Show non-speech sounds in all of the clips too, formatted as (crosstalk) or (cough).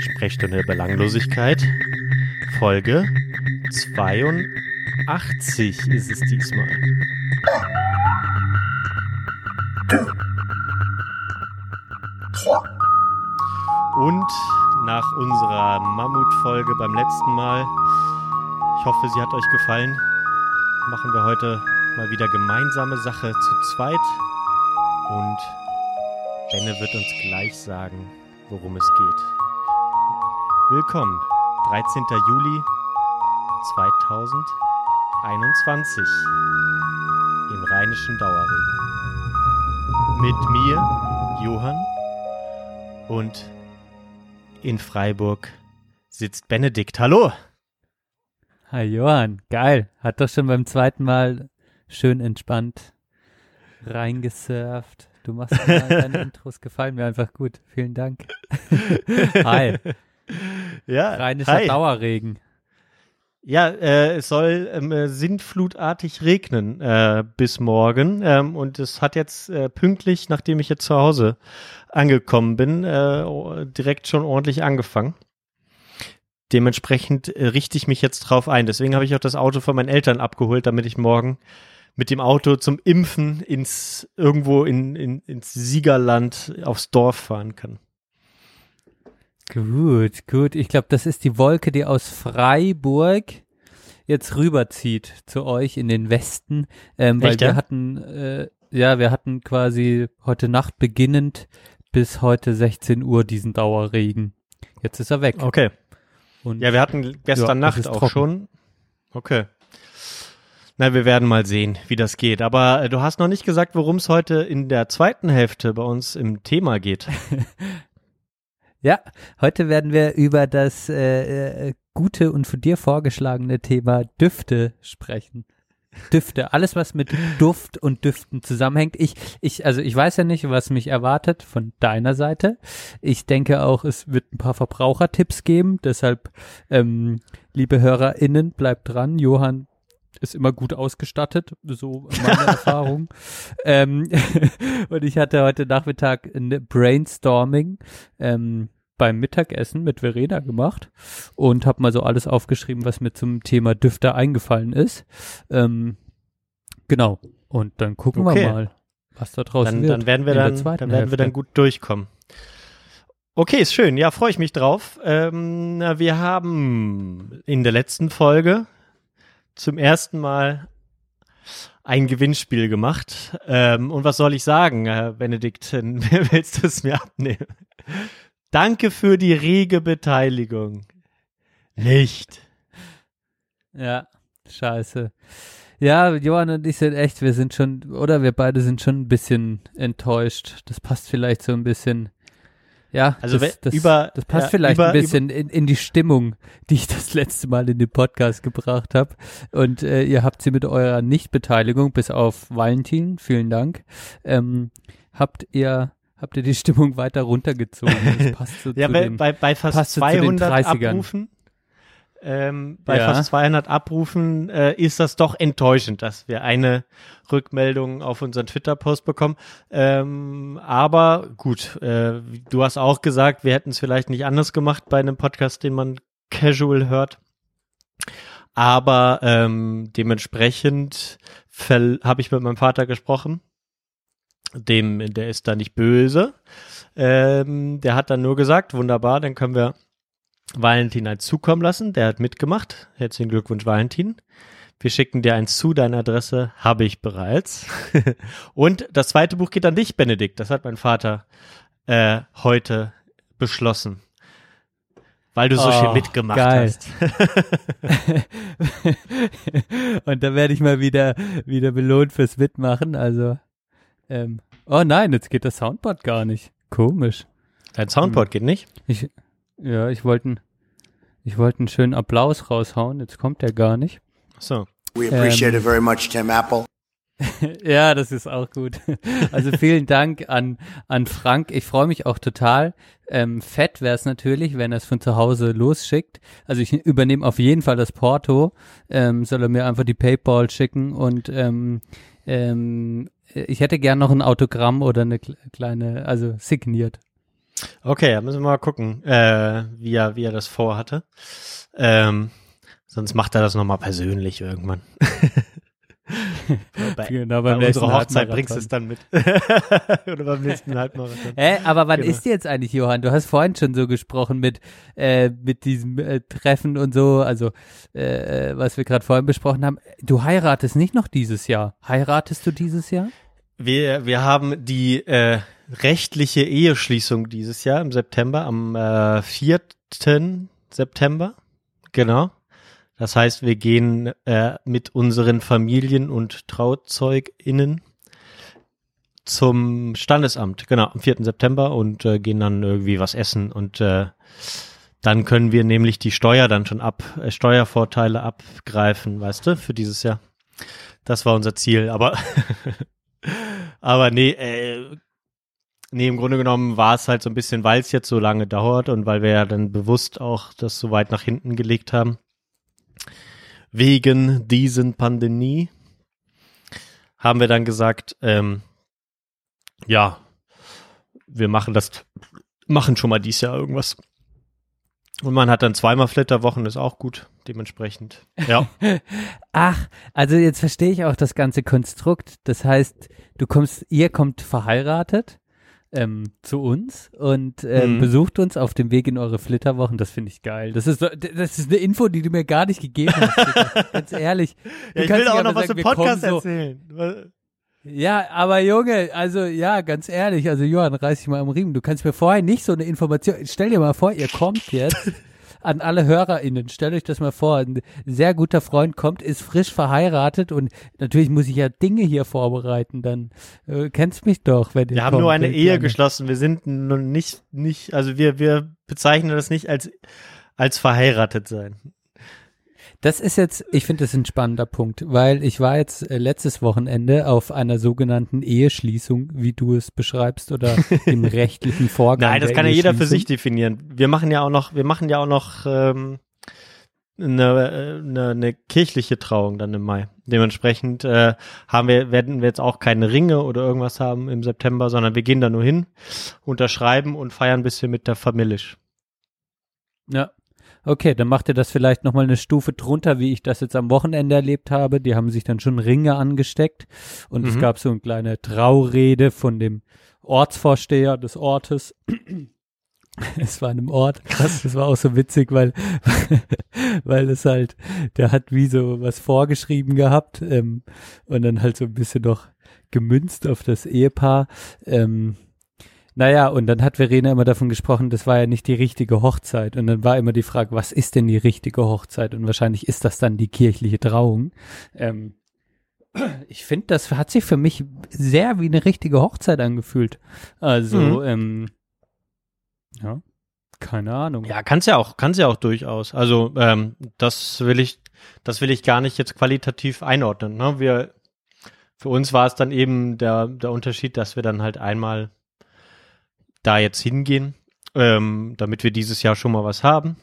Sprechstunde Belanglosigkeit. Folge 82 ist es diesmal. Und nach unserer Mammutfolge beim letzten Mal, ich hoffe, sie hat euch gefallen, machen wir heute mal wieder gemeinsame Sache zu zweit. Und Benne wird uns gleich sagen, worum es geht. Willkommen, 13. Juli 2021 im Rheinischen Dauerregen. Mit mir, Johann, und in Freiburg sitzt Benedikt. Hallo! Hi Johann, geil. Hat doch schon beim zweiten Mal schön entspannt reingesurft. Du machst (laughs) deine Intros gefallen mir einfach gut. Vielen Dank. (laughs) Hi. Ja, Rheinischer hi. Dauerregen. Ja, äh, es soll ähm, äh, sintflutartig regnen äh, bis morgen. Ähm, und es hat jetzt äh, pünktlich, nachdem ich jetzt zu Hause angekommen bin, äh, direkt schon ordentlich angefangen. Dementsprechend äh, richte ich mich jetzt drauf ein. Deswegen habe ich auch das Auto von meinen Eltern abgeholt, damit ich morgen mit dem Auto zum Impfen ins irgendwo in, in, ins Siegerland aufs Dorf fahren kann. Gut, gut. Ich glaube, das ist die Wolke, die aus Freiburg jetzt rüberzieht zu euch in den Westen, ähm, weil Echt, wir ja? hatten, äh, ja, wir hatten quasi heute Nacht beginnend bis heute 16 Uhr diesen Dauerregen. Jetzt ist er weg. Okay. Und Ja, wir hatten gestern Ja, Nacht auch trocken. schon. Okay. Na, wir werden mal sehen, wie das geht. Aber äh, du hast noch nicht gesagt, worum es heute in der zweiten Hälfte bei uns im Thema geht. (laughs) Ja, heute werden wir über das äh, äh, gute und von dir vorgeschlagene Thema Düfte sprechen. Düfte, alles was mit Duft und Düften zusammenhängt. Ich, ich, also ich weiß ja nicht, was mich erwartet von deiner Seite. Ich denke auch, es wird ein paar Verbrauchertipps geben. Deshalb, ähm, liebe HörerInnen, bleibt dran. Johann ist immer gut ausgestattet, so meine (laughs) Erfahrung. Ähm, (laughs) und ich hatte heute Nachmittag ein Brainstorming ähm, beim Mittagessen mit Verena gemacht und habe mal so alles aufgeschrieben, was mir zum Thema Düfte eingefallen ist. Ähm, genau. Und dann gucken Okay. wir mal, was da draußen Dann, wird. dann werden wir dann, dann werden wir dann gut durchkommen. Okay, ist schön. Ja, freue ich mich drauf. Ähm, wir haben in der letzten Folge zum ersten Mal ein Gewinnspiel gemacht. Ähm, und was soll ich sagen, äh, Benedikt? (laughs) Willst du es mir abnehmen? Danke für die rege Beteiligung. Nicht. Ja, scheiße. Ja, Johann und ich sind echt, wir sind schon, oder wir beide sind schon ein bisschen enttäuscht. Das passt vielleicht so ein bisschen. Ja, Also das, das, über- das passt ja, vielleicht über- ein bisschen in, in die Stimmung, die ich das letzte Mal in den Podcast gebracht habe. Und äh, ihr habt sie mit eurer Nichtbeteiligung, bis auf Valentin, vielen Dank, ähm, habt ihr habt ihr die Stimmung weiter runtergezogen. Das (laughs) passt so Ja, zu bei, bei, bei fast passt so zu den 200 30ern. Abrufen, ähm, bei Ja. fast 200 Abrufen äh, ist das doch enttäuschend, dass wir eine Rückmeldung auf unseren Twitter-Post bekommen. Ähm, aber gut, äh, du hast auch gesagt, wir hätten es vielleicht nicht anders gemacht bei einem Podcast, den man casual hört. Aber ähm, dementsprechend habe ich mit meinem Vater gesprochen. Dem, der ist da nicht böse. Ähm, der hat dann nur gesagt, wunderbar, dann können wir Valentin eins zukommen lassen. Der hat mitgemacht. Herzlichen Glückwunsch, Valentin. Wir schicken dir eins zu, deine Adresse habe ich bereits. (laughs) Und das zweite Buch geht an dich, Benedikt. Das hat mein Vater äh, heute beschlossen. Weil du so Oh, viel mitgemacht geil. hast. (laughs) und da werde ich mal wieder, wieder belohnt fürs Mitmachen. Also, ähm, oh nein, jetzt geht das Soundboard gar nicht. Komisch. Dein Soundboard geht nicht? Ich, ja, ich wollte einen- ich wollte einen schönen Applaus raushauen. Jetzt kommt der gar nicht. So. We appreciate Um, it very much, Tim Apple. (laughs) ja, das ist auch gut. (laughs) Also vielen Dank an, an Frank. Ich freue mich auch total. Ähm, fett wäre es natürlich, wenn er es von zu Hause losschickt. Also ich übernehme auf jeden Fall das Porto. Ähm, soll er mir einfach die Paypal schicken und ähm, ähm, ich hätte gern noch ein Autogramm oder eine kle- kleine, also signiert. Okay, da müssen wir mal gucken, äh, wie, er, wie er das vorhatte. Ähm, sonst macht er das nochmal persönlich irgendwann. (laughs) bei, Genau, bei unserer Hochzeit bringst du es dann mit. (laughs) Oder beim nächsten Halbmarathon. Hä, aber wann Genau. ist die jetzt eigentlich, Johann? Du hast vorhin schon so gesprochen mit, äh, mit diesem äh, Treffen und so, also äh, äh, was wir gerade vorhin besprochen haben. Du heiratest nicht noch dieses Jahr. Heiratest du dieses Jahr? Wir, wir haben die äh, rechtliche Eheschließung dieses Jahr im September, am äh, 4. September. Genau. Das heißt, wir gehen äh, mit unseren Familien und TrauzeugInnen zum Standesamt, genau, am 4. September und äh, gehen dann irgendwie was essen und äh, dann können wir nämlich die Steuer dann schon ab, äh, Steuervorteile abgreifen, weißt du, für dieses Jahr. Das war unser Ziel, aber (laughs) aber nee, äh, nee, im Grunde genommen war es halt so ein bisschen, weil es jetzt so lange dauert und weil wir ja dann bewusst auch das so weit nach hinten gelegt haben. Wegen diesen Pandemie haben wir dann gesagt, ähm, ja, wir machen das, machen schon mal dieses Jahr irgendwas. Und man hat dann zweimal Flitterwochen, ist auch gut, dementsprechend. Ja. (laughs) Ach, also jetzt verstehe ich auch das ganze Konstrukt. Das heißt, du kommst, ihr kommt verheiratet ähm, zu uns und ähm, Mhm. besucht uns auf dem Weg in eure Flitterwochen. Das finde ich geil. Das ist, das ist eine Info, die du mir gar nicht gegeben hast. (laughs) Ganz ehrlich. Ja ich will auch noch was im Podcast so, erzählen. Ja, aber Junge, also ja, ganz ehrlich, also Johann, reiß dich mal am Riemen. Du kannst mir vorher nicht so eine Information, stell dir mal vor, ihr kommt jetzt (laughs) an alle HörerInnen, stellt euch das mal vor, ein sehr guter Freund kommt, ist frisch verheiratet und natürlich muss ich ja Dinge hier vorbereiten, dann äh, kennst mich doch, wenn ihr Wir haben kommt, nur eine Ehe Kleine. geschlossen. Wir sind noch nicht, nicht, also wir, wir bezeichnen das nicht als, als verheiratet sein. Das ist jetzt, ich finde das ein spannender Punkt, weil ich war jetzt äh, letztes Wochenende auf einer sogenannten Eheschließung, wie du es beschreibst, oder (laughs) dem rechtlichen Vorgang. Nein, das kann ja jeder für sich definieren. Wir machen ja auch noch, wir machen ja auch noch ähm, eine, äh, eine, eine kirchliche Trauung dann im Mai. Dementsprechend äh, haben wir, werden wir jetzt auch keine Ringe oder irgendwas haben im September, sondern wir gehen da nur hin, unterschreiben und feiern ein bisschen mit der Familie. Ja. Okay, dann macht ihr das vielleicht nochmal eine Stufe drunter, wie ich das jetzt am Wochenende erlebt habe. Die haben sich dann schon Ringe angesteckt und es Mhm. gab so eine kleine Traurede von dem Ortsvorsteher des Ortes. (clears throat) Es war in einem Ort. Krass. Das war auch so witzig, weil, (laughs) weil es halt, der hat wie so was vorgeschrieben gehabt ähm, und dann halt so ein bisschen noch gemünzt auf das Ehepaar. Ähm, naja, und dann hat Verena immer davon gesprochen, das war ja nicht die richtige Hochzeit. Und dann war immer die Frage, was ist denn die richtige Hochzeit? Und wahrscheinlich ist das dann die kirchliche Trauung. Ähm, ich finde, das hat sich für mich sehr wie eine richtige Hochzeit angefühlt. Also, Mhm. ähm, ja, keine Ahnung. Ja, kann's ja auch, kann's ja auch durchaus. Also ähm, das will ich, das will ich gar nicht jetzt qualitativ einordnen. Ne? Wir, für uns war es dann eben der der Unterschied, dass wir dann halt einmal da jetzt hingehen, ähm, damit wir dieses Jahr schon mal was haben.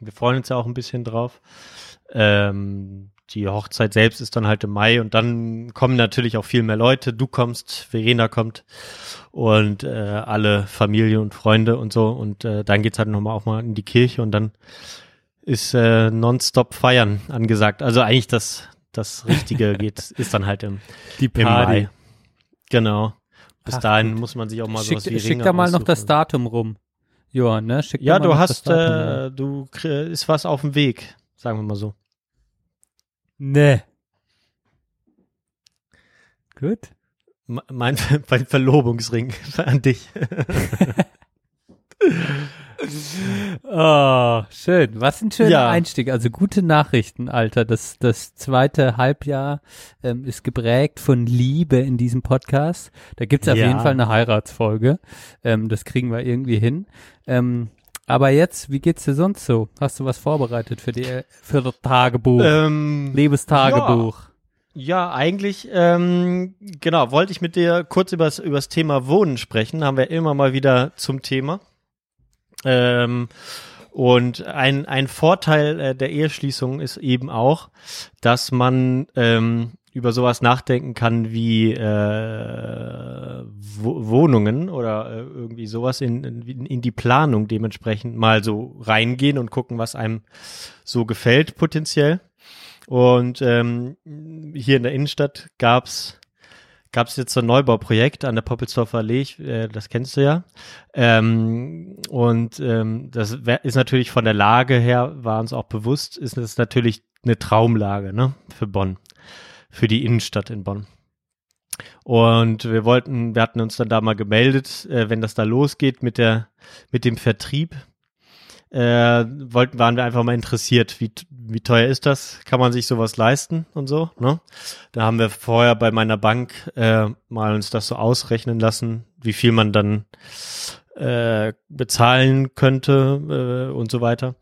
Wir freuen uns ja auch ein bisschen drauf. Ähm, die Hochzeit selbst ist dann halt im Mai und dann kommen natürlich auch viel mehr Leute. Du kommst, Verena kommt und äh, alle Familie und Freunde und so. Und äh, dann geht's halt nochmal auch mal in die Kirche und dann ist äh, nonstop feiern angesagt. Also eigentlich das, das Richtige (laughs) geht, ist dann halt im, die im Mai. Genau. Bis Ach, dahin gut. muss man sich auch mal Schick, sowas wie schick Ringe da mal noch das aussuchen. Datum rum. Johann, ne? Schick Ja, du hast, äh, du ist was auf dem Weg, sagen wir mal so. Nee. Gut. Mein, (laughs) mein Verlobungsring (laughs) an dich. (laughs) Oh, schön. Was ein schöner Ja. Einstieg. Also gute Nachrichten, Alter. Das, das zweite Halbjahr ähm, ist geprägt von Liebe in diesem Podcast. Da gibt's auf Ja. jeden Fall eine Heiratsfolge. Ähm, das kriegen wir irgendwie hin. Ähm, aber jetzt, wie geht's dir sonst so? Hast du was vorbereitet für die für das Tagebuch? ähm, Liebestagebuch. Ja, eigentlich, ähm, genau, wollte ich mit dir kurz übers, übers Thema Wohnen sprechen. Haben wir immer mal wieder zum Thema. Ähm, und ein, ein Vorteil äh, der Eheschließung ist eben auch, dass man ähm, über sowas nachdenken kann wie äh, Wohnungen oder äh, irgendwie sowas in, in, in die Planung dementsprechend mal so reingehen und gucken, was einem so gefällt potenziell. Und ähm, hier in der Innenstadt gab's gab es jetzt so ein Neubauprojekt an der Poppelsdorfer Allee, ich, äh, das kennst du ja. Ähm, und ähm, das ist natürlich von der Lage her, war uns auch bewusst, ist es natürlich eine Traumlage ne, für Bonn, für die Innenstadt in Bonn. Und wir wollten, wir hatten uns dann da mal gemeldet, äh, wenn das da losgeht mit der, mit dem Vertrieb, äh, wollten, waren wir einfach mal interessiert, wie, wie teuer ist das? Kann man sich sowas leisten und so, ne? Da haben wir vorher bei meiner Bank äh, mal uns das so ausrechnen lassen, wie viel man dann äh, bezahlen könnte äh, und so weiter.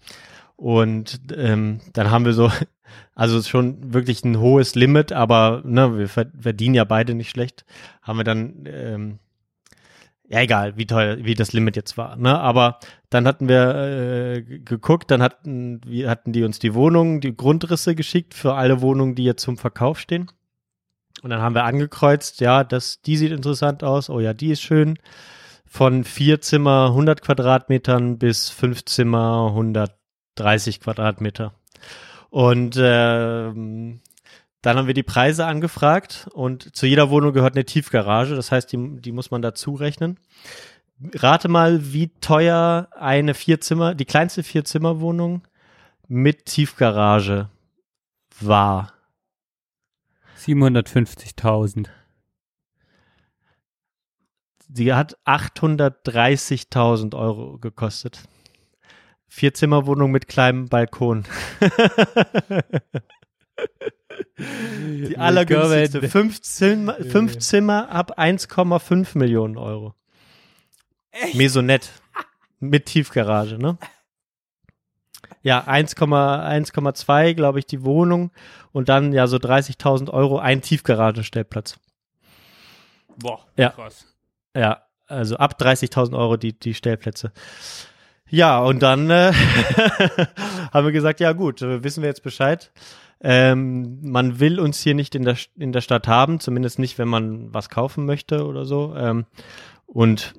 Und ähm, dann haben wir so, (laughs) also schon wirklich ein hohes Limit, aber ne, wir verdienen ja beide nicht schlecht, haben wir dann ähm, ja egal, wie teuer, wie das Limit jetzt war. Ne? Aber dann hatten wir äh, geguckt, dann hatten, wir hatten die uns die Wohnungen, die Grundrisse geschickt für alle Wohnungen, die jetzt zum Verkauf stehen. Und dann haben wir angekreuzt, ja, das, die sieht interessant aus, oh ja, die ist schön. Von vier Zimmer 100 Quadratmetern bis fünf Zimmer 130 Quadratmeter. Und ähm, dann haben wir die Preise angefragt und zu jeder Wohnung gehört eine Tiefgarage. Das heißt, die, die muss man dazu rechnen. Rate mal, wie teuer eine Vierzimmer, die kleinste Vierzimmerwohnung mit Tiefgarage war. 750.000. Sie hat 830.000 Euro gekostet. Vierzimmerwohnung mit kleinem Balkon. (laughs) Die allergünstigste. Fünf Zimmer, fünf Zimmer ab 1,5 Millionen Euro. Echt? Maisonette. Mit Tiefgarage, ne? Ja, 1,2, glaube ich, die Wohnung und dann ja so 30.000 Euro ein Tiefgaragenstellplatz. Boah, ja. krass. Ja, also ab 30.000 Euro die, die Stellplätze. Ja, und dann äh, (laughs) haben wir gesagt, ja gut, wissen wir jetzt Bescheid. Ähm, man will uns hier nicht in der, in der Stadt haben, zumindest nicht, wenn man was kaufen möchte oder so. Ähm, und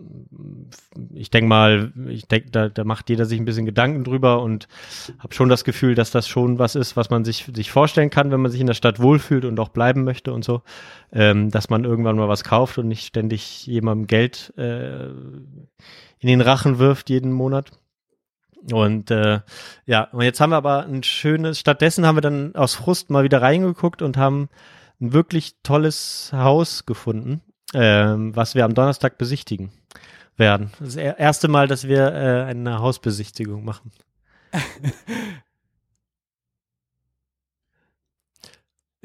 ich denke mal, ich denke, da, da macht jeder sich ein bisschen Gedanken drüber und habe schon das Gefühl, dass das schon was ist, was man sich, sich vorstellen kann, wenn man sich in der Stadt wohlfühlt und auch bleiben möchte und so, ähm, dass man irgendwann mal was kauft und nicht ständig jemandem Geld äh, in den Rachen wirft jeden Monat. Und äh, ja, und jetzt haben wir aber ein schönes, stattdessen haben wir dann aus Frust mal wieder reingeguckt und haben ein wirklich tolles Haus gefunden, ähm, was wir am Donnerstag besichtigen werden. Das erste Mal, dass wir äh, eine Hausbesichtigung machen. (laughs)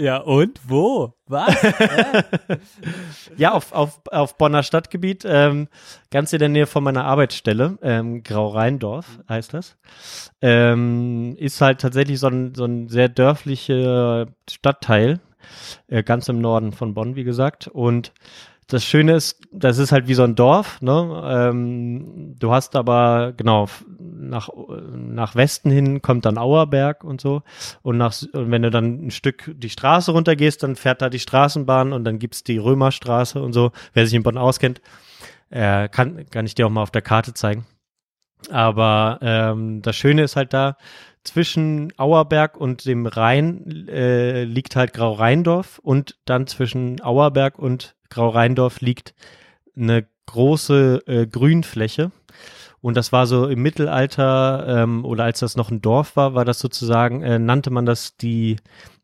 Ja, und wo? Was? (laughs) ja, auf, auf, auf Bonner Stadtgebiet, ähm, ganz in der Nähe von meiner Arbeitsstelle, ähm, Grau-Rheindorf heißt das. Ähm, ist halt tatsächlich so ein, so ein sehr dörflicher Stadtteil, äh, ganz im Norden von Bonn, wie gesagt. Und das Schöne ist, das ist halt wie so ein Dorf, ne? Ähm, du hast aber, genau, nach, nach Westen hin kommt dann Auerberg und so. Und, nach, und wenn du dann ein Stück die Straße runtergehst, dann fährt da die Straßenbahn und dann gibt's die Römerstraße und so. Wer sich in Bonn auskennt, äh, kann, kann ich dir auch mal auf der Karte zeigen. Aber ähm, das Schöne ist halt da, zwischen Auerberg und dem Rhein äh, liegt halt Grau-Rheindorf und dann zwischen Auerberg und Grau-Rheindorf liegt eine große äh, Grünfläche. Und das war so im Mittelalter ähm, oder als das noch ein Dorf war, war das sozusagen, äh, nannte man das die,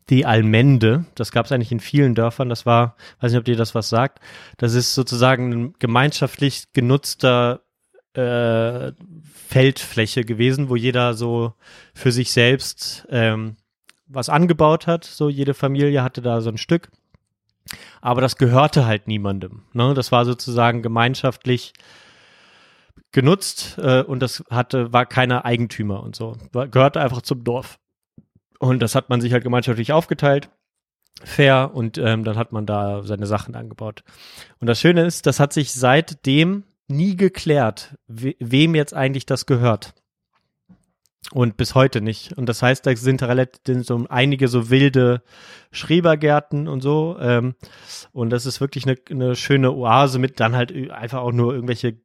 die Almende. Das gab es eigentlich in vielen Dörfern. Das war, weiß nicht, ob dir das was sagt. Das ist sozusagen ein gemeinschaftlich genutzter äh, Feldfläche gewesen, wo jeder so für sich selbst ähm, was angebaut hat. So jede Familie hatte da so ein Stück. Aber das gehörte halt niemandem. Ne? Das war sozusagen gemeinschaftlich genutzt äh, und das hatte, war keiner Eigentümer und so. War, gehörte einfach zum Dorf. Und das hat man sich halt gemeinschaftlich aufgeteilt. Fair und ähm, dann hat man da seine Sachen angebaut. Und das Schöne ist, das hat sich seitdem nie geklärt, we wem jetzt eigentlich das gehört. Und bis heute nicht. Und das heißt, da sind relativ so einige so wilde Schrebergärten und so. Ähm, und das ist wirklich eine, eine schöne Oase mit dann halt einfach auch nur irgendwelche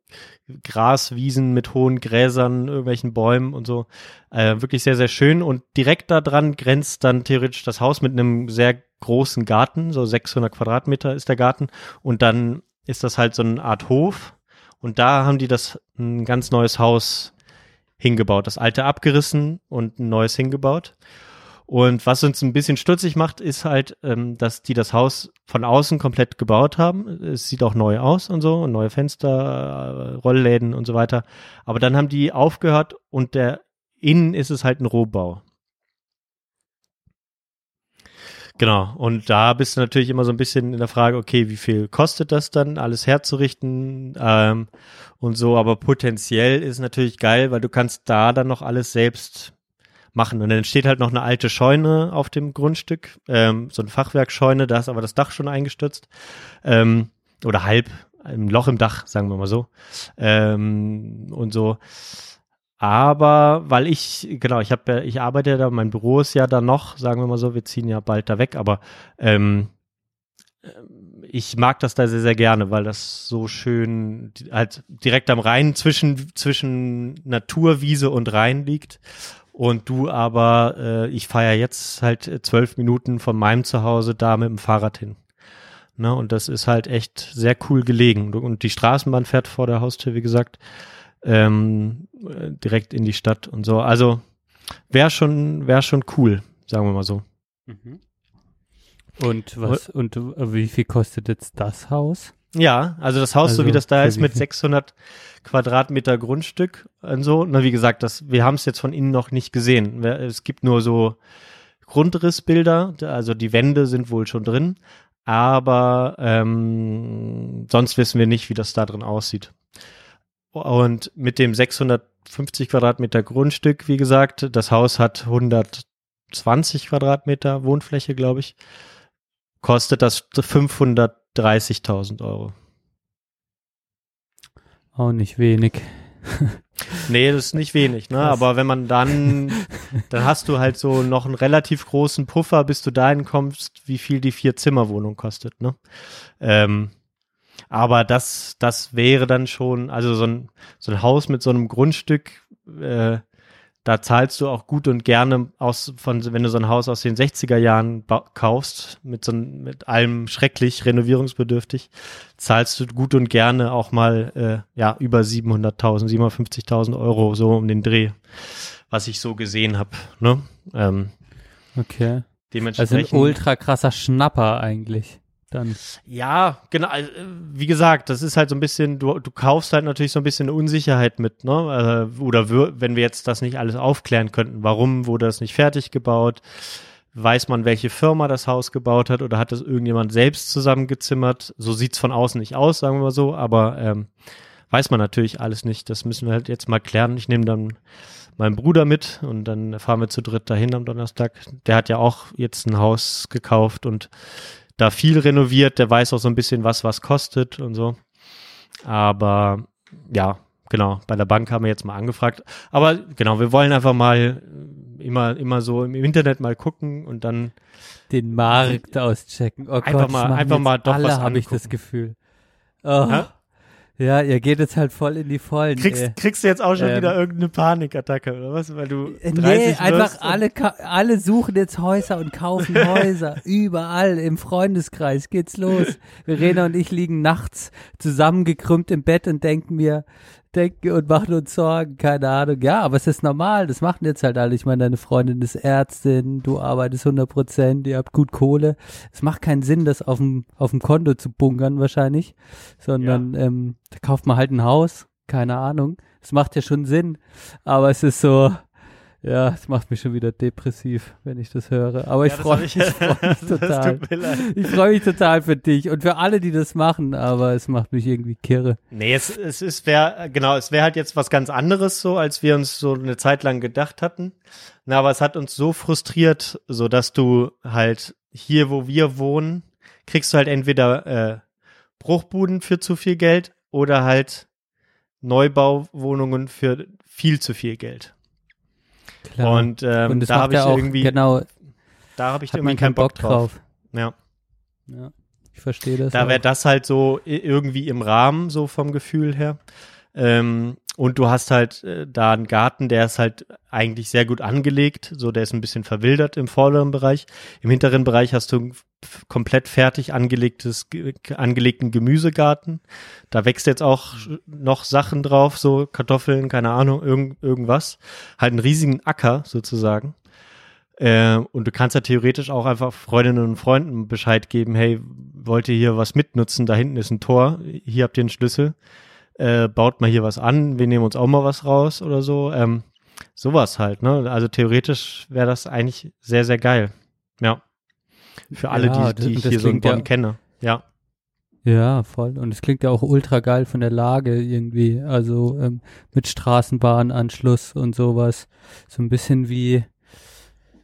Graswiesen mit hohen Gräsern, irgendwelchen Bäumen und so. Äh, wirklich sehr, sehr schön. Und direkt da dran grenzt dann theoretisch das Haus mit einem sehr großen Garten. So 600 Quadratmeter ist der Garten. Und dann ist das halt so eine Art Hof. Und da haben die das ein ganz neues Haus hingebaut. Das alte abgerissen und ein neues hingebaut. Und was uns ein bisschen stutzig macht, ist halt, ähm, dass die das Haus von außen komplett gebaut haben. Es sieht auch neu aus und so, und neue Fenster, äh, Rollläden und so weiter. Aber dann haben die aufgehört und der innen ist es halt ein Rohbau. Genau, und da bist du natürlich immer so ein bisschen in der Frage, okay, wie viel kostet das dann, alles herzurichten ähm, und so, aber potenziell ist natürlich geil, weil du kannst da dann noch alles selbst machen. Und dann steht halt noch eine alte Scheune auf dem Grundstück, ähm, so ein Fachwerkscheune, da ist aber das Dach schon eingestürzt. Ähm, oder halb, ein Loch im Dach, sagen wir mal so. Ähm, und so. Aber weil ich, genau, ich habe ich arbeite ja da, mein Büro ist ja da noch, sagen wir mal so, wir ziehen ja bald da weg, aber ähm, ich mag das da sehr, sehr gerne, weil das so schön halt direkt am Rhein zwischen, zwischen Naturwiese und Rhein liegt. Und du aber, äh, ich fahre jetzt halt zwölf Minuten von meinem Zuhause da mit dem Fahrrad hin. Ne, und das ist halt echt sehr cool gelegen. Und die Straßenbahn fährt vor der Haustür, wie gesagt ähm, direkt in die Stadt und so. Also wäre schon, wäre schon cool, sagen wir mal so. Mhm. Und was, und wie viel kostet jetzt das Haus? Ja, also das Haus, also, so wie das da ist, mit 600 Quadratmeter Grundstück und so. Na, wie gesagt, das, wir haben es jetzt von innen noch nicht gesehen. Es gibt nur so Grundrissbilder, also die Wände sind wohl schon drin, aber ähm, sonst wissen wir nicht, wie das da drin aussieht. Und mit dem 650 Quadratmeter Grundstück, wie gesagt, das Haus hat 120 Quadratmeter Wohnfläche, glaube ich, kostet das 530.000 Euro. Auch nicht wenig. nee, das ist nicht wenig, ne? Aber wenn man dann, dann hast du halt so noch einen relativ großen Puffer, bis du dahin kommst, wie viel die Vier-Zimmer-Wohnung kostet, ne? Ähm, aber das, das wäre dann schon, also so ein, so ein Haus mit so einem Grundstück, äh, da zahlst du auch gut und gerne aus, von, wenn du so ein Haus aus den 60er Jahren kaufst, mit so mit allem schrecklich renovierungsbedürftig, zahlst du gut und gerne auch mal, äh, ja, über 700.000, 750.000 Euro, so um den Dreh, was ich so gesehen habe, ne? Ähm, okay. Dementsprechend. Also ein ultra krasser Schnapper eigentlich dann. Ja, genau. Wie gesagt, das ist halt so ein bisschen, du, du kaufst halt natürlich so ein bisschen Unsicherheit mit, ne? Äh, oder wenn wir jetzt das nicht alles aufklären könnten, warum wurde das nicht fertig gebaut? Weiß man, welche Firma das Haus gebaut hat oder hat das irgendjemand selbst zusammengezimmert? So sieht's von außen nicht aus, sagen wir mal so, aber ähm, weiß man natürlich alles nicht. Das müssen wir halt jetzt mal klären. Ich nehme dann meinen Bruder mit und dann fahren wir zu dritt dahin am Donnerstag. Der hat ja auch jetzt ein Haus gekauft und da viel renoviert, der weiß auch so ein bisschen, was was kostet und so. Aber ja, genau, bei der Bank haben wir jetzt mal angefragt. Aber genau, wir wollen einfach mal immer, immer so im Internet mal gucken und dann den Markt auschecken. Oh einfach Gott, mal, einfach mal doch alle habe ich das Gefühl. Oh. Ja, ihr geht jetzt halt voll in die Vollen. Kriegst, kriegst du jetzt auch schon ähm, wieder irgendeine Panikattacke oder was? Weil du 30 nee, einfach alle, alle suchen jetzt Häuser und kaufen (laughs) Häuser. Überall im Freundeskreis geht's los. Verena und ich liegen nachts zusammengekrümmt im Bett und denken mir, denken und machen uns Sorgen, keine Ahnung. Ja, aber es ist normal, das machen jetzt halt alle. Ich meine, deine Freundin ist Ärztin, du arbeitest 100 Prozent, ihr habt gut Kohle. Es macht keinen Sinn, das auf dem, auf dem Konto zu bunkern wahrscheinlich, sondern ja. ähm, da kauft man halt ein Haus, keine Ahnung. Es macht ja schon Sinn, aber es ist so, ja, es macht mich schon wieder depressiv, wenn ich das höre. Aber ich ja, freue mich, ich freu mich (laughs) total. Ich freue mich total für dich und für alle, die das machen, aber es macht mich irgendwie kirre. Nee, es, es ist, wär, genau, es wäre halt jetzt was ganz anderes so, als wir uns so eine Zeit lang gedacht hatten. Na, aber es hat uns so frustriert, so dass du halt hier, wo wir wohnen, kriegst du halt entweder äh, Bruchbuden für zu viel Geld oder halt Neubauwohnungen für viel zu viel Geld. Klar. Und, ähm, Und da habe ich auch, irgendwie, genau, da habe ich irgendwie keinen Bock drauf. Ja. Ja, ich verstehe das. Da wäre das halt so irgendwie im Rahmen, so vom Gefühl her. Ähm, und du hast halt äh, da einen Garten, der ist halt eigentlich sehr gut angelegt, so der ist ein bisschen verwildert im vorderen Bereich. Im hinteren Bereich hast du komplett fertig angelegtes, ge- angelegten Gemüsegarten. Da wächst jetzt auch noch Sachen drauf, so Kartoffeln, keine Ahnung, irgend, irgendwas. Halt einen riesigen Acker sozusagen. Äh, und du kannst ja theoretisch auch einfach Freundinnen und Freunden Bescheid geben, hey, wollt ihr hier was mitnutzen? Da hinten ist ein Tor, hier habt ihr einen Schlüssel. Äh, baut mal hier was an, wir nehmen uns auch mal was raus oder so. Ähm, sowas halt, ne? Also theoretisch wäre das eigentlich sehr, sehr geil. Ja. Für alle, Ja, die, die das- ich hier so in klingt ja- Bonn kenne. Ja. Ja, voll. Und es klingt ja auch ultra geil von der Lage irgendwie. Also ähm, mit Straßenbahnanschluss und sowas. So ein bisschen wie,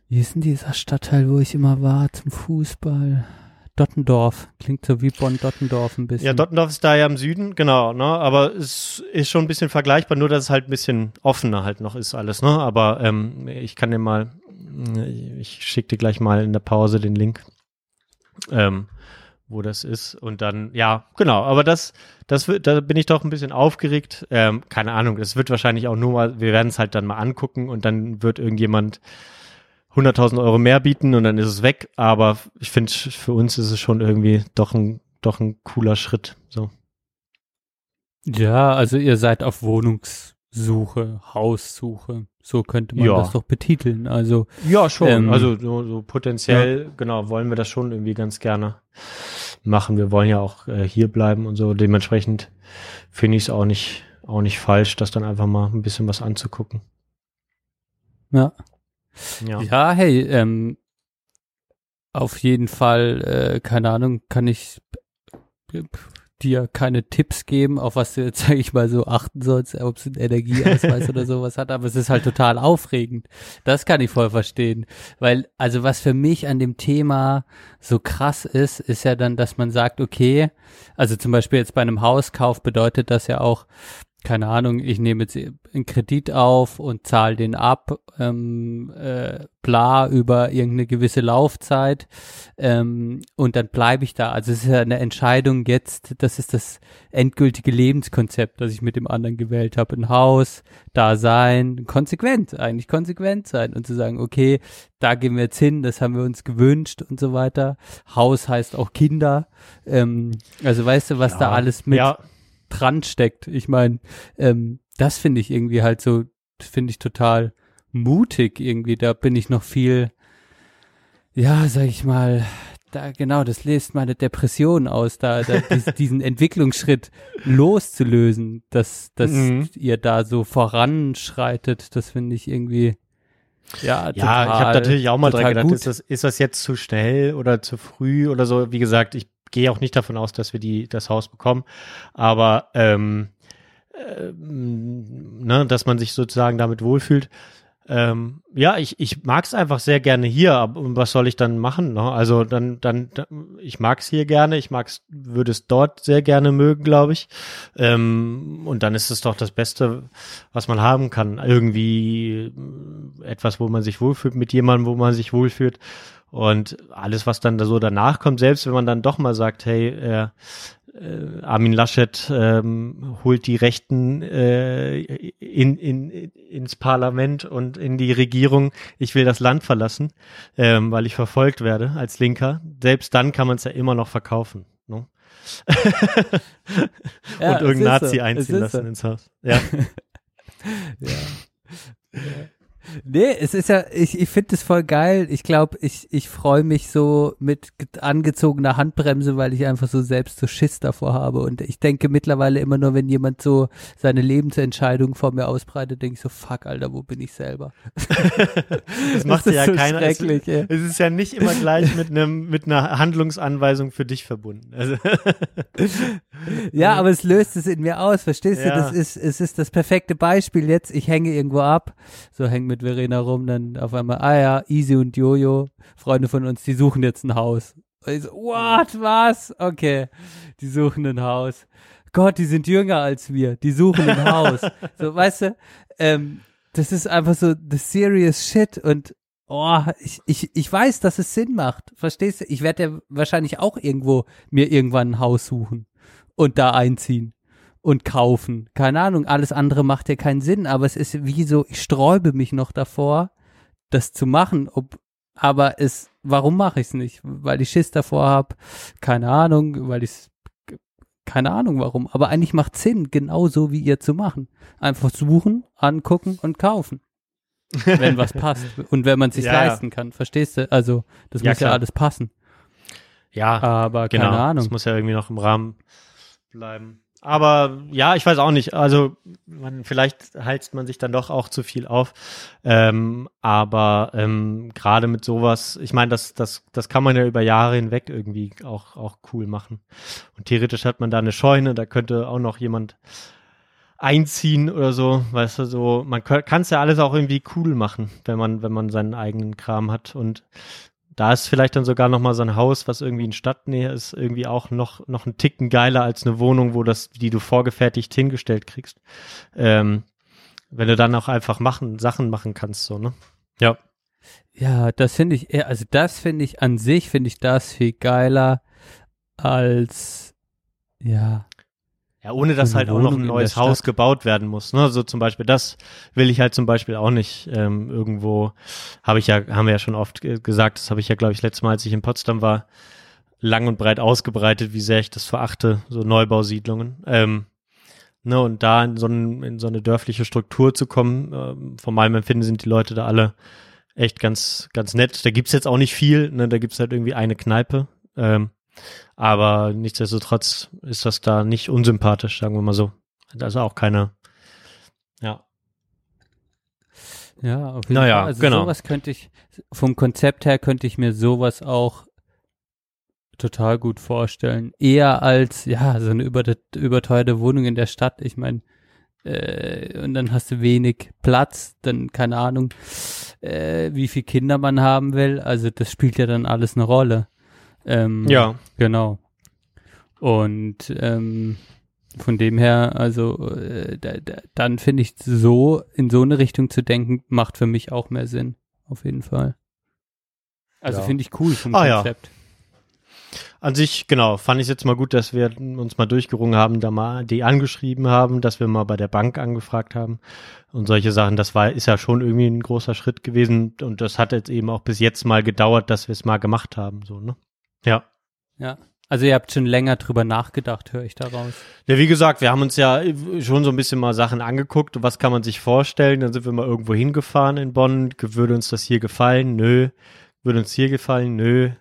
wie ist denn dieser Stadtteil, wo ich immer war zum Fußball? Dottendorf. Klingt so wie Bonn-Dottendorf ein bisschen. Ja, Dottendorf ist da ja im Süden, genau, ne? Aber es ist schon ein bisschen vergleichbar, nur dass es halt ein bisschen offener halt noch ist alles, ne? Aber ähm, ich kann dir mal, ich schicke dir gleich mal in der Pause den Link, ähm, wo das ist. Und dann, ja, genau, aber das, das wird, da bin ich doch ein bisschen aufgeregt. Ähm, keine Ahnung, das wird wahrscheinlich auch nur mal, wir werden es halt dann mal angucken und dann wird irgendjemand 100.000 Euro mehr bieten und dann ist es weg. Aber ich finde, für uns ist es schon irgendwie doch ein, doch ein cooler Schritt. So. Ja, also ihr seid auf Wohnungssuche, Haussuche. So könnte man Ja. das doch betiteln. Also Ja, schon. Ähm, also so, so potenziell, genau, wollen wir das schon irgendwie ganz gerne machen. Wir wollen ja auch äh, hier bleiben und so. Dementsprechend finde ich es auch nicht, auch nicht falsch, das dann einfach mal ein bisschen was anzugucken. ja. Ja. Ja, hey, ähm, auf jeden Fall, äh, keine Ahnung, kann ich äh, dir keine Tipps geben, auf was du jetzt, (laughs) sag ich mal, so achten sollst, ob es einen Energieausweis oder (laughs) sowas hat, aber es ist halt total aufregend. Das kann ich voll verstehen. Weil, also was für mich an dem Thema so krass ist, ist ja dann, dass man sagt, okay, also zum Beispiel jetzt bei einem Hauskauf bedeutet das ja auch, keine Ahnung, ich nehme jetzt einen Kredit auf und zahle den ab, ähm, äh, bla über irgendeine gewisse Laufzeit ähm, und dann bleibe ich da. Also es ist ja eine Entscheidung jetzt, das ist das endgültige Lebenskonzept, das ich mit dem anderen gewählt habe. Ein Haus, da sein, konsequent, eigentlich konsequent sein und zu sagen, okay, da gehen wir jetzt hin, das haben wir uns gewünscht und so weiter. Haus heißt auch Kinder. Ähm, also weißt du, was Ja. da alles mit Ja, dran steckt. Ich meine, ähm, das finde ich irgendwie halt so, finde ich total mutig irgendwie. Da bin ich noch viel, ja, sag ich mal, da genau, das löst meine Depression aus, da, da (laughs) dies, diesen Entwicklungsschritt loszulösen, dass, dass Mhm. ihr da so voranschreitet. Das finde ich irgendwie, ja, ja, ich habe total- natürlich auch mal dran total gedacht, gut. ist das, ist das jetzt zu schnell oder zu früh oder so? Wie gesagt, ich gehe auch nicht davon aus, dass wir die, das Haus bekommen, aber ähm, ähm, ne, dass man sich sozusagen damit wohlfühlt. Ähm, ja, ich, ich mag es einfach sehr gerne hier, aber was soll ich dann machen? Ne? Also dann, dann, ich mag es hier gerne, ich mag's, würde es dort sehr gerne mögen, glaube ich. Ähm, und dann ist es doch das Beste, was man haben kann. Irgendwie äh, etwas, wo man sich wohlfühlt, mit jemandem, wo man sich wohlfühlt. Und alles, was dann da so danach kommt, selbst wenn man dann doch mal sagt, hey, äh, äh, Armin Laschet ähm, holt die Rechten äh, in, in, ins Parlament und in die Regierung. Ich will das Land verlassen, ähm, weil ich verfolgt werde als Linker. Selbst dann kann man es ja immer noch verkaufen. Ne? (laughs) Ja, und es irgendein ist Nazi so, einziehen lassen so. ins Haus. Ja. (laughs) Ja. ja. Nee, es ist ja, ich, ich finde es voll geil. Ich glaube, ich, ich freue mich so mit ge- angezogener Handbremse, weil ich einfach so selbst so Schiss davor habe. Und ich denke mittlerweile immer nur, wenn jemand so seine Lebensentscheidung vor mir ausbreitet, denke ich so, fuck, Alter, wo bin ich selber? (laughs) Das macht ist ja so keiner. Es, ey. es ist ja nicht immer gleich mit einem mit einer Handlungsanweisung für dich verbunden. Also (laughs) Ja, aber es löst es in mir aus, verstehst du? Ja. Das ist, es ist das perfekte Beispiel jetzt. Ich hänge irgendwo ab, so hänge mit Verena rum, dann auf einmal, ah ja, Easy und Jojo, Freunde von uns, die suchen jetzt ein Haus. Und ich so, what, was? Okay, die suchen ein Haus. Gott, die sind jünger als wir, die suchen ein Haus. (laughs) So, weißt du, ähm, das ist einfach so the serious shit und oh, ich, ich, ich weiß, dass es Sinn macht. Verstehst du? Ich werde ja wahrscheinlich auch irgendwo mir irgendwann ein Haus suchen und da einziehen und kaufen. Keine Ahnung, alles andere macht ja keinen Sinn, aber es ist wie so, ich sträube mich noch davor, das zu machen, ob, aber es, warum mache ich es nicht? Weil ich Schiss davor habe, keine Ahnung, weil ich keine Ahnung warum, aber eigentlich macht Sinn, genauso wie ihr zu machen. Einfach suchen, angucken und kaufen. wenn was (laughs) passt und wenn man es sich ja, leisten ja. kann, verstehst du? Also, das ja, muss klar. ja alles passen. Ja, aber keine genau. Ahnung. Das muss ja irgendwie noch im Rahmen bleiben. Aber ja, ich weiß auch nicht. Also man, vielleicht heizt man sich dann doch auch zu viel auf. Ähm, aber ähm, gerade mit sowas, ich meine, das, das, das kann man ja über Jahre hinweg irgendwie auch, auch cool machen. Und theoretisch hat man da eine Scheune, da könnte auch noch jemand einziehen oder so, weißt du, so, man kann es ja alles auch irgendwie cool machen, wenn man, wenn man seinen eigenen Kram hat. Und da ist vielleicht dann sogar noch mal so ein Haus, was irgendwie in Stadtnähe ist, irgendwie auch noch noch ein Ticken geiler als eine Wohnung, wo das, die du vorgefertigt hingestellt kriegst. Ähm, wenn du dann auch einfach machen, Sachen machen kannst, so ne? Ja. Ja, das finde ich, also das finde ich an sich finde ich das viel geiler als ja ja, ohne dass halt auch noch ein neues Haus gebaut werden muss. Ne? So zum Beispiel, das will ich halt zum Beispiel auch nicht ähm, irgendwo, habe ich ja, haben wir ja schon oft gesagt, das habe ich ja, glaube ich, letztes Mal, als ich in Potsdam war, lang und breit ausgebreitet, wie sehr ich das verachte, so Neubausiedlungen. Ähm, ne, und da in so, ein, in so eine dörfliche Struktur zu kommen, ähm, von meinem Empfinden sind die Leute da alle echt ganz, ganz nett. Da gibt's jetzt auch nicht viel, ne? da gibt's halt irgendwie eine Kneipe. Ähm, aber nichtsdestotrotz ist das da nicht unsympathisch, sagen wir mal so. Also auch keine, ja. Ja, auf jeden naja, Fall. Also genau. sowas könnte ich, vom Konzept her könnte ich mir sowas auch total gut vorstellen. Eher als, ja, so eine überteuerte Wohnung in der Stadt. Ich meine, äh, und dann hast du wenig Platz, dann keine Ahnung, äh, wie viele Kinder man haben will. Also das spielt ja dann alles eine Rolle. Ähm, ja. Genau. Und ähm, von dem her, also äh, da, da, dann finde ich so, in so eine Richtung zu denken, macht für mich auch mehr Sinn. Auf jeden Fall. Also ja. finde ich cool vom ah, Konzept. Ja. An sich, genau, fand ich jetzt mal gut, dass wir uns mal durchgerungen haben, da mal die angeschrieben haben, dass wir mal bei der Bank angefragt haben und solche Sachen. Das war, ist ja schon irgendwie ein großer Schritt gewesen und das hat jetzt eben auch bis jetzt mal gedauert, dass wir es mal gemacht haben, so, ne? Ja. Ja. Also ihr habt schon länger drüber nachgedacht, höre ich daraus. Ja, wie gesagt, wir haben uns ja schon so ein bisschen mal Sachen angeguckt. Was kann man sich vorstellen? Dann sind wir mal irgendwo hingefahren in Bonn. Würde uns das hier gefallen? Nö. Würde uns hier gefallen? Nö.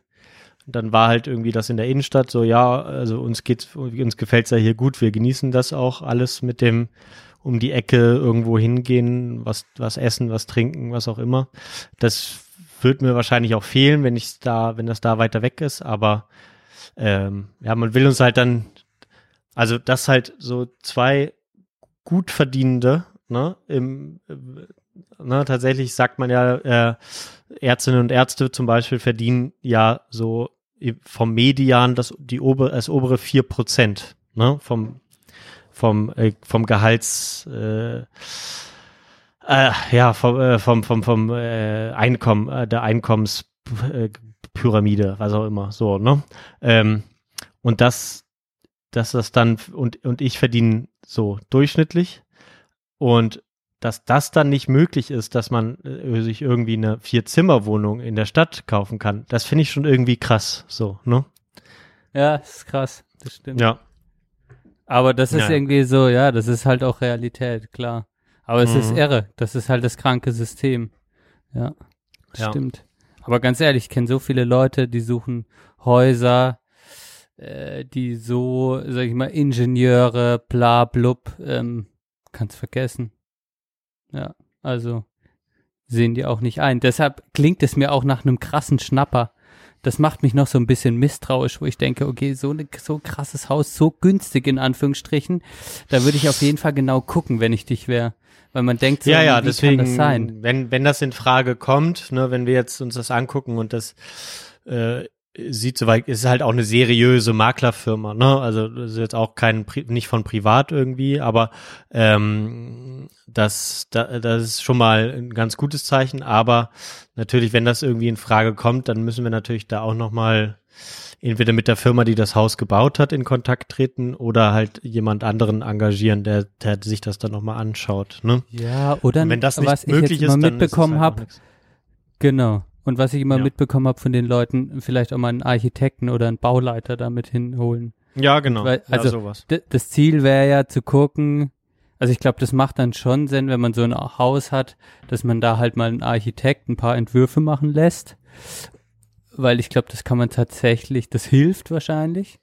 dann war halt irgendwie das in der Innenstadt so, ja, also uns geht's, uns gefällt's ja hier gut. Wir genießen das auch alles mit dem um die Ecke irgendwo hingehen, was, was essen, was trinken, was auch immer. Das wird mir wahrscheinlich auch fehlen, wenn ich da, wenn das da weiter weg ist, aber ähm, ja, man will uns halt dann, also das halt so zwei gut verdienende, ne, im, ne, tatsächlich sagt man ja, äh, Ärztinnen und Ärzte zum Beispiel verdienen ja so vom Median das, die ober, das obere vier Prozent, ne, vom, vom, äh, vom Gehalts, äh, äh, ja, vom, äh, vom, vom, vom äh, Einkommen, äh, der Einkommenspyramide, was auch immer, so, ne? Ähm, und das, dass das dann, und, und ich verdiene so durchschnittlich und dass das dann nicht möglich ist, dass man äh, sich irgendwie eine Vier-Zimmer-Wohnung in der Stadt kaufen kann, das finde ich schon irgendwie krass, so, ne? Ja, das ist krass, das stimmt. Ja. Aber das ist ja. irgendwie so, ja, das ist halt auch Realität, klar. Aber es mhm. ist irre. Das ist halt das kranke System. Ja, ja. stimmt. Aber ganz ehrlich, ich kenne so viele Leute, die suchen Häuser, äh, die so, sag ich mal, Ingenieure, bla blub, ähm, kannst vergessen. Ja, also sehen die auch nicht ein. Deshalb klingt es mir auch nach einem krassen Schnapper. Das macht mich noch so ein bisschen misstrauisch, wo ich denke, okay, so ein so krasses Haus, so günstig in Anführungsstrichen, da würde ich auf jeden Fall genau gucken, wenn ich dich wäre weil man denkt so, ja, ja, wie deswegen, kann das sein? Wenn, wenn das in Frage kommt, ne, wenn wir jetzt uns das angucken und das äh, sieht soweit, ist halt auch eine seriöse Maklerfirma, ne? Also das ist jetzt auch kein nicht von privat irgendwie, aber ähm, das, da, das ist schon mal ein ganz gutes Zeichen. Aber natürlich, wenn das irgendwie in Frage kommt, dann müssen wir natürlich da auch noch mal entweder mit der Firma, die das Haus gebaut hat, in Kontakt treten oder halt jemand anderen engagieren, der, der sich das dann nochmal anschaut. Ne? Ja, oder Und wenn das nicht was möglich ich jetzt mal ist mitbekommen halt habe, genau. Und was ich immer Ja. mitbekommen habe von den Leuten, vielleicht auch mal einen Architekten oder einen Bauleiter damit hinholen. Ja, genau. Weil- ja, also-. D das Ziel wäre ja zu gucken, also ich glaube, das macht dann schon Sinn, wenn man so ein Haus hat, dass man da halt mal einen Architekt ein paar Entwürfe machen lässt. Weil ich glaube, das kann man tatsächlich, das hilft wahrscheinlich.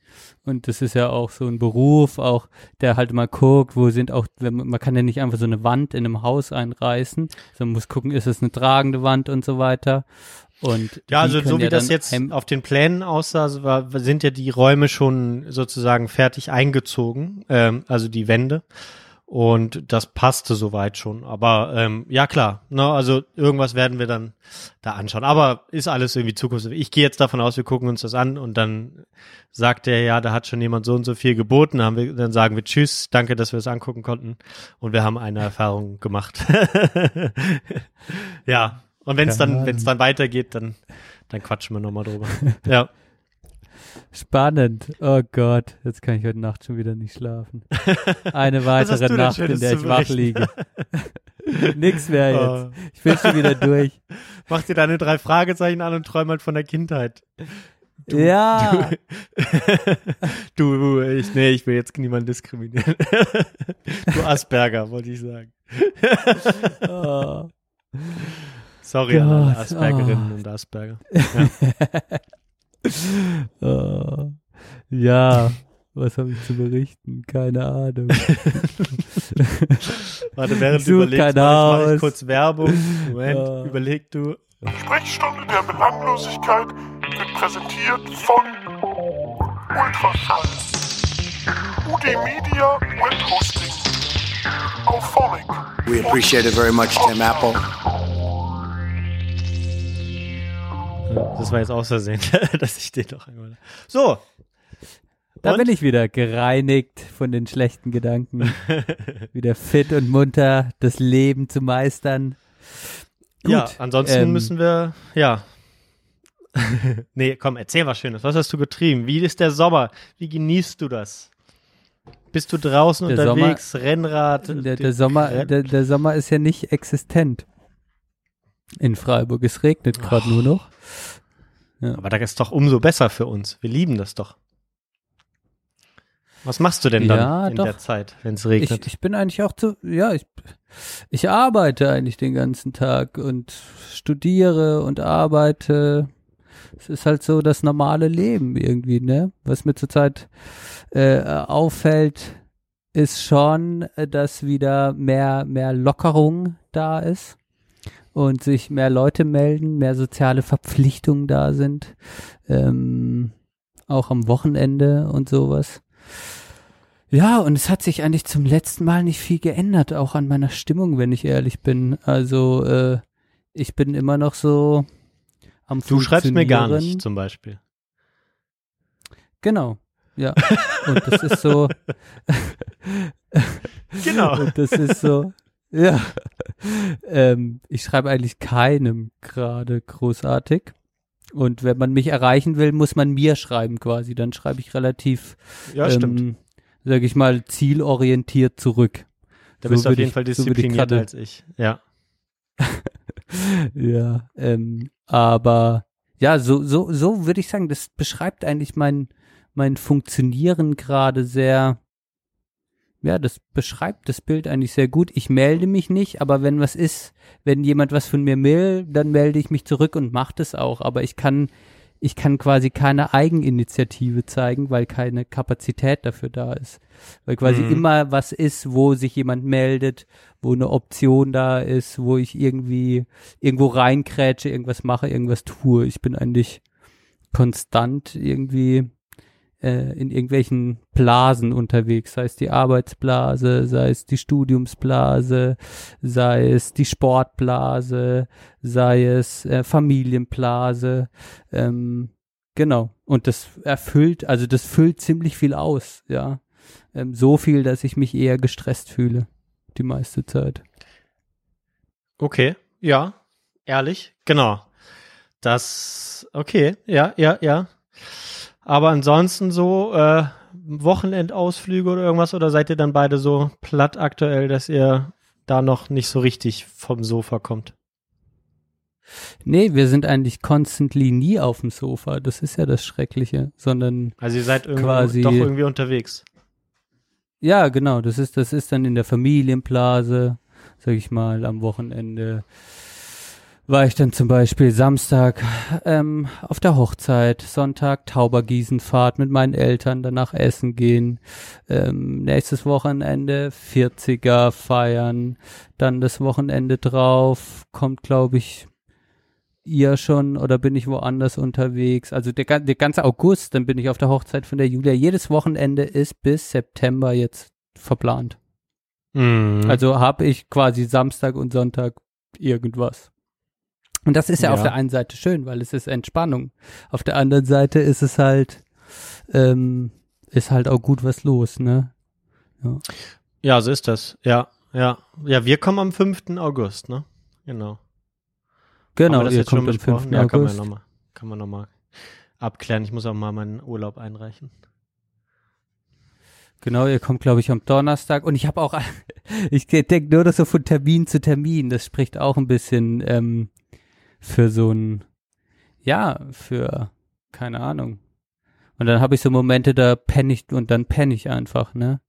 Und das ist ja auch so ein Beruf, auch der halt mal guckt, wo sind auch, man, kann ja nicht einfach so eine Wand in einem Haus einreißen, sondern muss gucken, ist es eine tragende Wand und so weiter. Und Ja, also so wie ja das jetzt auf den Plänen aussah, war, sind ja die Räume schon sozusagen fertig eingezogen, ähm, also die Wände. Und das passte soweit schon. Aber ähm, ja klar, ne, also irgendwas werden wir dann da anschauen. Aber ist alles irgendwie Zukunft. Ich gehe jetzt davon aus, wir gucken uns das an und dann sagt er, ja, da hat schon jemand so und so viel geboten. Dann, haben wir, dann sagen wir Tschüss, danke, dass wir es angucken konnten. Und wir haben eine Erfahrung gemacht. (laughs) ja. Und wenn es dann, wenn es dann weitergeht, dann, dann quatschen wir nochmal drüber. (laughs) ja. Spannend. Oh Gott, jetzt kann ich heute Nacht schon wieder nicht schlafen. Eine weitere du Nacht, in der ich wach liege. (laughs) Nix mehr Oh. jetzt. Ich bin schon wieder durch. Mach dir deine drei Fragezeichen an und träum halt von der Kindheit. ja. Du, (laughs) du, ich, nee, ich will jetzt niemanden diskriminieren. (laughs) du Asperger, wollte ich sagen. Oh. Sorry an alle Gott, Aspergerinnen oh. und Asperger. Oh. (laughs) Ja. Was habe ich zu berichten? Keine Ahnung. (laughs) Warte, während du überlegst, kein mach ich kurz Werbung. Moment, Ja. überleg du. Die Sprechstunde der Belanglosigkeit wird präsentiert von Ultraschall. UD Media Web Hosting. Auphonic. We appreciate it very much, Tim Apple. Das war jetzt aus Versehen, (laughs) dass ich den doch einmal. So. Da Und? bin ich wieder gereinigt von den schlechten Gedanken. (laughs) wieder fit und munter, das Leben zu meistern. Gut, ja, ansonsten ähm, müssen wir, ja. (laughs) nee, komm, erzähl was Schönes. Was hast du getrieben? Wie ist der Sommer? Wie genießt du das? Bist du draußen Der unterwegs? Rennrad? Der, der, Sommer, Renn- der, der Sommer ist ja nicht existent. In Freiburg. Es regnet gerade nur noch. Aber da ist doch umso besser für uns. Wir lieben das doch. Was machst du denn dann Ja, in doch. der Zeit, wenn es Ich, regnet? ich bin eigentlich auch zu, ja, ich, ich arbeite eigentlich den ganzen Tag und studiere und arbeite. Es ist halt so das normale Leben irgendwie, ne? Was mir zurzeit äh, auffällt, ist schon, äh, dass wieder mehr, mehr Lockerung da ist und sich mehr Leute melden, mehr soziale Verpflichtungen da sind, ähm, auch am Wochenende und sowas. Ja, und es hat sich eigentlich zum letzten Mal nicht viel geändert, auch an meiner Stimmung, wenn ich ehrlich bin. Also, äh, ich bin immer noch so am du schreibst mir gar nicht, zum Beispiel. Genau, ja. Und das ist so, (laughs) Genau. (laughs) und das ist so, ja. (laughs) Ähm, ich schreibe eigentlich keinem gerade großartig. Und wenn man mich erreichen will, muss man mir schreiben quasi. Dann schreibe ich relativ, Ja, ähm, sag ich mal, zielorientiert zurück. Da so bist du auf jeden ich- Fall so disziplinierter grade- als ich. Ja. (laughs) ja, ähm, aber ja, so, so, so würde ich sagen, das beschreibt eigentlich mein, mein Funktionieren gerade sehr, ja, das beschreibt das Bild eigentlich sehr gut. Ich melde mich nicht, aber wenn was ist, wenn jemand was von mir will, dann melde ich mich zurück und mache das auch. Aber ich kann, ich kann quasi keine Eigeninitiative zeigen, weil keine Kapazität dafür da ist. Weil quasi Mhm. immer was ist, wo sich jemand meldet, wo eine Option da ist, wo ich irgendwie irgendwo reinkrätsche, irgendwas mache, irgendwas tue. Ich bin eigentlich konstant irgendwie äh, in irgendwelchen Blasen unterwegs, sei es die Arbeitsblase, sei es die Studiumsblase, sei es die Sportblase, sei es äh, Familienblase. Ähm, Genau. Und das erfüllt, also das füllt ziemlich viel aus, ja. Ähm, so viel, dass ich mich eher gestresst fühle. Die meiste Zeit. Okay, ja, ehrlich, genau. Das, okay, ja, ja, ja. Aber ansonsten so äh, Wochenendausflüge oder irgendwas oder seid ihr dann beide so platt aktuell, dass ihr da noch nicht so richtig vom Sofa kommt? Nee, wir sind eigentlich constantly nie auf dem Sofa. Das ist ja das Schreckliche, sondern Also ihr seid Quasi- doch irgendwie unterwegs. ja, genau. Das ist, das ist dann in der Familienblase, sag ich mal, am Wochenende. War ich dann zum Beispiel Samstag ähm, auf der Hochzeit, Sonntag Taubergießenfahrt mit meinen Eltern, danach essen gehen, ähm, nächstes Wochenende 40er feiern, dann das Wochenende drauf kommt, glaube ich, ihr schon oder bin ich woanders unterwegs? Also der, der ganze August, dann bin ich auf der Hochzeit von der Julia. Jedes Wochenende ist bis September jetzt verplant. Mhm. Also habe ich quasi Samstag und Sonntag irgendwas. Und das ist ja, auf Ja. der einen Seite schön, weil es ist Entspannung. Auf der anderen Seite ist es halt, ähm, ist halt auch gut was los, ne? ja, so ist das. Ja, ja. Ja, wir kommen am 5. August, ne? Genau. Genau, das ihr kommt am besprochen? 5. Ja, kann man August. ja nochmal, kann man noch mal abklären. Ich muss auch mal meinen Urlaub einreichen. Genau, ihr kommt, glaube ich, am Donnerstag. Und ich habe auch, (laughs) ich denke nur das so von Termin zu Termin. Das spricht auch ein bisschen ähm, für so ein, ja, für, keine Ahnung. Und dann habe ich so Momente, da penne ich und dann penne ich einfach, ne?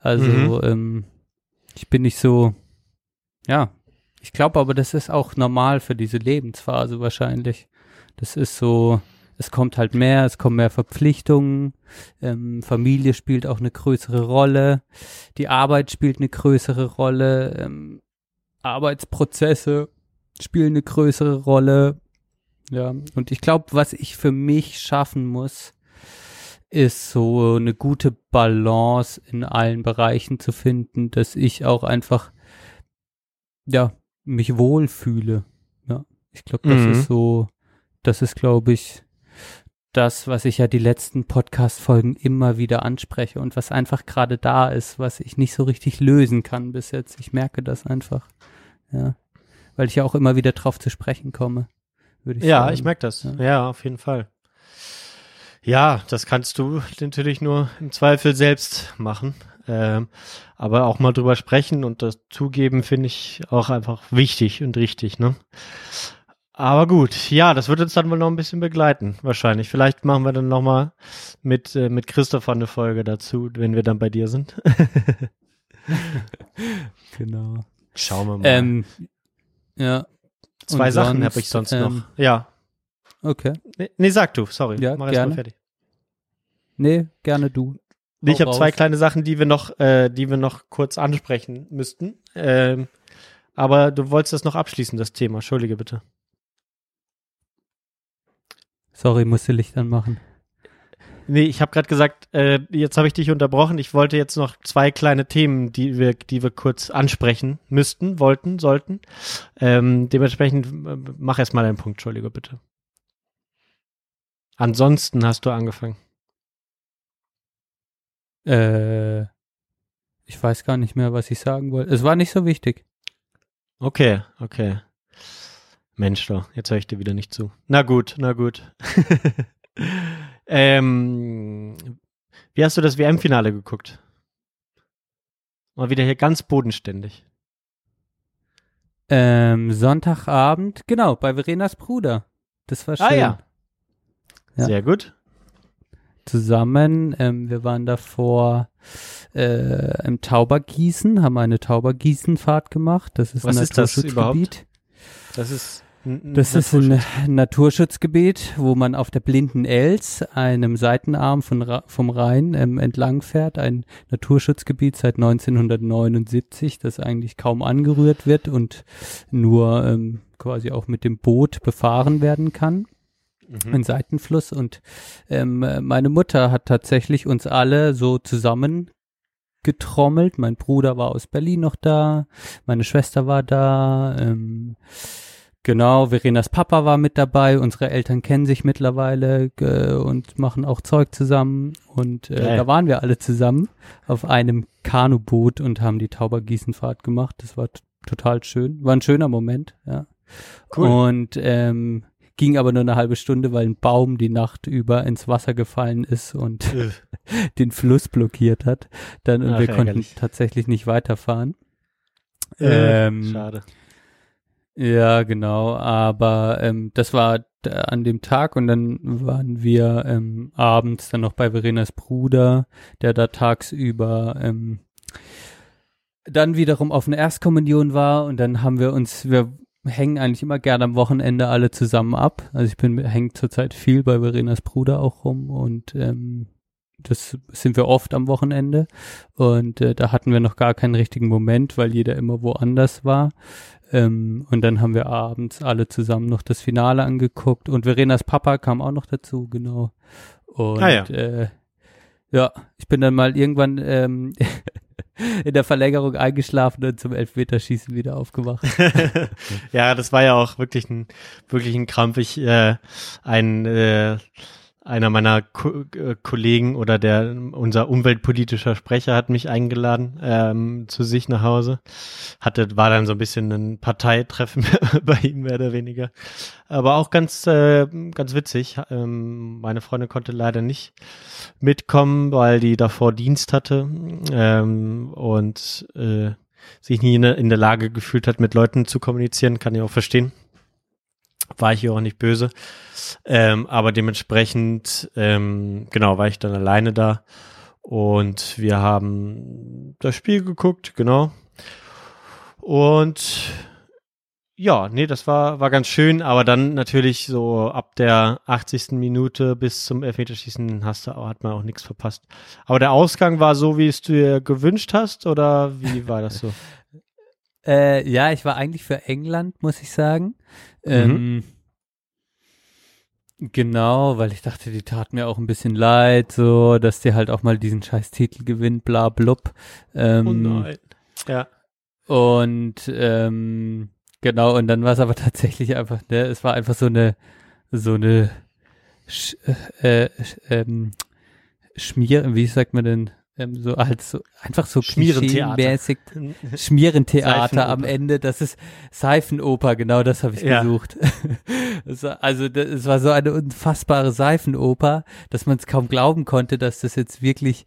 Also, Mhm. ähm, ich bin nicht so, ja, ich glaube aber, das ist auch normal für diese Lebensphase wahrscheinlich. Das ist so, es kommt halt mehr, es kommen mehr Verpflichtungen, ähm, Familie spielt auch eine größere Rolle, die Arbeit spielt eine größere Rolle, ähm, Arbeitsprozesse spielen eine größere Rolle. Ja, und ich glaube, was ich für mich schaffen muss, ist so eine gute Balance in allen Bereichen zu finden, dass ich auch einfach, ja, mich wohlfühle. Ja, ich glaube, das Mhm. ist so, das ist, glaube ich, das, was ich ja die letzten Podcast-Folgen immer wieder anspreche und was einfach gerade da ist, was ich nicht so richtig lösen kann bis jetzt. Ich merke das einfach. Ja. Weil ich ja auch immer wieder drauf zu sprechen komme. Würde ich Ja, sagen. ich merke das. Ja. Ja. auf jeden Fall. Ja, das kannst du natürlich nur im Zweifel selbst machen. Ähm, aber auch mal drüber sprechen und das zugeben finde ich auch einfach wichtig und richtig, ne? Aber gut, ja, das wird uns dann wohl noch ein bisschen begleiten, wahrscheinlich. Vielleicht machen wir dann noch mal mit, äh, mit Christopher eine Folge dazu, wenn wir dann bei dir sind. (laughs) Genau. Schauen wir mal. Ähm, ja, Zwei und Sachen habe ich sonst ähm, noch. Ja. okay. Nee, nee, sag du, sorry. Ja, Mach erst mal gerne. fertig. Nee, gerne du. Nee, ich habe zwei kleine Sachen, die wir noch, äh, die wir noch kurz ansprechen müssten. Ähm, aber du wolltest das noch abschließen, das Thema. Entschuldige bitte. Sorry, musste Licht anmachen. Nee, ich habe gerade gesagt, äh, jetzt habe ich dich unterbrochen. Ich wollte jetzt noch zwei kleine Themen, die wir, die wir kurz ansprechen müssten, wollten, sollten. Ähm, dementsprechend äh, mach erst mal deinen Punkt, Entschuldige bitte. Ansonsten hast du angefangen. Äh, ich weiß gar nicht mehr, was ich sagen wollte. Es war nicht so wichtig. Okay, okay. Mensch, doch, jetzt höre ich dir wieder nicht zu. Na gut, na gut. (laughs) ähm, wie hast du das WM-Finale geguckt? Mal wieder hier ganz bodenständig. Ähm, Sonntagabend, genau, bei Verenas Bruder. Das war schön. Ah ja. Ja. Sehr gut. Zusammen, ähm, wir waren davor äh, im Taubergießen, haben eine Taubergießenfahrt gemacht. Das ist Was ein ist das Naturschutzgebiet. Das ist Das ist ein Naturschutzgebiet, wo man auf der blinden Els, einem Seitenarm von, vom Rhein, ähm, entlang fährt. Ein Naturschutzgebiet seit 1979, das eigentlich kaum angerührt wird und nur ähm, quasi auch mit dem Boot befahren werden kann. Mhm. Ein Seitenfluss. Und ähm, äh, meine Mutter hat tatsächlich uns alle so zusammen getrommelt. Mein Bruder war aus Berlin noch da, meine Schwester war da, ähm, Genau, Verenas Papa war mit dabei, unsere Eltern kennen sich mittlerweile äh, und machen auch Zeug zusammen und äh, Geil. da waren wir alle zusammen auf einem Kanuboot und haben die Taubergießenfahrt gemacht. Das war total schön, war ein schöner Moment, ja. Cool. Und ähm, ging aber nur eine halbe Stunde, weil ein Baum die Nacht über ins Wasser gefallen ist und Äh, (laughs) den Fluss blockiert hat. Dann und Ach, wir konnten ärgerlich. tatsächlich nicht weiterfahren. äh, Ähm, Schade. Ja, genau. Aber ähm, das war an dem Tag und dann waren wir ähm, abends dann noch bei Verenas Bruder, der da tagsüber ähm, dann wiederum auf eine Erstkommunion war und dann haben wir uns, wir hängen eigentlich immer gerne am Wochenende alle zusammen ab. Also ich bin hängt zurzeit viel bei Verenas Bruder auch rum und ähm, das sind wir oft am Wochenende und äh, da hatten wir noch gar keinen richtigen Moment, weil jeder immer woanders war. Ähm, und dann haben wir abends alle zusammen noch das Finale angeguckt und Verenas Papa kam auch noch dazu, genau. Und Ah ja. Äh, ja, ich bin dann mal irgendwann ähm, (laughs) in der Verlängerung eingeschlafen und zum Elfmeterschießen wieder aufgewacht. (laughs) ja, das war ja auch wirklich ein, wirklich ein Krampf. Ich, äh, ein, äh, einer meiner Ko äh, Kollegen oder der, unser umweltpolitischer Sprecher hat mich eingeladen, ähm, zu sich nach Hause. Hatte, war dann so ein bisschen ein Parteitreffen (laughs) bei ihm, mehr oder weniger. Aber auch ganz, äh, ganz witzig. Ähm, meine Freundin konnte leider nicht mitkommen, weil die davor Dienst hatte, ähm, und, äh, sich nie in der, in der Lage gefühlt hat, mit Leuten zu kommunizieren, kann ich auch verstehen. War ich ihr auch nicht böse. Ähm, aber dementsprechend, ähm, genau, war ich dann alleine da. Und wir haben das Spiel geguckt, genau. Und ja, nee, das war, war ganz schön, aber dann natürlich so ab der 80. Minute bis zum Elfmeterschießen hast du, hat man auch nichts verpasst. Aber der Ausgang war so, wie es du dir gewünscht hast, oder wie war das so? (laughs) Äh, ja, ich war eigentlich für England, muss ich sagen. Ähm, genau, weil ich dachte, die tat mir auch ein bisschen leid, so, dass die halt auch mal diesen scheiß Titel gewinnt, bla blub. Ähm, Oh nein. Ja. Und ähm, genau, und dann war es aber (laughs) tatsächlich einfach, ne, es war einfach so eine, so eine Sch äh, äh, ähm, Schmier, wie sagt man denn, ähm, so halt so einfach so klischee-mäßig Schmierentheater am. Ende, das ist Seifenoper, genau das habe ich Ja. gesucht. (laughs) Es war- also das, es war so eine unfassbare Seifenoper, dass man es kaum glauben konnte, dass das jetzt wirklich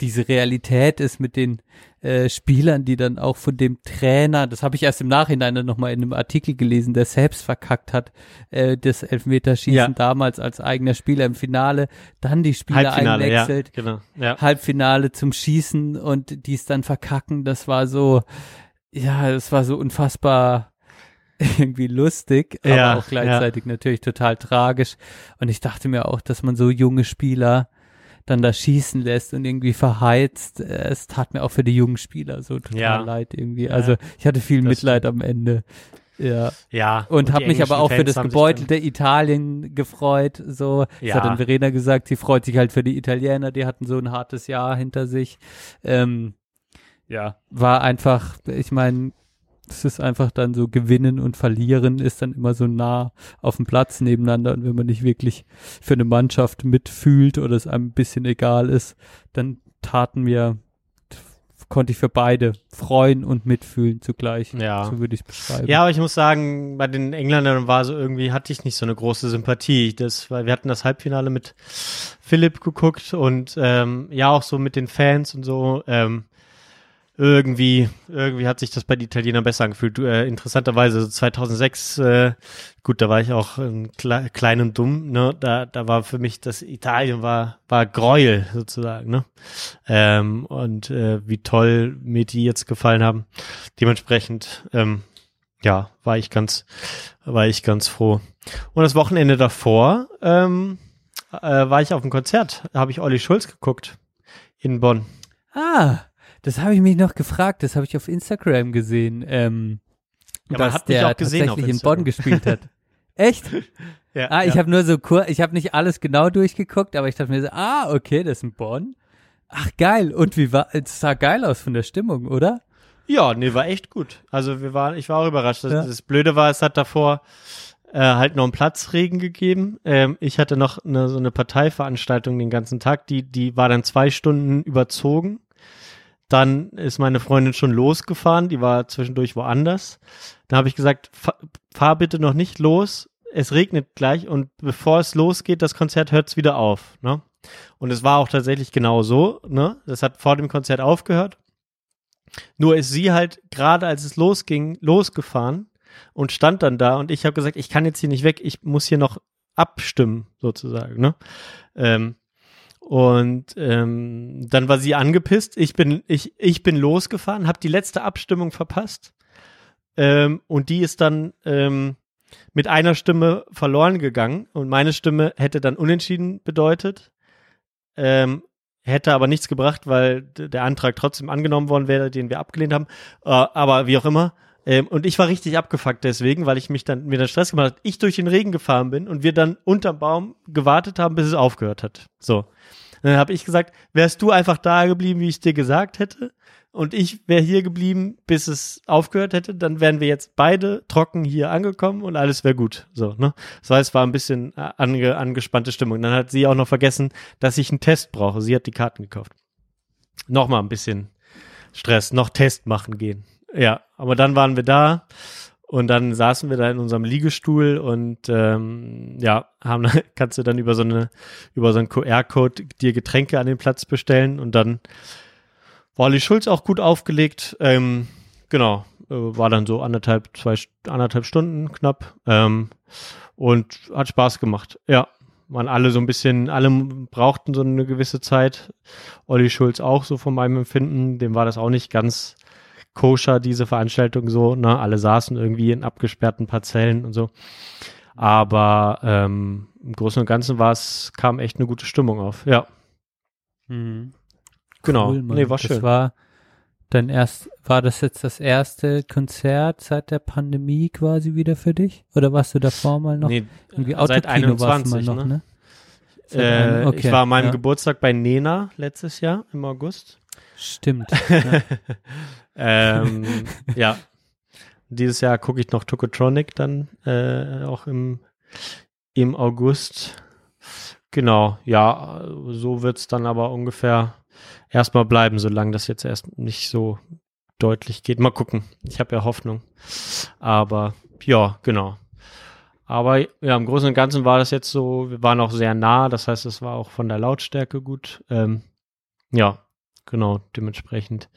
diese Realität ist mit den äh, Spielern, die dann auch von dem Trainer, das habe ich erst im Nachhinein dann nochmal in einem Artikel gelesen, der selbst verkackt hat, äh, das Elfmeterschießen Ja. damals als eigener Spieler im Finale, dann die Spieler Halbfinale, ja, einwechselt, genau. Ja. Halbfinale zum Schießen und die es dann verkacken, das war so, ja, das war so unfassbar (laughs) irgendwie lustig, aber Ja, auch gleichzeitig natürlich total tragisch. Und ich dachte mir auch, dass man so junge Spieler dann da schießen lässt und irgendwie verheizt. Äh, Es tat mir auch für die jungen Spieler so total Ja. leid irgendwie. Also ich hatte viel das Mitleid am Ende. Ja. Ja. Und, die habe mich aber auch für Fans das haben sich gebeutelte Italien gefreut. So, das Ja. hat dann Verena gesagt, sie freut sich halt für die Italiener, die hatten so ein hartes Jahr hinter sich. Ähm, ja, war einfach, ich meine, es ist einfach dann so gewinnen und verlieren ist dann immer so nah auf dem Platz nebeneinander und wenn man nicht wirklich für eine Mannschaft mitfühlt oder es einem ein bisschen egal ist, dann taten mir konnte ich für beide freuen und mitfühlen zugleich. Ja. So würde ich es beschreiben. Ja, aber ich muss sagen, bei den Engländern war so irgendwie, hatte ich nicht so eine große Sympathie. Das, weil wir hatten das Halbfinale mit Philipp geguckt und ähm, ja auch so mit den Fans und so. Ähm, irgendwie, irgendwie hat sich das bei den Italienern besser angefühlt. Äh, interessanterweise so 2006, äh, gut, da war ich auch kle klein und dumm, ne? Da, da war für mich das Italien war war Gräuel sozusagen, ne? Ähm, und äh, wie toll mir die jetzt gefallen haben. Dementsprechend, ähm, ja, war ich ganz, war ich ganz froh. Und das Wochenende davor ähm, äh, war ich auf dem Konzert, habe ich Olli Schulz geguckt in Bonn. Ah, das habe ich mich noch gefragt. Das habe ich auf Instagram gesehen. Ähm, Ja, dass der auch gesehen tatsächlich in. Bonn gespielt hat. (laughs) Echt? Ja, Ah, ich ja. habe nur so kurz, ich habe nicht alles genau durchgeguckt, aber ich dachte mir so, ah, okay, das ist in Bonn. Ach geil. Und wie war? Es sah geil aus von der Stimmung, oder? Ja, nee, war echt gut. Also wir waren, ich war auch überrascht. Das, Ja. das Blöde war, es hat davor äh, halt noch einen Platzregen gegeben. Ähm, ich hatte noch eine, so eine Parteiveranstaltung den ganzen Tag, die, die war dann zwei Stunden überzogen. Dann ist meine Freundin schon losgefahren, die war zwischendurch woanders. Dann habe ich gesagt, fahr, bitte noch nicht los, es regnet gleich und bevor es losgeht, das Konzert hört's wieder auf. Ne? Und es war auch tatsächlich genau so. Ne? Das hat vor dem Konzert aufgehört. Nur ist sie halt gerade als es losging, losgefahren und stand dann da und ich habe gesagt, ich kann jetzt hier nicht weg, ich muss hier noch abstimmen, sozusagen. Ne? Ähm, und ähm, dann war sie angepisst. Ich bin, ich, ich bin losgefahren, habe die letzte Abstimmung verpasst. Ähm, und die ist dann ähm, mit einer Stimme verloren gegangen. Und meine Stimme hätte dann unentschieden bedeutet. Ähm, hätte aber nichts gebracht, weil der Antrag trotzdem angenommen worden wäre, den wir abgelehnt haben. Äh, aber wie auch immer. Ähm, und ich war richtig abgefuckt deswegen, weil ich mich dann mir dann Stress gemacht habe. Ich durch den Regen gefahren bin und wir dann unterm Baum gewartet haben, bis es aufgehört hat. So. Dann habe ich gesagt, wärst du einfach da geblieben, wie ich dir gesagt hätte, und ich wäre hier geblieben, bis es aufgehört hätte, dann wären wir jetzt beide trocken hier angekommen und alles wäre gut. So, ne? Das heißt, es war ein bisschen äh, ange, angespannte Stimmung. Dann hat sie auch noch vergessen, dass ich einen Test brauche. Sie hat die Karten gekauft. Nochmal ein bisschen Stress, noch Test machen gehen. Ja, aber dann waren wir da und dann saßen wir da in unserem Liegestuhl und ähm, ja, haben (laughs) kannst du dann über so eine über so einen QR-Code dir Getränke an den Platz bestellen und dann war Olli Schulz auch gut aufgelegt. Ähm, genau, äh, war dann so anderthalb, zwei, anderthalb Stunden knapp ähm, und hat Spaß gemacht. Ja, waren alle so ein bisschen, alle brauchten so eine gewisse Zeit. Olli Schulz auch so von meinem Empfinden, dem war das auch nicht ganz koscher, diese Veranstaltung so, ne? Alle saßen irgendwie in abgesperrten Parzellen und so. Aber ähm, im Großen und Ganzen war es, kam echt eine gute Stimmung auf. Ja, Mhm. genau. Cool, Mann. nee, war das schön. war dein erst, war das jetzt das erste Konzert seit der Pandemie quasi wieder für dich? Oder warst du davor mal noch? nee, Irgendwie seit Autokino warst du mal 21, noch, ne? ne? Äh, okay, ich war an meinem ja. Geburtstag bei Nena letztes Jahr im August. Stimmt. (laughs) ja. Ähm, (laughs) ja. Dieses Jahr gucke ich noch Tokotronic dann äh, auch im, im August. Genau, ja, so wird's dann aber ungefähr erstmal bleiben, solange das jetzt erst nicht so deutlich geht. Mal gucken. Ich habe ja Hoffnung. Aber ja, genau. Aber ja, im Großen und Ganzen war das jetzt so, wir waren auch sehr nah, das heißt, es war auch von der Lautstärke gut. Ähm, ja, genau, dementsprechend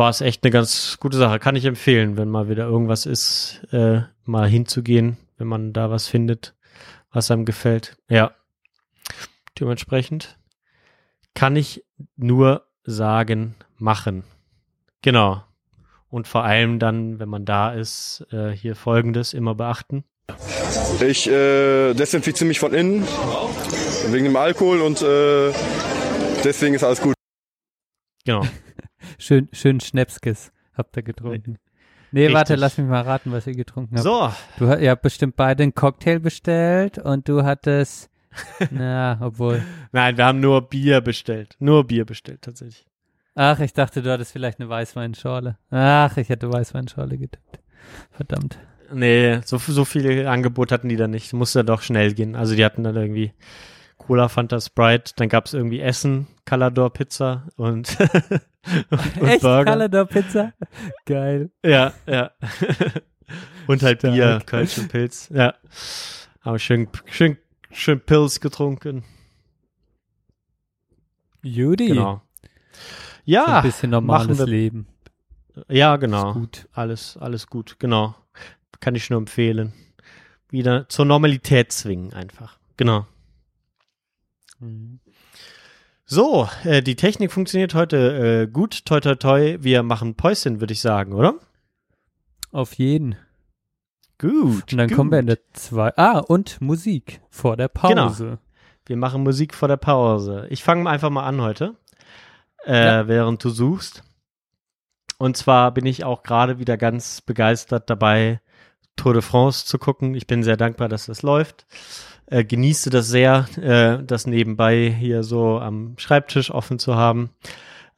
war es echt eine ganz gute Sache. Kann ich empfehlen, wenn mal wieder irgendwas ist, äh, mal hinzugehen, wenn man da was findet, was einem gefällt. Ja, dementsprechend kann ich nur sagen, machen. Genau. Und vor allem dann, wenn man da ist, äh, hier folgendes immer beachten. Ich äh, desinfiziere mich von innen wegen dem Alkohol und äh, deswegen ist alles gut. Genau. (laughs) Schön, schön Schnäpskes habt ihr getrunken. Nee, Richtig. warte, lass mich mal raten, was ihr getrunken habt. So, Du, ihr habt bestimmt beide einen Cocktail bestellt und du hattest, (laughs) na, obwohl. nein, wir haben nur Bier bestellt. Nur Bier bestellt, tatsächlich. Ach, ich dachte, du hattest vielleicht eine Weißweinschorle. Ach, ich hätte Weißweinschorle getippt. Verdammt. Nee, so, so viele Angebot hatten die da nicht. Musste doch schnell gehen. Also die hatten dann irgendwie Cola, Fanta, Sprite, dann gab's irgendwie Essen, Calador Pizza und, und, (laughs) und Echt Burger. Calador Pizza? Geil. Ja, ja. und halt Stark. Bier, Kölsch und Pilz. Ja. Aber schön, schön, schön Pilz getrunken. Judy. Genau. So Ja, ein bisschen normales wir- Leben. ja, Ist genau. gut. Alles, alles gut, genau. Kann ich nur empfehlen. Wieder zur Normalität zwingen einfach. Genau. Mhm. So, äh, die Technik funktioniert heute äh, gut. Toi, toi, toi. Wir machen Päuschen, würde ich sagen, oder? Auf jeden. Gut. Und dann gut. kommen wir in der zwei. Ah, und Musik vor der Genau. Pause. Wir machen Musik vor der Pause. Ich fange einfach mal an heute, äh, Ja. während du suchst. Und zwar bin ich auch gerade wieder ganz begeistert dabei, Tour de France zu gucken. Ich bin sehr dankbar, dass das läuft. Äh, genieße das sehr, äh, das nebenbei hier so am Schreibtisch offen zu haben,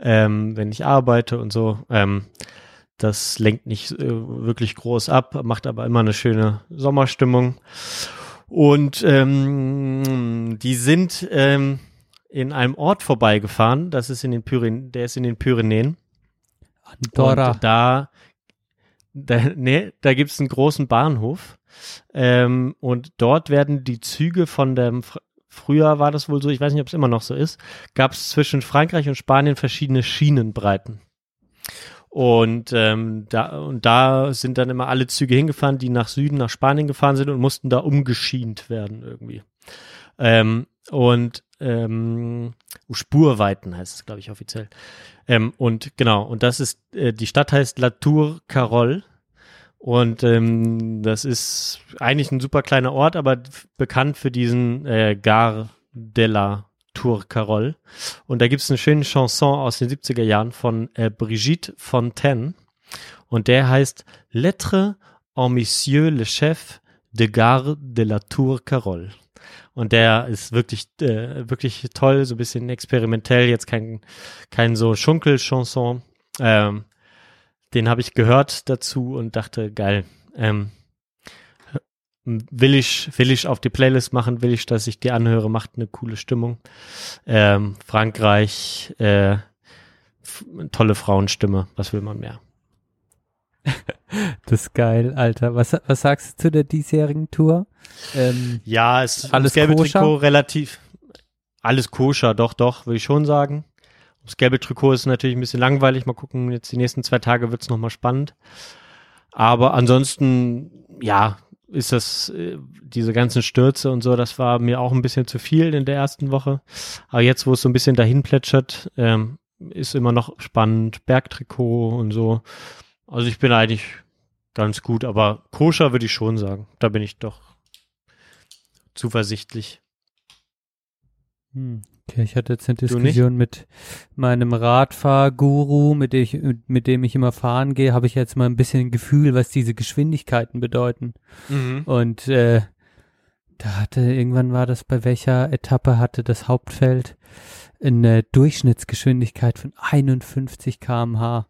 ähm, wenn ich arbeite und so. Ähm, Das lenkt nicht äh, wirklich groß ab, macht aber immer eine schöne Sommerstimmung. Und ähm, die sind ähm, in einem Ort vorbeigefahren, das ist in den Pyrenäen, der ist in den Pyrenäen. Andorra. Und da, da, nee, da gibt's einen großen Bahnhof. Ähm, und dort werden die Züge von dem, Fr- früher war das wohl so, ich weiß nicht, ob es immer noch so ist, gab's zwischen Frankreich und Spanien verschiedene Schienenbreiten. Und, ähm, da, und da sind dann immer alle Züge hingefahren, die nach Süden, nach Spanien gefahren sind und mussten da umgeschient werden irgendwie. Ähm, und ähm, Spurweiten heißt es, glaube ich, offiziell. Ähm, und genau, und das ist, äh, die Stadt heißt La Tour Carol. Und ähm, das ist eigentlich ein super kleiner Ort, aber bekannt für diesen äh, Gare de la Tour Carol. Und da gibt es eine schöne Chanson aus den 70er Jahren von äh, Brigitte Fontaine. Und der heißt Lettre en Monsieur le Chef de Gare de la Tour Carol. Und der ist wirklich, äh, wirklich toll, so ein bisschen experimentell, jetzt kein, kein so Schunkel-Chanson. Ähm, den habe ich gehört dazu und dachte, geil. Ähm, will ich, will ich auf die Playlist machen, will ich, dass ich die anhöre, macht eine coole Stimmung. Ähm, Frankreich, äh, tolle Frauenstimme, was will man mehr? (laughs) Das ist geil, Alter. Was, was sagst du zu der diesjährigen Tour? Ähm, Ja, es Alles das gelbe koscher? Trikot relativ alles koscher, doch, doch, würde ich schon sagen. Das gelbe Trikot ist natürlich ein bisschen langweilig. Mal gucken, jetzt die nächsten zwei Tage wird's noch mal spannend. Aber ansonsten, ja, ist das, äh, diese ganzen Stürze und so, das war mir auch ein bisschen zu viel in der ersten Woche. Aber jetzt, wo es so ein bisschen dahin plätschert, ähm, ist immer noch spannend. Bergtrikot und so. Also ich bin eigentlich ganz gut, aber koscher würde ich schon sagen. Da bin ich doch zuversichtlich. Hm. Okay, ich hatte jetzt eine? Diskussion mit meinem Radfahrguru, mit dem ich, mit dem ich immer fahren gehe, habe ich jetzt mal ein bisschen ein Gefühl, was diese Geschwindigkeiten bedeuten. Und äh, da hatte, irgendwann war das, bei welcher Etappe hatte das Hauptfeld eine Durchschnittsgeschwindigkeit von 51 kmh.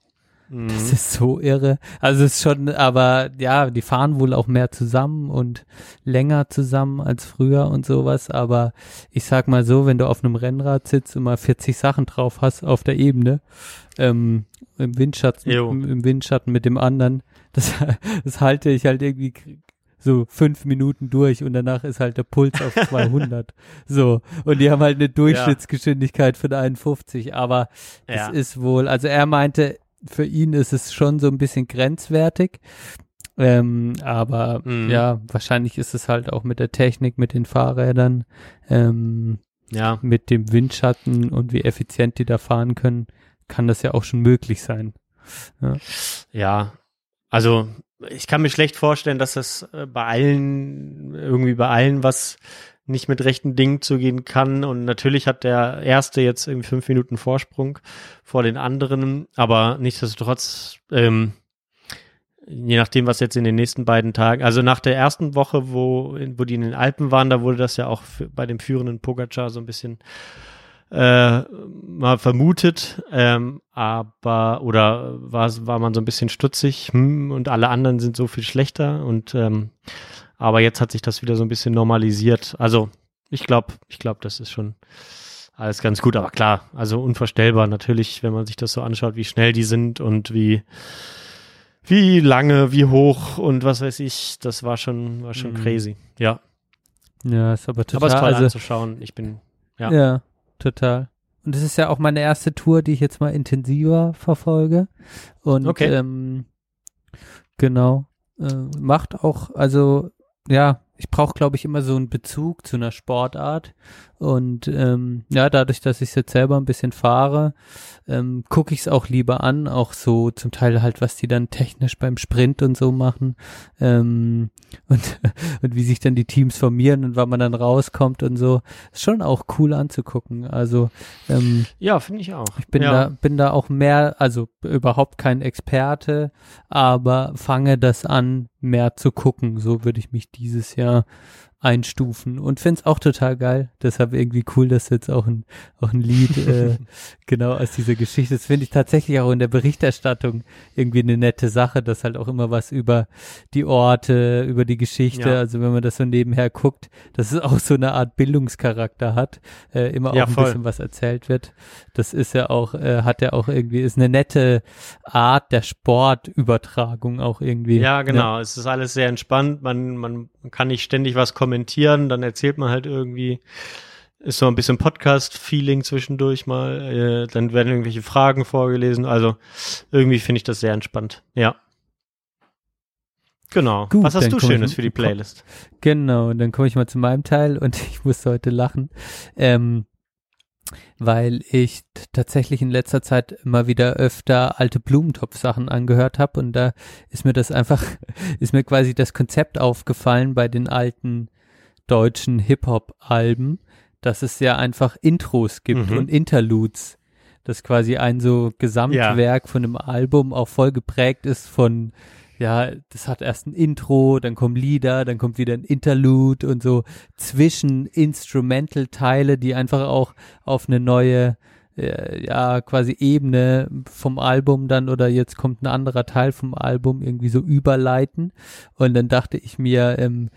Mhm. Das ist so irre. Also es ist schon, aber ja, die fahren wohl auch mehr zusammen und länger zusammen als früher und sowas. Aber ich sag mal so, wenn du auf einem Rennrad sitzt und mal 40 Sachen drauf hast auf der Ebene, ähm, im Windschatten, im, im Windschatten mit dem anderen, (laughs) das, das halte ich halt irgendwie so fünf Minuten durch und danach ist halt der Puls auf (laughs) 200. so. Und die haben halt eine Durchschnittsgeschwindigkeit von 51. Aber Ja. es ist wohl, also er meinte, für ihn ist es schon so ein bisschen grenzwertig. Ähm, aber Mhm. ja, wahrscheinlich ist es halt auch mit der Technik, mit den Fahrrädern, ähm, ja, mit dem Windschatten und wie effizient die da fahren können, kann das ja auch schon möglich sein. ja. Also ich kann mir schlecht vorstellen, dass das äh, bei allen, irgendwie bei allen was nicht mit rechten Dingen zugehen kann. Und natürlich hat der Erste jetzt irgendwie fünf Minuten Vorsprung vor den anderen, aber nichtsdestotrotz, ähm, je nachdem, was jetzt in den nächsten beiden Tagen, also nach der ersten Woche, wo, wo die in den Alpen waren, da wurde das ja auch für, bei dem führenden Pogacar so ein bisschen äh, mal vermutet, ähm, aber oder war, war man so ein bisschen stutzig? Hm, und alle anderen sind so viel schlechter. Und ähm, aber jetzt hat sich das wieder so ein bisschen normalisiert. Also ich glaube, ich glaube, das ist schon alles ganz gut, aber klar, also unvorstellbar natürlich, wenn man sich das so anschaut, wie schnell die sind und wie wie lange, wie hoch und was weiß ich, das war schon war schon Mhm. crazy. Ja, Ja, ist aber total, aber es ist toll also, anzuschauen. Ich bin ja. ja, total. Und das ist ja auch meine erste Tour, die ich jetzt mal intensiver verfolge. Und Okay. ähm, genau. Äh, macht auch, also ja, ich brauche, glaube ich, immer so einen Bezug zu einer Sportart. Und ähm, ja, dadurch, dass ich jetzt selber ein bisschen fahre, ähm, gucke ich es auch lieber an, auch so zum Teil halt, was die dann technisch beim Sprint und so machen. Ähm, (laughs) und, und wie sich dann die Teams formieren und wann man dann rauskommt und so. Ist schon auch cool anzugucken. Also ähm, Ja, finde ich auch. ich bin ja. da, bin da auch mehr, also überhaupt kein Experte, aber fange das an, mehr zu gucken. So würde ich mich dieses Jahr einstufen und finde es auch total geil. Deshalb irgendwie cool, dass jetzt auch ein, auch ein Lied äh, (laughs) genau aus dieser Geschichte. Das finde ich tatsächlich auch in der Berichterstattung irgendwie eine nette Sache, dass halt auch immer was über die Orte, über die Geschichte, Ja. also wenn man das so nebenher guckt, dass es auch so eine Art Bildungscharakter hat, äh, immer Ja, auch ein voll. bisschen was erzählt wird. Das ist ja auch, äh, hat ja auch irgendwie, ist eine nette Art der Sportübertragung auch irgendwie. Ja, genau. Es ist alles sehr entspannt. Man, man kann nicht ständig was kommentieren. Dann erzählt man halt irgendwie, ist so ein bisschen Podcast-Feeling zwischendurch mal. Äh, dann werden irgendwelche Fragen vorgelesen. Also irgendwie finde ich das sehr entspannt. Ja. Genau. Gut, was hast du Schönes für die Playlist? Genau, und dann komme ich mal zu meinem Teil und (laughs) ich musste heute lachen, ähm, weil ich tatsächlich in letzter Zeit immer wieder öfter alte Blumentopf-Sachen angehört habe und da ist mir das einfach, (laughs) ist mir quasi das Konzept aufgefallen bei den alten deutschen Hip-Hop-Alben, dass es ja einfach Intros gibt Mhm. und Interludes, dass quasi ein so Gesamtwerk von einem Album auch voll geprägt ist von ja, das hat erst ein Intro, dann kommen Lieder, dann kommt wieder ein Interlude und so zwischen Instrumental-Teile, die einfach auch auf eine neue, äh, ja, quasi Ebene vom Album dann oder jetzt kommt ein anderer Teil vom Album irgendwie so überleiten. Und dann dachte ich mir, ähm,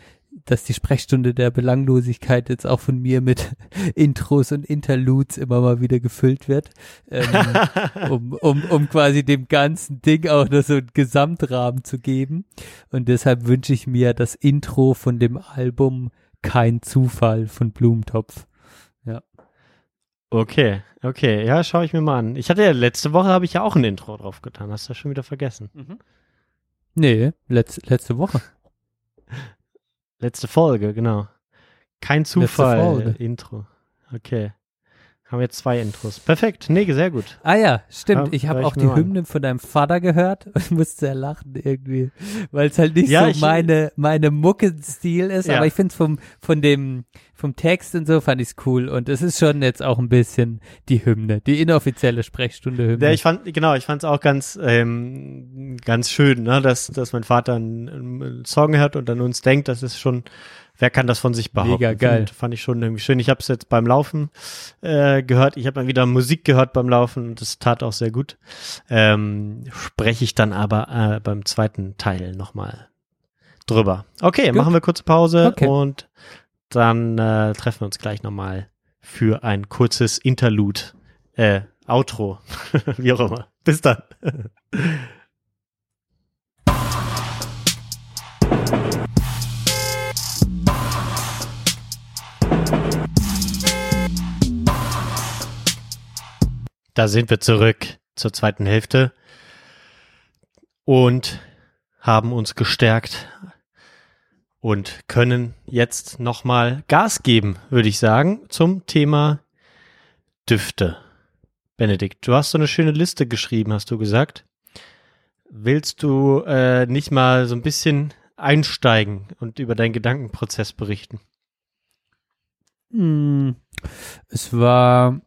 dass die Sprechstunde der Belanglosigkeit jetzt auch von mir mit (laughs) Intros und Interludes immer mal wieder gefüllt wird. Ähm, (laughs) um, um, um quasi dem ganzen Ding auch noch so einen Gesamtrahmen zu geben. Und deshalb wünsche ich mir das Intro von dem Album Kein Zufall von Blumentopf. Okay, okay. Ja, schaue ich mir mal an. Ich hatte ja letzte Woche habe ich ja auch ein Intro drauf getan. Hast du das schon wieder vergessen? Nee, letz, letzte Woche. Letzte Folge, genau. Kein Folge. Zufall. Intro. Okay. Haben jetzt zwei Intros. Perfekt. Nee, sehr gut. Ah ja, stimmt. Ja, ich habe auch die an. Hymnen von deinem Vater gehört (laughs) und musste sehr lachen irgendwie, weil es halt nicht Ja, so meine meine Muckenstil ist, Ja. aber ich finde es vom von dem vom Text und so fand ich es cool und es ist schon jetzt auch ein bisschen die Hymne, die inoffizielle Sprechstunde Hymne. Ja, ich fand, genau, ich fand es auch ganz, ähm, ganz schön, ne, dass, dass mein Vater einen, einen Song hört und an uns denkt, das ist schon, wer kann das von sich behaupten? Mega geil. Fand, fand ich schon irgendwie schön. Ich habe es jetzt beim Laufen äh, gehört. Ich habe mal wieder Musik gehört beim Laufen und das tat auch sehr gut. Ähm, Spreche ich dann aber äh, beim zweiten Teil nochmal drüber. Okay, Gut. machen wir kurze Pause Okay. und dann äh, treffen wir uns gleich nochmal für ein kurzes Interlude. Äh, Outro. (laughs) Wie auch immer. Bis dann. (laughs) Da sind wir zurück zur zweiten Hälfte und haben uns gestärkt und können jetzt nochmal Gas geben, würde ich sagen, zum Thema Düfte. Benedikt, du hast so eine schöne Liste geschrieben, hast du gesagt. Willst du äh, nicht mal so ein bisschen einsteigen und über deinen Gedankenprozess berichten? Hm, es war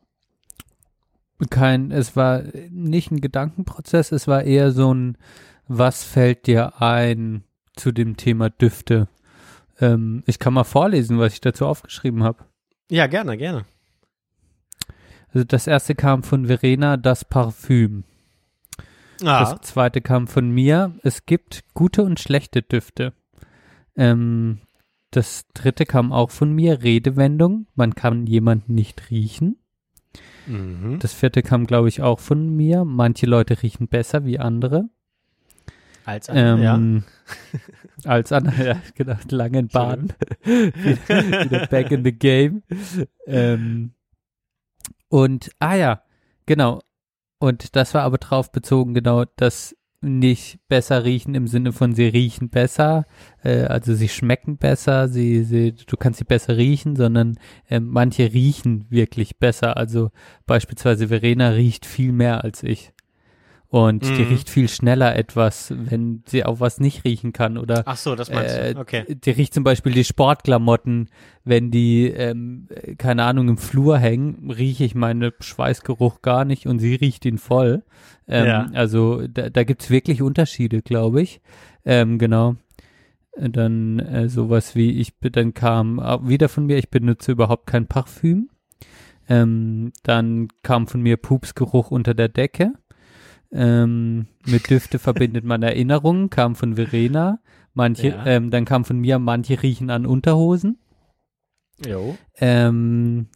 kein, es war nicht ein Gedankenprozess, es war eher so ein, was fällt dir ein zu dem Thema Düfte? Ähm, ich kann mal vorlesen, was ich dazu aufgeschrieben habe. Ja, gerne, gerne. Also das erste kam von Verena, das Parfüm. Ah, Das zweite kam von mir. Es gibt gute und schlechte Düfte. Ähm, das dritte kam auch von mir. Redewendung. Man kann jemanden nicht riechen. Mhm. Das vierte kam, glaube ich, auch von mir. Manche Leute riechen besser wie andere. als Ähm, ja. (laughs) Als andere, ja, genau, langen Baden. (laughs) wieder, wieder back in the game. Ähm, und, ah ja, genau. Und das war aber drauf bezogen, genau, dass nicht besser riechen im Sinne von sie riechen besser, äh, also sie schmecken besser, sie, sie, du kannst sie besser riechen, sondern ähm, manche riechen wirklich besser. Also beispielsweise Verena riecht viel mehr als ich. Und die Mhm. riecht viel schneller etwas, wenn sie auch was nicht riechen kann. Oder Ach so, das meinst äh, du. Okay. die riecht zum Beispiel die Sportklamotten, wenn die, ähm, äh, keine Ahnung, im Flur hängen, rieche ich meinen Schweißgeruch gar nicht und sie riecht ihn voll. Ähm, Ja. Also da, da gibt's wirklich Unterschiede, glaube ich. Ähm, genau. Dann äh, sowas wie ich, dann kam wieder von mir, ich benutze überhaupt kein Parfüm. Ähm, dann kam von mir Pupsgeruch unter der Decke. Ähm, mit Düfte (laughs) verbindet man Erinnerungen, kam von Verena. Manche, Ja. ähm, dann kam von mir, manche riechen an Unterhosen. Jo. Ähm,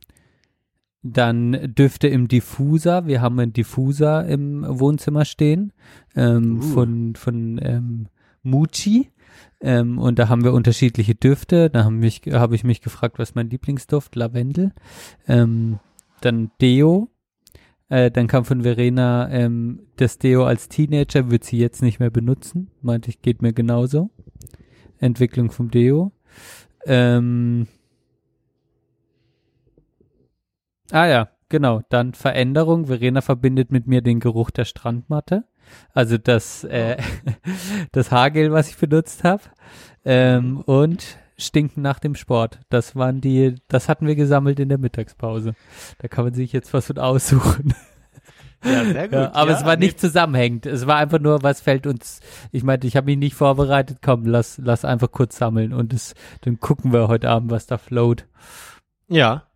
dann Düfte im Diffuser. Wir haben einen Diffuser im Wohnzimmer stehen ähm, Uh. von, von ähm, Mucci. Ähm, und da haben wir unterschiedliche Düfte. Da habe mich, hab ich mich gefragt, was mein Lieblingsduft? Lavendel. Ähm, dann Deo. Äh, dann kam von Verena ähm, das Deo als Teenager, wird sie jetzt nicht mehr benutzen. Meinte ich, geht mir genauso. Entwicklung vom Deo. Ähm, Ah ja, genau. Dann Veränderung. Verena verbindet mit mir den Geruch der Strandmatte. Also das, äh, (laughs) das Haargel, was ich benutzt habe. Ähm, und Stinken nach dem Sport. Das waren die, das hatten wir gesammelt in der Mittagspause. Da kann man sich jetzt was von aussuchen. (laughs) Ja, sehr gut. Ja, aber Ja, es war nee. nicht zusammenhängend. Es war einfach nur, was fällt uns. Ich meinte, ich habe mich nicht vorbereitet. Komm, lass, lass einfach kurz sammeln und es, dann gucken wir heute Abend, was da float. Ja.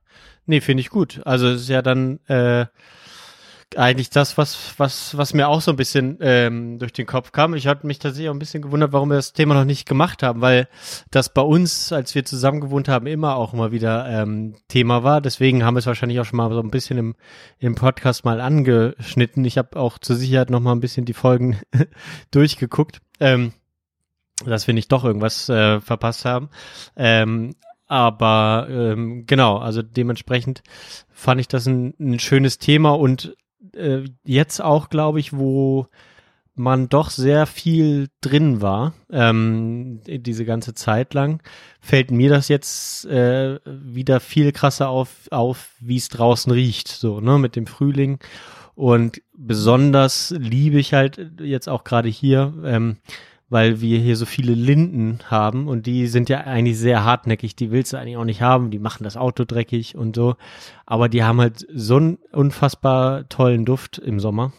Nee, finde ich gut. Also es ist ja dann äh, eigentlich das, was, was, was mir auch so ein bisschen ähm, durch den Kopf kam. Ich hatte mich tatsächlich auch ein bisschen gewundert, warum wir das Thema noch nicht gemacht haben, weil das bei uns, als wir zusammen gewohnt haben, immer auch immer wieder ähm, Thema war. Deswegen haben wir es wahrscheinlich auch schon mal so ein bisschen im, im Podcast mal angeschnitten. Ich habe auch zur Sicherheit noch mal ein bisschen die Folgen (laughs) durchgeguckt. Ähm, dass wir nicht doch irgendwas äh, verpasst haben. Ähm, aber ähm, genau, also dementsprechend fand ich das ein, ein schönes Thema und äh, jetzt auch, glaube ich, wo man doch sehr viel drin war, ähm, diese ganze Zeit lang, fällt mir das jetzt äh, wieder viel krasser auf, auf wie es draußen riecht, so, ne, mit dem Frühling. Und besonders liebe ich halt jetzt auch gerade hier, ähm, weil wir hier so viele Linden haben und die sind ja eigentlich sehr hartnäckig, die willst du eigentlich auch nicht haben, die machen das Auto dreckig und so, aber die haben halt so einen unfassbar tollen Duft im Sommer,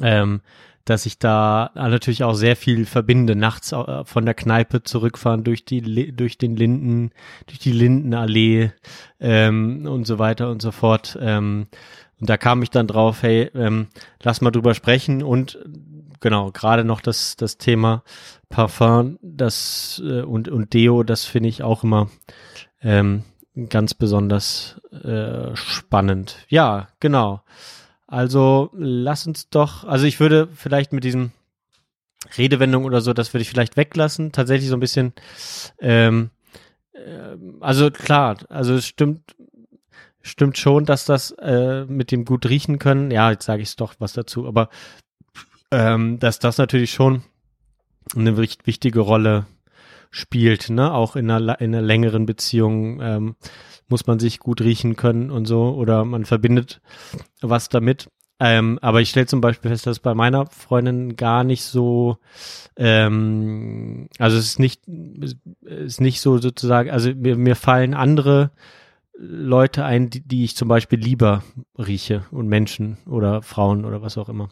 ähm, dass ich da natürlich auch sehr viel verbinde, nachts äh, von der Kneipe zurückfahren durch die durch den Linden, durch die Lindenallee ähm, und so weiter und so fort. Ähm, und da kam ich dann drauf, hey, ähm, lass mal drüber sprechen und genau, gerade noch das, das Thema Parfum, das äh, und, und Deo, das finde ich auch immer ähm, ganz besonders äh, spannend. Ja, genau. Also lass uns doch, also ich würde vielleicht mit diesem Redewendung oder so, das würde ich vielleicht weglassen. Tatsächlich so ein bisschen, ähm, ähm, also klar, also es stimmt, stimmt schon, dass das äh, mit dem gut riechen können. Ja, jetzt sage ich es doch was dazu, aber ähm, dass das natürlich schon eine wicht- wichtige Rolle spielt, ne? Auch in einer, in einer längeren Beziehung ähm, muss man sich gut riechen können und so oder man verbindet was damit. Ähm, aber ich stelle zum Beispiel fest, dass bei meiner Freundin gar nicht so, ähm, also es ist nicht, es ist nicht so sozusagen, also mir, mir fallen andere Leute ein, die, die ich zum Beispiel lieber rieche und Menschen oder Frauen oder was auch immer.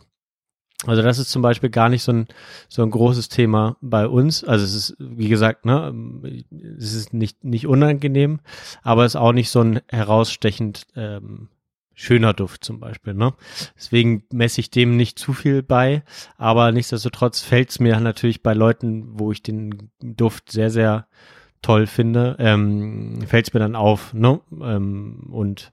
Also das ist zum Beispiel gar nicht so ein, so ein großes Thema bei uns. Also es ist, wie gesagt, ne, es ist nicht, nicht unangenehm, aber es ist auch nicht so ein herausstechend ähm, schöner Duft zum Beispiel. Ne? Deswegen messe ich dem nicht zu viel bei, aber nichtsdestotrotz fällt es mir natürlich bei Leuten, wo ich den Duft sehr, sehr toll finde, ähm, fällt es mir dann auf. Ne? Ähm, und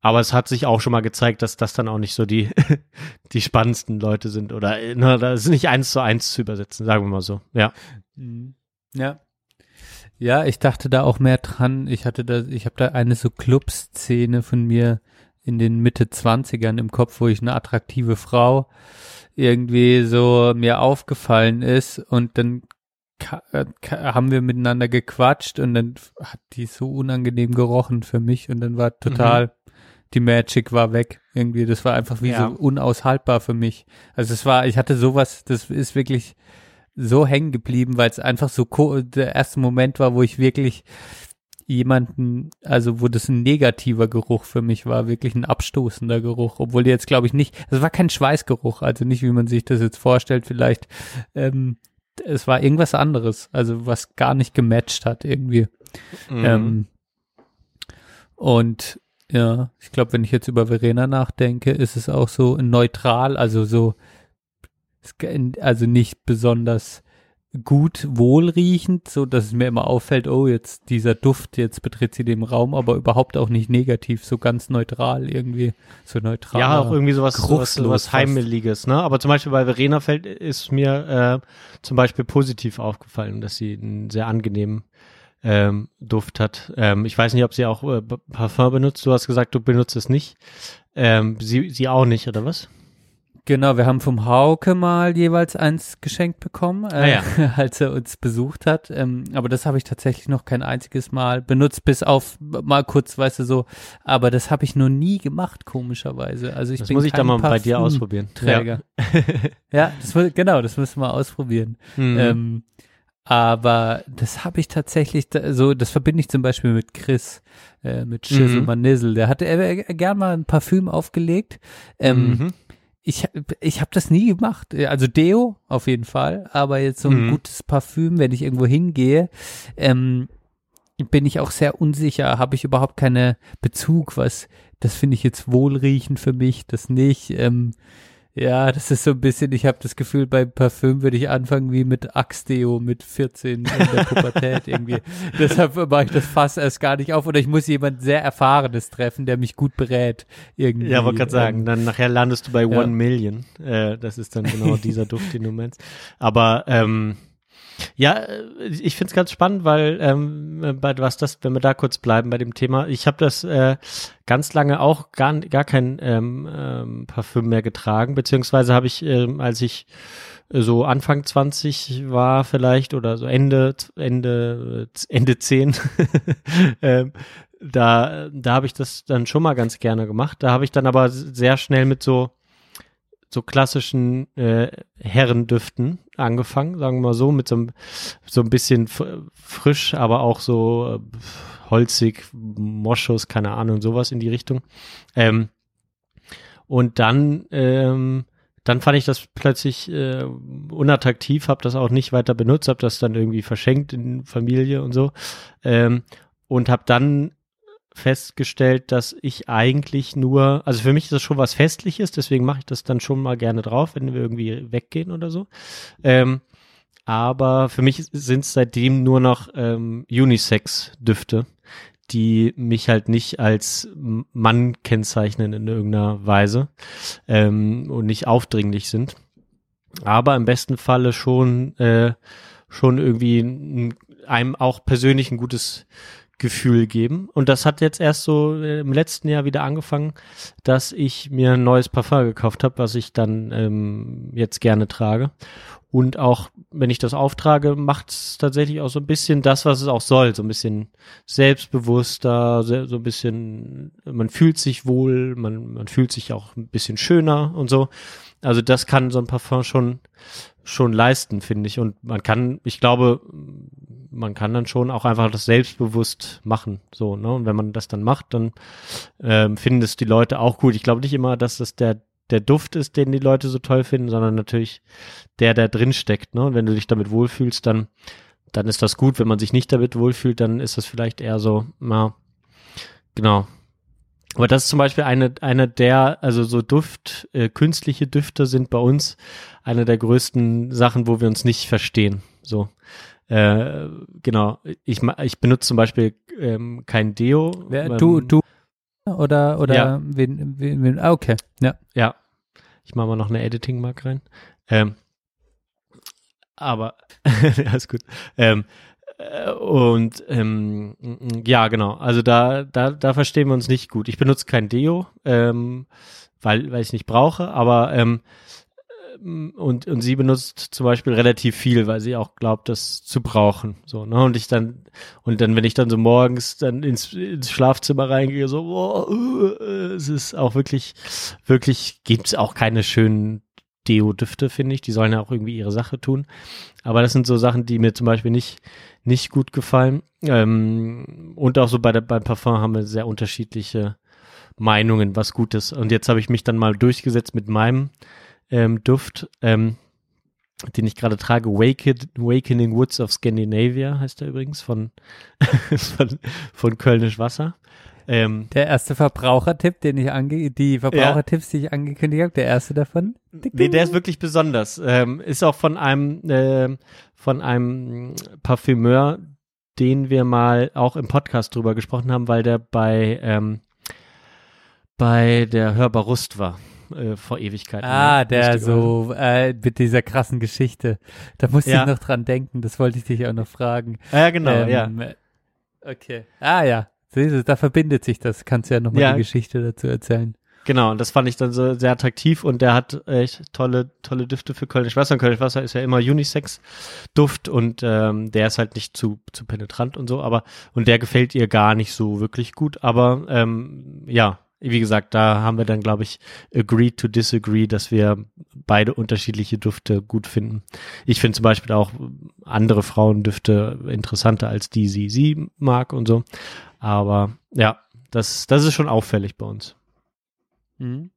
aber es hat sich auch schon mal gezeigt, dass das dann auch nicht so die, (laughs) die spannendsten Leute sind oder äh, ne, das ist nicht eins zu eins zu übersetzen, sagen wir mal so. Ja. Mhm. Ja. Ja, ich dachte da auch mehr dran. Ich hatte da, ich habe da eine so Clubszene von mir in den Mitte 20ern im Kopf, wo ich eine attraktive Frau irgendwie so mir aufgefallen ist und dann äh, haben wir miteinander gequatscht und dann hat die so unangenehm gerochen für mich und dann war total die Magic war weg irgendwie das war einfach wie Ja. so unaushaltbar für mich also es war ich hatte sowas das ist wirklich so hängen geblieben, weil es einfach so der erste Moment war, wo ich wirklich jemanden, also wo das ein negativer Geruch für mich war, wirklich ein abstoßender Geruch, obwohl jetzt glaube ich nicht, es war kein Schweißgeruch, also nicht wie man sich das jetzt vorstellt, vielleicht ähm, es war irgendwas anderes, also was gar nicht gematcht hat irgendwie. Mhm. Ähm, und ja, ich glaube, wenn ich jetzt über Verena nachdenke, ist es auch so neutral, also so, also nicht besonders gut wohlriechend, so dass es mir immer auffällt, oh, jetzt dieser Duft, jetzt betritt sie den Raum, aber überhaupt auch nicht negativ, so ganz neutral irgendwie, so neutral. Ja, auch irgendwie sowas, sowas, sowas. Heimeliges, ne? Aber zum Beispiel bei Verena fällt, ist mir äh, zum Beispiel positiv aufgefallen, dass sie einen sehr angenehmen ähm, Duft hat. Ähm, ich weiß nicht, ob sie auch äh, Parfum benutzt. Du hast gesagt, du benutzt es nicht. Ähm, sie, sie auch nicht, oder was? Genau, wir haben vom Hauke mal jeweils eins geschenkt bekommen, äh, Ah (laughs) als er uns besucht hat. Ähm, aber das habe ich tatsächlich noch kein einziges Mal benutzt, bis auf mal kurz, weißt du, so. Aber das habe ich noch nie gemacht, komischerweise. Also ich Das bin muss ich kein mal bei dir ausprobieren. Träger. (laughs) Ja, das, mu- genau, das müssen wir ausprobieren. Mhm. Ähm, aber das habe ich tatsächlich, da- so, das verbinde ich zum Beispiel mit Chris, äh, mit Shizzle Mhm. Manizzle. Der hatte äh, gern mal ein Parfüm aufgelegt. Ähm, Mhm. ich, ich habe das nie gemacht. Also Deo auf jeden Fall, aber jetzt so ein Mhm. gutes Parfüm, wenn ich irgendwo hingehe, ähm, bin ich auch sehr unsicher. Habe ich überhaupt keine Bezug, was das finde ich jetzt wohlriechend für mich, das nicht. Ähm, ja, das ist so ein bisschen, ich habe das Gefühl, beim Parfüm würde ich anfangen wie mit Axe-Deo mit 14 in der Pubertät (laughs) irgendwie. Deshalb mache ich das Fass erst gar nicht auf oder ich muss jemand sehr Erfahrenes treffen, der mich gut berät. Irgendwie. Ja, wollte gerade sagen, Ähm, dann nachher landest du bei ja. One Million. Äh, das ist dann genau (laughs) dieser Duft, den du meinst. Aber ähm, ja, äh, ich finde es ganz spannend, weil ähm, äh, bei was das, wenn wir da kurz bleiben bei dem Thema, ich habe das äh, ganz lange auch gar, gar kein ähm, ähm, Parfüm mehr getragen, beziehungsweise habe ich, ähm, als ich so Anfang 20 war vielleicht oder so Ende Ende Ende 10 (laughs) ähm, da da habe ich das dann schon mal ganz gerne gemacht. Da habe ich dann aber sehr schnell mit so so klassischen äh, Herrendüften angefangen sagen wir mal so mit so, einem- so ein bisschen frisch aber auch so äh, holzig Moschus keine Ahnung sowas in die Richtung. Ähm, und dann ähm, dann fand ich das plötzlich äh, unattraktiv, habe das auch nicht weiter benutzt, habe das dann irgendwie verschenkt in Familie und so ähm, und habe dann festgestellt, dass ich eigentlich nur, also für mich ist das schon was Festliches, deswegen mache ich das dann schon mal gerne drauf, wenn wir irgendwie weggehen oder so. Ähm, aber für mich sind es seitdem nur noch ähm, Unisex-Düfte, die mich halt nicht als Mann kennzeichnen in irgendeiner Weise ähm, und nicht aufdringlich sind. Aber im besten Falle schon, äh, schon irgendwie ein, einem auch persönlich ein gutes Gefühl geben. Und das hat jetzt erst so äh, im letzten Jahr wieder angefangen, dass ich mir ein neues Parfum gekauft habe, was ich dann ähm, jetzt gerne trage. Und auch wenn ich das auftrage, macht es tatsächlich auch so ein bisschen das, was es auch soll. So ein bisschen selbstbewusster, se- so ein bisschen, man fühlt sich wohl, man, man fühlt sich auch ein bisschen schöner und so. Also das kann so ein Parfum schon, schon leisten, finde ich. Und man kann, ich glaube, man kann dann schon auch einfach das selbstbewusst machen. So, ne? Und wenn man das dann macht, dann ähm, finden es die Leute auch gut. Ich glaube nicht immer, dass das der, der Duft ist, den die Leute so toll finden, sondern natürlich der, der drin steckt. Ne? Und wenn du dich damit wohlfühlst, dann, dann ist das gut. Wenn man sich nicht damit wohlfühlt, dann ist das vielleicht eher so, na, genau. Aber das ist zum Beispiel eine, eine der, also so Duft, äh, künstliche Düfte sind bei uns eine der größten Sachen, wo wir uns nicht verstehen. So. Äh, genau. Ich, ich benutze zum Beispiel ähm, kein Deo. Wer, ähm, du, du oder oder Ja. wen, wen, wen, ah, okay, ja. Ja. Ich mache mal noch eine Editing-Mark rein. Ähm, aber, (laughs) ja, ist gut. Ähm, äh, und ähm, ja, genau. Also da, da, da verstehen wir uns nicht gut. Ich benutze kein Deo, ähm, weil, weil ich es nicht brauche, aber ähm, und, und sie benutzt zum Beispiel relativ viel, weil sie auch glaubt, das zu brauchen. So, ne? Und ich dann, und dann, wenn ich dann so morgens dann ins, ins Schlafzimmer reingehe, so, boah, äh, es ist auch wirklich, wirklich gibt's auch keine schönen Deo-Düfte, finde ich. Die sollen ja auch irgendwie ihre Sache tun. Aber das sind so Sachen, die mir zum Beispiel nicht, nicht gut gefallen. Ähm, und auch so bei der, beim Parfum haben wir sehr unterschiedliche Meinungen, was gut ist. Und jetzt habe ich mich dann mal durchgesetzt mit meinem ähm, Duft. Ähm, den ich gerade trage, Waked, Wakening Woods of Scandinavia heißt er übrigens von, (laughs) von, von Kölnisch Wasser. Ähm, Der erste Verbrauchertipp, den ich ange die Verbrauchertipps, die ich angekündigt habe, der erste davon. nee, der ist wirklich besonders. Ähm, ist auch von einem, äh, von einem Parfümeur, den wir mal auch im Podcast drüber gesprochen haben, weil der bei, ähm, bei der Hörbar Rust war. Äh, vor Ewigkeiten. Ah, ja. der so äh, mit dieser krassen Geschichte. Da musste Ja. ich noch dran denken, das wollte ich dich auch noch fragen. Ja, genau, Ähm, ja. Okay. Ah ja, siehst du, da verbindet sich das. Kannst ja nochmal Ja. die Geschichte dazu erzählen. Genau, und das fand ich dann so sehr attraktiv und der hat echt tolle, tolle Düfte für Kölnisch Wasser. Und Kölnisch Wasser ist ja immer Unisex-Duft und ähm, der ist halt nicht zu, zu penetrant und so, aber und der gefällt ihr gar nicht so wirklich gut. Aber ähm, ja, wie gesagt, da haben wir dann, glaube ich, agreed to disagree, dass wir beide unterschiedliche Düfte gut finden. Ich finde zum Beispiel auch andere Frauendüfte interessanter als die sie sie mag und so. Aber ja, das, das ist schon auffällig bei uns. Mhm.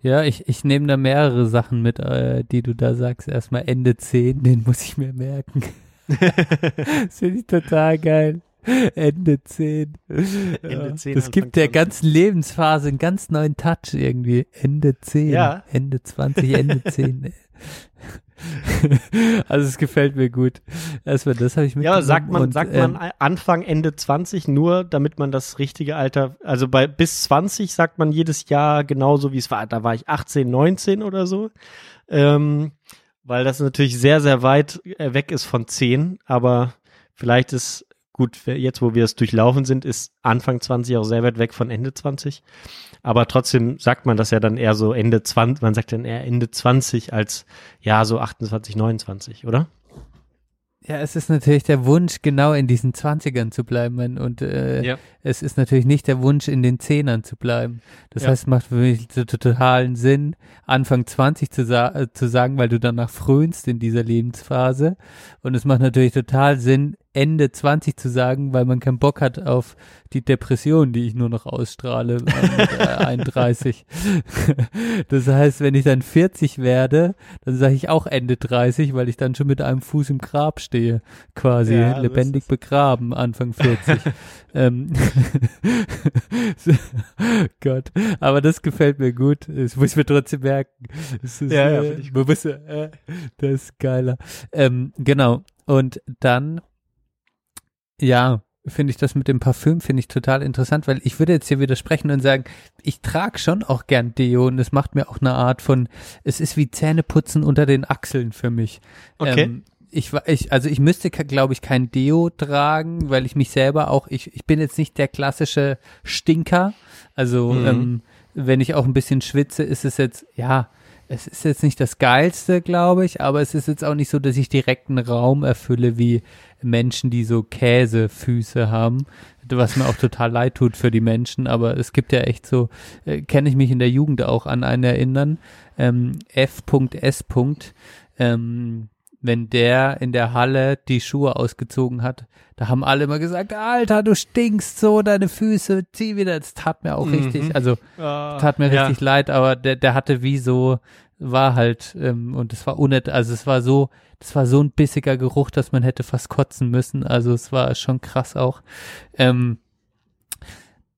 Ja, ich, ich nehme da mehrere Sachen mit, äh, die du da sagst. Erstmal Ende 10, den muss ich mir merken. (laughs) (laughs) das finde ich total geil. (laughs) Ende 10. Ende 10, Das Anfang gibt der 20. ganzen Lebensphase einen ganz neuen Touch irgendwie. Ende 10, Ja. Ende 20, Ende (laughs) 10. (laughs) also es gefällt mir gut. Erstmal das habe ich Ja, mitgenommen. sagt man, und, sagt ähm, man Anfang, Ende 20 nur, damit man das richtige Alter, also bei bis 20 sagt man jedes Jahr genauso wie es war. Da war ich 18, 19 oder so. Ähm, weil das natürlich sehr, sehr weit äh, weg ist von 10, aber vielleicht ist gut, jetzt wo wir es durchlaufen sind, ist Anfang 20 auch sehr weit weg von Ende 20. Aber trotzdem sagt man das ja dann eher so Ende 20, man sagt dann eher Ende 20 als ja so 28, 29, oder? Ja, es ist natürlich der Wunsch, genau in diesen Zwanzigern zu bleiben und äh, Ja. es ist natürlich nicht der Wunsch, in den Zehnern zu bleiben. Das Ja. heißt, es macht für mich totalen Sinn, Anfang 20 zu, sa äh, zu sagen, weil du danach frönst in dieser Lebensphase. Und es macht natürlich total Sinn, Ende 20 zu sagen, weil man keinen Bock hat auf die Depression, die ich nur noch ausstrahle (laughs) mit äh, 31. (laughs) das heißt, wenn ich dann 40 werde, dann sage ich auch Ende 30, weil ich dann schon mit einem Fuß im Grab stehe, quasi Ja, lebendig begraben, Anfang 40. (laughs) ähm, Gott, aber das gefällt mir gut. Das muss ich mir trotzdem merken. Das ist, Ja, ja, äh, ich muss, äh, das ist geiler. Ähm, genau. Und dann, ja, finde ich das mit dem Parfüm, finde ich total interessant, weil ich würde jetzt hier widersprechen und sagen, ich trage schon auch gern Deo und es macht mir auch eine Art von, es ist wie Zähneputzen unter den Achseln für mich. Okay. Ähm, ich, ich, also ich müsste, glaube ich, kein Deo tragen, weil ich mich selber auch, ich, ich bin jetzt nicht der klassische Stinker. Also, Mhm. ähm, wenn ich auch ein bisschen schwitze, ist es jetzt, ja, es ist jetzt nicht das Geilste, glaube ich, aber es ist jetzt auch nicht so, dass ich direkt einen Raum erfülle wie Menschen, die so Käsefüße haben, was mir auch total leid tut für die Menschen, aber es gibt ja echt so, äh, kenne ich mich in der Jugend auch an einen erinnern, ähm, F.S. Ähm, wenn der in der Halle die Schuhe ausgezogen hat, da haben alle immer gesagt, Alter, du stinkst so, deine Füße, zieh wieder. Das tat mir auch Mhm. richtig, also Ah, tat mir ja. richtig leid, aber der, der hatte wie so, war halt, ähm, und es war unnett, also es war so, das war so ein bissiger Geruch, dass man hätte fast kotzen müssen, also es war schon krass auch. Ähm,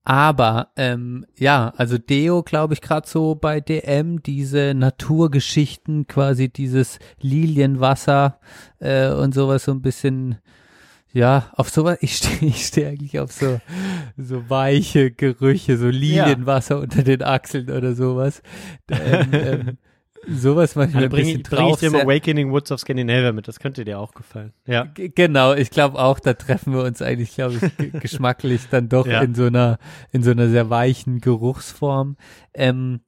aber ähm, ja, also Deo, glaube ich, gerade so bei DM, diese Naturgeschichten, quasi dieses Lilienwasser äh, und sowas so ein bisschen, ja, auf sowas, (laughs) ich stehe ich steh eigentlich auf so, so weiche Gerüche, so Lilienwasser unter den Achseln oder sowas. Ähm, ähm, sowas manchmal Dann ein bringe bisschen ich, bring ich dir sehr- Awakening Woods of Scandinavia mit, das könnte dir auch gefallen. Ja. G- Genau, ich glaube auch, da treffen wir uns eigentlich, glaube ich, ge- (laughs) geschmacklich dann doch Ja. in so einer, in so einer sehr weichen Geruchsform. Ähm,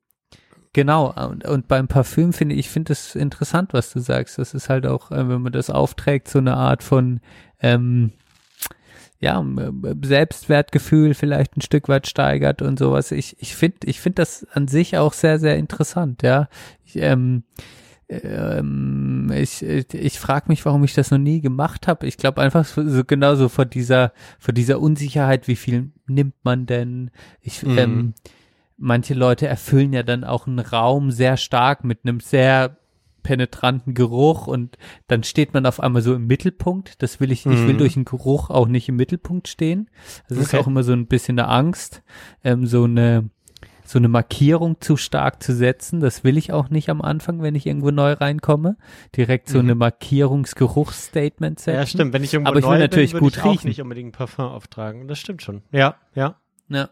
genau, und, und beim Parfüm finde ich, finde es interessant, was du sagst. Das ist halt auch, äh, wenn man das aufträgt, so eine Art von, ähm, ja, m- Selbstwertgefühl vielleicht ein Stück weit steigert und sowas. Ich, ich finde, ich finde das an sich auch sehr, sehr interessant, ja. Ich, ähm, ähm, ich, ich, ich frage mich, warum ich das noch nie gemacht habe. Ich glaube einfach so, so genauso vor dieser, vor dieser Unsicherheit, wie viel nimmt man denn? Ich, Mhm. ähm, manche Leute erfüllen ja dann auch einen Raum sehr stark mit einem sehr penetranten Geruch und dann steht man auf einmal so im Mittelpunkt. Das will ich, ich will Mhm. durch einen Geruch auch nicht im Mittelpunkt stehen. Das ist Okay. auch immer so ein bisschen eine Angst, ähm, so eine so eine Markierung zu stark zu setzen. Das will ich auch nicht am Anfang, wenn ich irgendwo neu reinkomme. Direkt so Mhm. eine Markierungsgeruchsstatement setzen. Ja, stimmt. Wenn ich irgendwo Aber ich will neu natürlich bin, gut ich auch riechen. nicht unbedingt Parfum auftragen. Das stimmt schon. Ja, ja. Ja.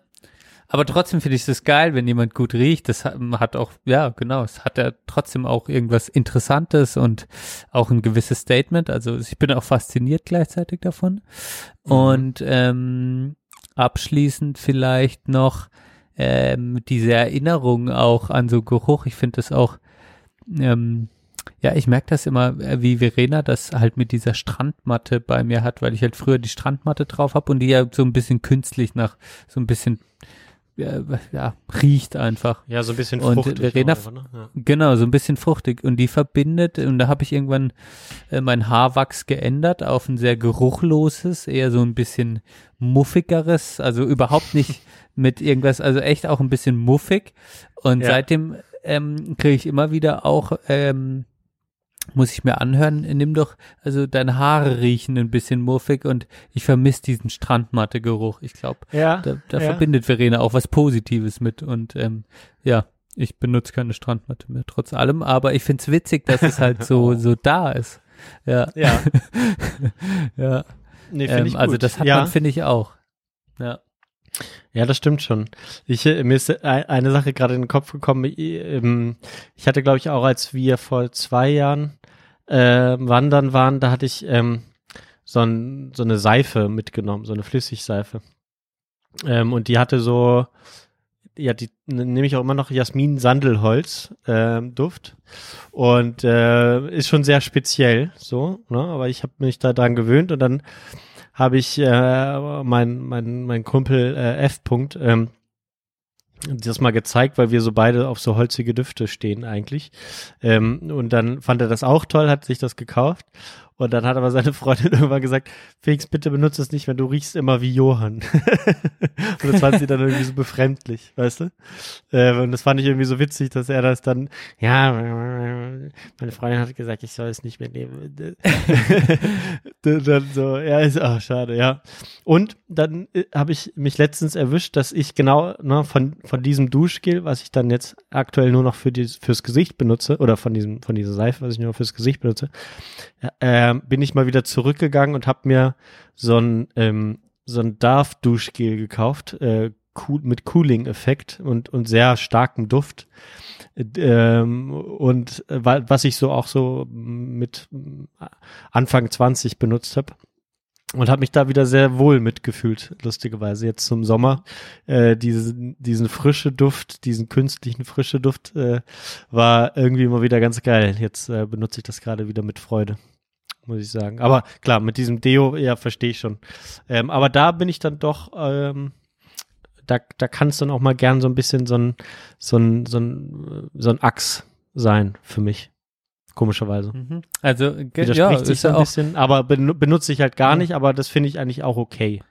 Aber trotzdem finde ich das geil, wenn jemand gut riecht. Das hat, hat auch, ja, genau, es hat ja trotzdem auch irgendwas Interessantes und auch ein gewisses Statement. Also ich bin auch fasziniert gleichzeitig davon. Mhm. Und ähm, abschließend vielleicht noch ähm, diese Erinnerung auch an so Geruch. Ich finde das auch, ähm, ja, ich merke das immer, äh, wie Verena das halt mit dieser Strandmatte bei mir hat, weil ich halt früher die Strandmatte drauf habe und die ja so ein bisschen künstlich nach so ein bisschen ja, ja riecht einfach. Ja, so ein bisschen Und fruchtig. Verena- auch einfach, ne? ja. Genau, so ein bisschen fruchtig. Und die verbindet, und da habe ich irgendwann äh, mein Haarwachs geändert auf ein sehr geruchloses, eher so ein bisschen muffigeres, also überhaupt nicht (laughs) mit irgendwas, also echt auch ein bisschen muffig. Und Ja. seitdem ähm, kriege ich immer wieder auch, ähm, muss ich mir anhören, nimm doch, also deine Haare riechen ein bisschen muffig und ich vermisse diesen Strandmatte-Geruch. Ich glaube, Ja, da, da ja. verbindet Verena auch was Positives mit und ähm, ja, ich benutze keine Strandmatte mehr, trotz allem, aber ich find's witzig, dass es halt so, (laughs) so da ist. Ja, Ja, (laughs) ja. nee, Ähm, also das hat ja. man, finde ich, auch. Ja. Ja, das stimmt schon. Ich, äh, mir ist ein- eine Sache gerade in den Kopf gekommen. Ich, ähm, ich hatte, glaube ich, auch als wir vor zwei Jahren äh, wandern waren, da hatte ich ähm, so, ein, so eine Seife mitgenommen, so eine Flüssigseife. Ähm, und die hatte so, ja, die nehme ich auch immer noch Jasmin-Sandelholz ähm, Duft. Und äh, ist schon sehr speziell, so, ne? Aber ich habe mich da dran gewöhnt und dann habe ich äh, mein, mein, mein Kumpel äh, F. -Punkt, ähm, das mal gezeigt, weil wir so beide auf so holzige Düfte stehen eigentlich. Ähm, und dann fand er das auch toll, hat sich das gekauft. Und dann hat aber seine Freundin (laughs) irgendwann gesagt, Felix, bitte benutze es nicht, wenn du riechst immer wie Johann. (laughs) und das fand sie dann irgendwie so befremdlich, weißt du? Äh, und das fand ich irgendwie so witzig, dass er das dann, ja, meine Freundin hat gesagt, ich soll es nicht mehr nehmen. (laughs) dann so, ja, ist auch schade, ja. Und dann äh, habe ich mich letztens erwischt, dass ich genau ne, von, von diesem Duschgel, was ich dann jetzt aktuell nur noch für die, fürs Gesicht benutze, oder von diesem, von dieser Seife, was ich nur fürs Gesicht benutze, äh, bin ich mal wieder zurückgegangen und habe mir so ein, ähm, so ein Darf-Duschgel gekauft, äh, cool, mit Cooling-Effekt und, und sehr starkem Duft. Ähm, und äh, wa- was ich so auch so mit äh, Anfang 20 benutzt habe. Und habe mich da wieder sehr wohl mitgefühlt, lustigerweise jetzt zum Sommer. Äh, diesen, diesen frische Duft, diesen künstlichen frische Duft äh, war irgendwie immer wieder ganz geil. Jetzt äh, benutze ich das gerade wieder mit Freude, muss ich sagen. Aber klar, mit diesem Deo, ja, verstehe ich schon. Ähm, aber da bin ich dann doch, ähm, da, da kann es dann auch mal gern so ein bisschen so ein, so ein, so ein, so ein Achs sein für mich. Komischerweise. Mhm. Also, ge- Widerspricht ja, sich ist so ja ein auch, bisschen, aber benu benutze ich halt gar nicht, aber das finde ich eigentlich auch okay.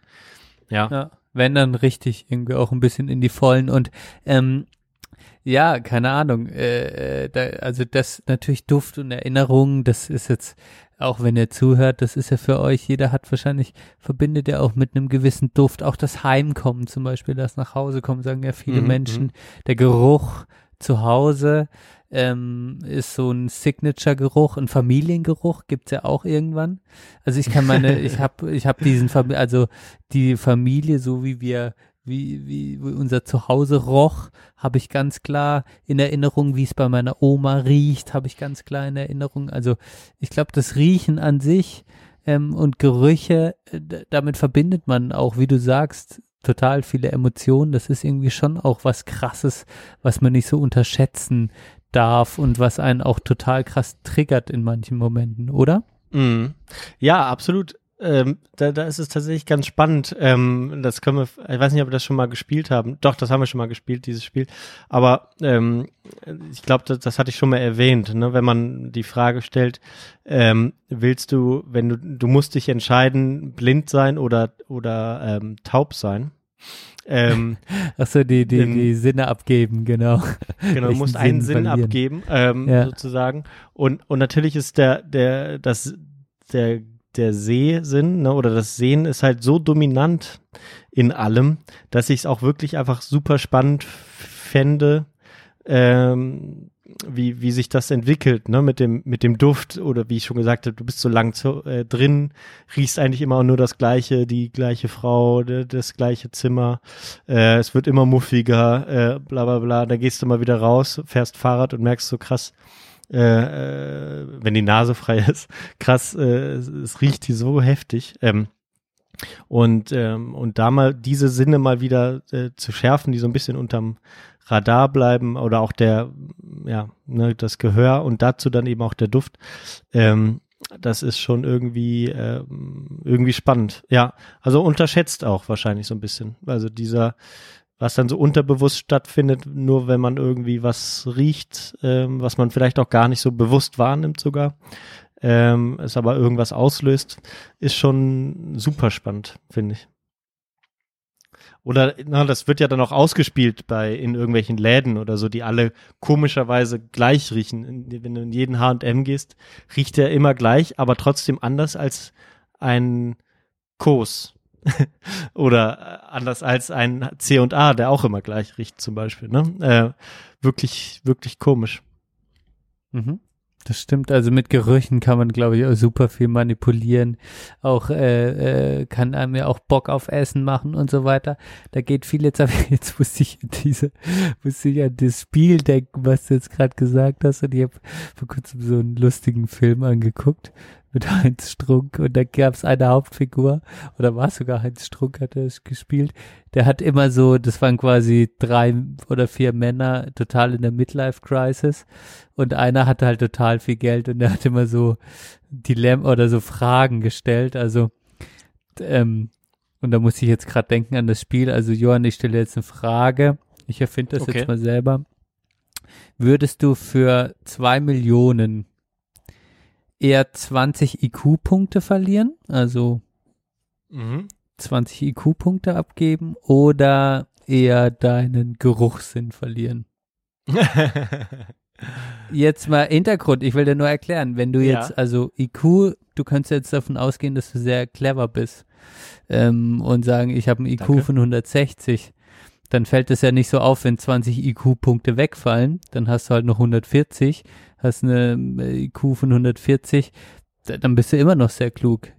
Ja. ja, wenn dann richtig irgendwie auch ein bisschen in die Vollen und ähm, ja, keine Ahnung, äh, äh, da, also das natürlich Duft und Erinnerungen, das ist jetzt, auch wenn ihr zuhört, das ist ja für euch, jeder hat wahrscheinlich, verbindet ja auch mit einem gewissen Duft, auch das Heimkommen zum Beispiel, das nach Hause kommen, sagen ja viele Mhm, Menschen, der Geruch zu Hause ähm, ist so ein Signature-Geruch, ein Familiengeruch gibt's ja auch irgendwann. Also ich kann meine, ich (laughs) habe ich hab diesen, Fam also die Familie, so wie wir, wie, wie, unser Zuhause roch, habe ich ganz klar in Erinnerung, wie es bei meiner Oma riecht, habe ich ganz klar in Erinnerung. Also ich glaube, das Riechen an sich ähm, und Gerüche, äh, damit verbindet man auch, wie du sagst, total viele Emotionen. Das ist irgendwie schon auch was Krasses, was man nicht so unterschätzen darf und was einen auch total krass triggert in manchen Momenten, oder? Mhm. Ja, absolut. Ähm, da, da ist es tatsächlich ganz spannend. Ähm, das können wir, ich weiß nicht, ob wir das schon mal gespielt haben. Doch, das haben wir schon mal gespielt, dieses Spiel. Aber ähm, ich glaube, das, das hatte ich schon mal erwähnt, ne? wenn man die Frage stellt, ähm, willst du, wenn du, du musst dich entscheiden, blind sein oder, oder ähm, taub sein. Ähm, (laughs) Ach so, die, die, in- die Sinne abgeben, genau. Genau, du musst einen Sinn Sinn abgeben, ähm, Ja. sozusagen. Und, und natürlich ist der, der, das, der, der Sehsinn, ne, oder das Sehen ist halt so dominant in allem, dass ich es auch wirklich einfach super spannend fände, ähm, wie, wie sich das entwickelt, ne, mit dem, mit dem Duft oder wie ich schon gesagt habe, du bist so lang zu, äh, drin, riechst eigentlich immer nur das gleiche, die gleiche Frau, de, das gleiche Zimmer, äh, es wird immer muffiger, äh, bla bla bla, da gehst du mal wieder raus, fährst Fahrrad und merkst so krass, äh, äh, wenn die Nase frei ist, (laughs) krass, äh, es, es riecht hier so heftig. Ähm, und, ähm, und da mal diese Sinne mal wieder äh, zu schärfen, die so ein bisschen unterm Radar bleiben oder auch der, ja, ne, das Gehör und dazu dann eben auch der Duft, ähm, das ist schon irgendwie, ähm, irgendwie spannend. Ja, also unterschätzt auch wahrscheinlich so ein bisschen. Also dieser, was dann so unterbewusst stattfindet, nur wenn man irgendwie was riecht, ähm, was man vielleicht auch gar nicht so bewusst wahrnimmt sogar, ähm, es aber irgendwas auslöst, ist schon super spannend, finde ich. Oder na, das wird ja dann auch ausgespielt bei in irgendwelchen Läden oder so, die alle komischerweise gleich riechen. Wenn du in jeden H&M gehst, riecht er immer gleich, aber trotzdem anders als ein Kos. (laughs) oder äh, anders als ein C&A, der auch immer gleich riecht zum Beispiel. Ne? Äh, wirklich, wirklich komisch. Mhm. Das stimmt. Also mit Gerüchen kann man, glaube ich, auch super viel manipulieren. Auch äh, äh, kann einem ja auch Bock auf Essen machen und so weiter. Da geht viel jetzt, (laughs) aber jetzt muss ich diese, muss ich an das Spiel denken, was du jetzt gerade gesagt hast. Und ich habe vor kurzem so einen lustigen Film angeguckt mit (laughs) Heinz Strunk und da gab es eine Hauptfigur oder war es sogar Heinz Strunk hat es gespielt. Der hat immer so, das waren quasi drei oder vier Männer total in der Midlife Crisis und einer hatte halt total viel Geld und der hat immer so Dilemma oder so Fragen gestellt. Also ähm, und da muss ich jetzt gerade denken an das Spiel. Also Johann, ich stelle jetzt eine Frage. Ich erfinde das Okay. jetzt mal selber. Würdest du für zwei Millionen eher 20 IQ-Punkte verlieren, also Mhm. 20 IQ-Punkte abgeben oder eher deinen Geruchssinn verlieren? (laughs) Jetzt mal Hintergrund, ich will dir nur erklären, wenn du Ja. jetzt, also IQ, du kannst jetzt davon ausgehen, dass du sehr clever bist ähm, und sagen, ich habe einen IQ Danke. von 160, dann fällt es ja nicht so auf, wenn 20 IQ-Punkte wegfallen, dann hast du halt noch 140, hast eine äh, IQ von 140, d- dann bist du immer noch sehr klug.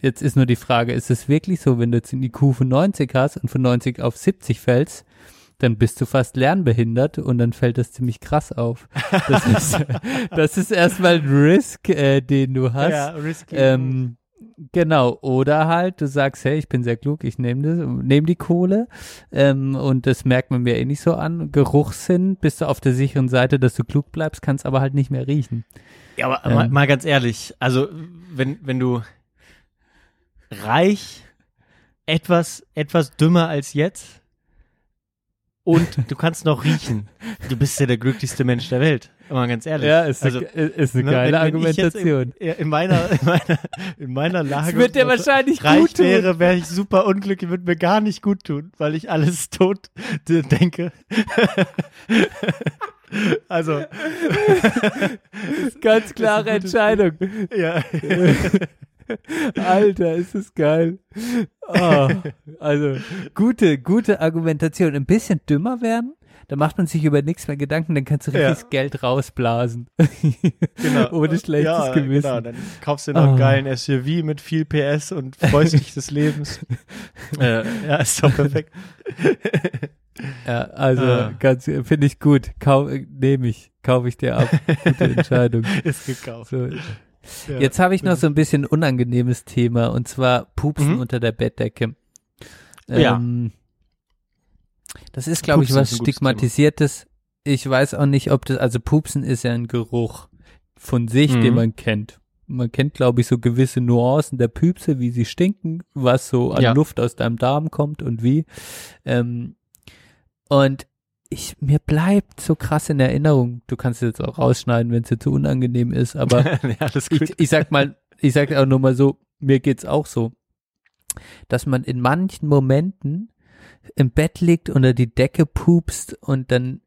Jetzt ist nur die Frage, ist es wirklich so, wenn du jetzt einen IQ von 90 hast und von 90 auf 70 fällst, dann bist du fast lernbehindert und dann fällt das ziemlich krass auf. Das (laughs) ist, das ist erstmal ein Risk, äh, den du hast. ja, risky. Ähm, genau, oder halt, du sagst, hey, ich bin sehr klug, ich nehme das, nehme die Kohle ähm, und das merkt man mir eh nicht so an. Geruchssinn, bist du auf der sicheren Seite, dass du klug bleibst, kannst aber halt nicht mehr riechen. Ja, aber Ähm. mal, mal ganz ehrlich, also wenn, wenn du reich, etwas, etwas dümmer als jetzt und du kannst noch riechen, du bist ja der glücklichste Mensch der Welt. Mal ganz ehrlich. ist, also, eine, ist eine ne, geile wenn, wenn Argumentation. In, in, meiner, (laughs) in, meiner, in meiner Lage Es wird dir wahrscheinlich gut reich tun. wäre, wäre ich super unglücklich, würde mir gar nicht gut tun, weil ich alles (laughs) tot denke. (laughs) also, Ganz klare Entscheidung. ja. Alter, ist das geil. Oh, also, gute, gute Argumentation. Ein bisschen dümmer werden, da macht man sich über nichts mehr Gedanken, dann kannst du Ja. richtig Geld rausblasen. (laughs) Genau. (laughs) Ohne schlechtes ja, Gewissen. Genau, dann kaufst du dir noch einen Ah. geilen SUV mit viel PS und freust dich des Lebens. (laughs) äh, ja, ist doch perfekt. Ja, also Ah. ganz finde ich gut. Kau Nehme ich, kaufe ich dir ab. Gute Entscheidung. ist gekauft. So. Ja. Jetzt habe ich noch so ein bisschen unangenehmes Thema und zwar Pupsen Mhm. unter der Bettdecke. Ja. Das ist, glaube ich, was stigmatisiertes. Ich weiß auch nicht, ob das, also Pupsen ist ja ein Geruch von sich, den Mhm. man kennt. Man kennt, glaube ich, so gewisse Nuancen der Püpse, wie sie stinken, was so an Ja. Luft aus deinem Darm kommt und wie. Ähm, und ich, mir bleibt so krass in Erinnerung, du kannst es jetzt auch rausschneiden, wenn es dir zu unangenehm ist, aber (laughs) ja, ich, ich sag mal, ich sag auch nur mal so, mir geht's auch so, dass man in manchen Momenten im Bett liegt, unter die Decke pupst und dann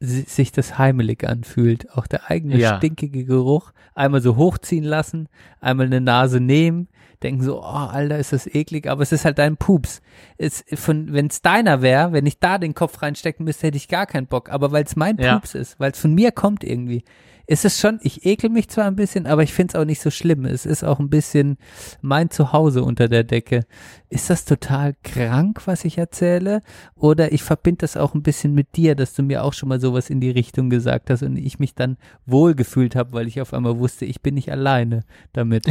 si- sich das heimelig anfühlt. Auch der eigene Ja. stinkige Geruch. Einmal so hochziehen lassen, einmal eine Nase nehmen, denken so, oh, Alter, ist das eklig, aber es ist halt dein Pups. Es, von, wenn es deiner wäre, wenn ich da den Kopf reinstecken müsste, hätte ich gar keinen Bock. Aber weil es mein Ja. Pups ist, weil es von mir kommt irgendwie, ist es schon, ich ekel mich zwar ein bisschen, aber ich finde es auch nicht so schlimm. Es ist auch ein bisschen mein Zuhause unter der Decke. Ist das total krank, was ich erzähle? Oder ich verbinde das auch ein bisschen mit dir, dass du mir auch schon mal sowas in die Richtung gesagt hast und ich mich dann wohlgefühlt habe, weil ich auf einmal wusste, ich bin nicht alleine damit.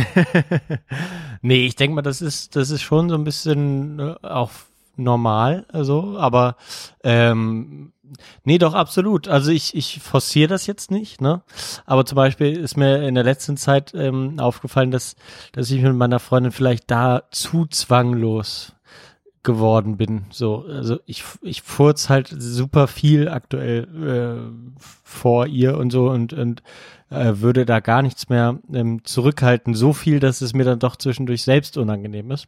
(laughs) nee, ich denke mal, das ist, das ist schon so ein bisschen äh, auch normal, also, aber ähm, nee, doch absolut. Also ich, ich forciere das jetzt nicht, ne? Aber zum Beispiel ist mir in der letzten Zeit ähm, aufgefallen, dass, dass ich mit meiner Freundin vielleicht da zu zwanglos geworden bin. So, also ich, ich furz halt super viel aktuell äh, vor ihr und so und, und äh, würde da gar nichts mehr ähm, zurückhalten. So viel, dass es mir dann doch zwischendurch selbst unangenehm ist.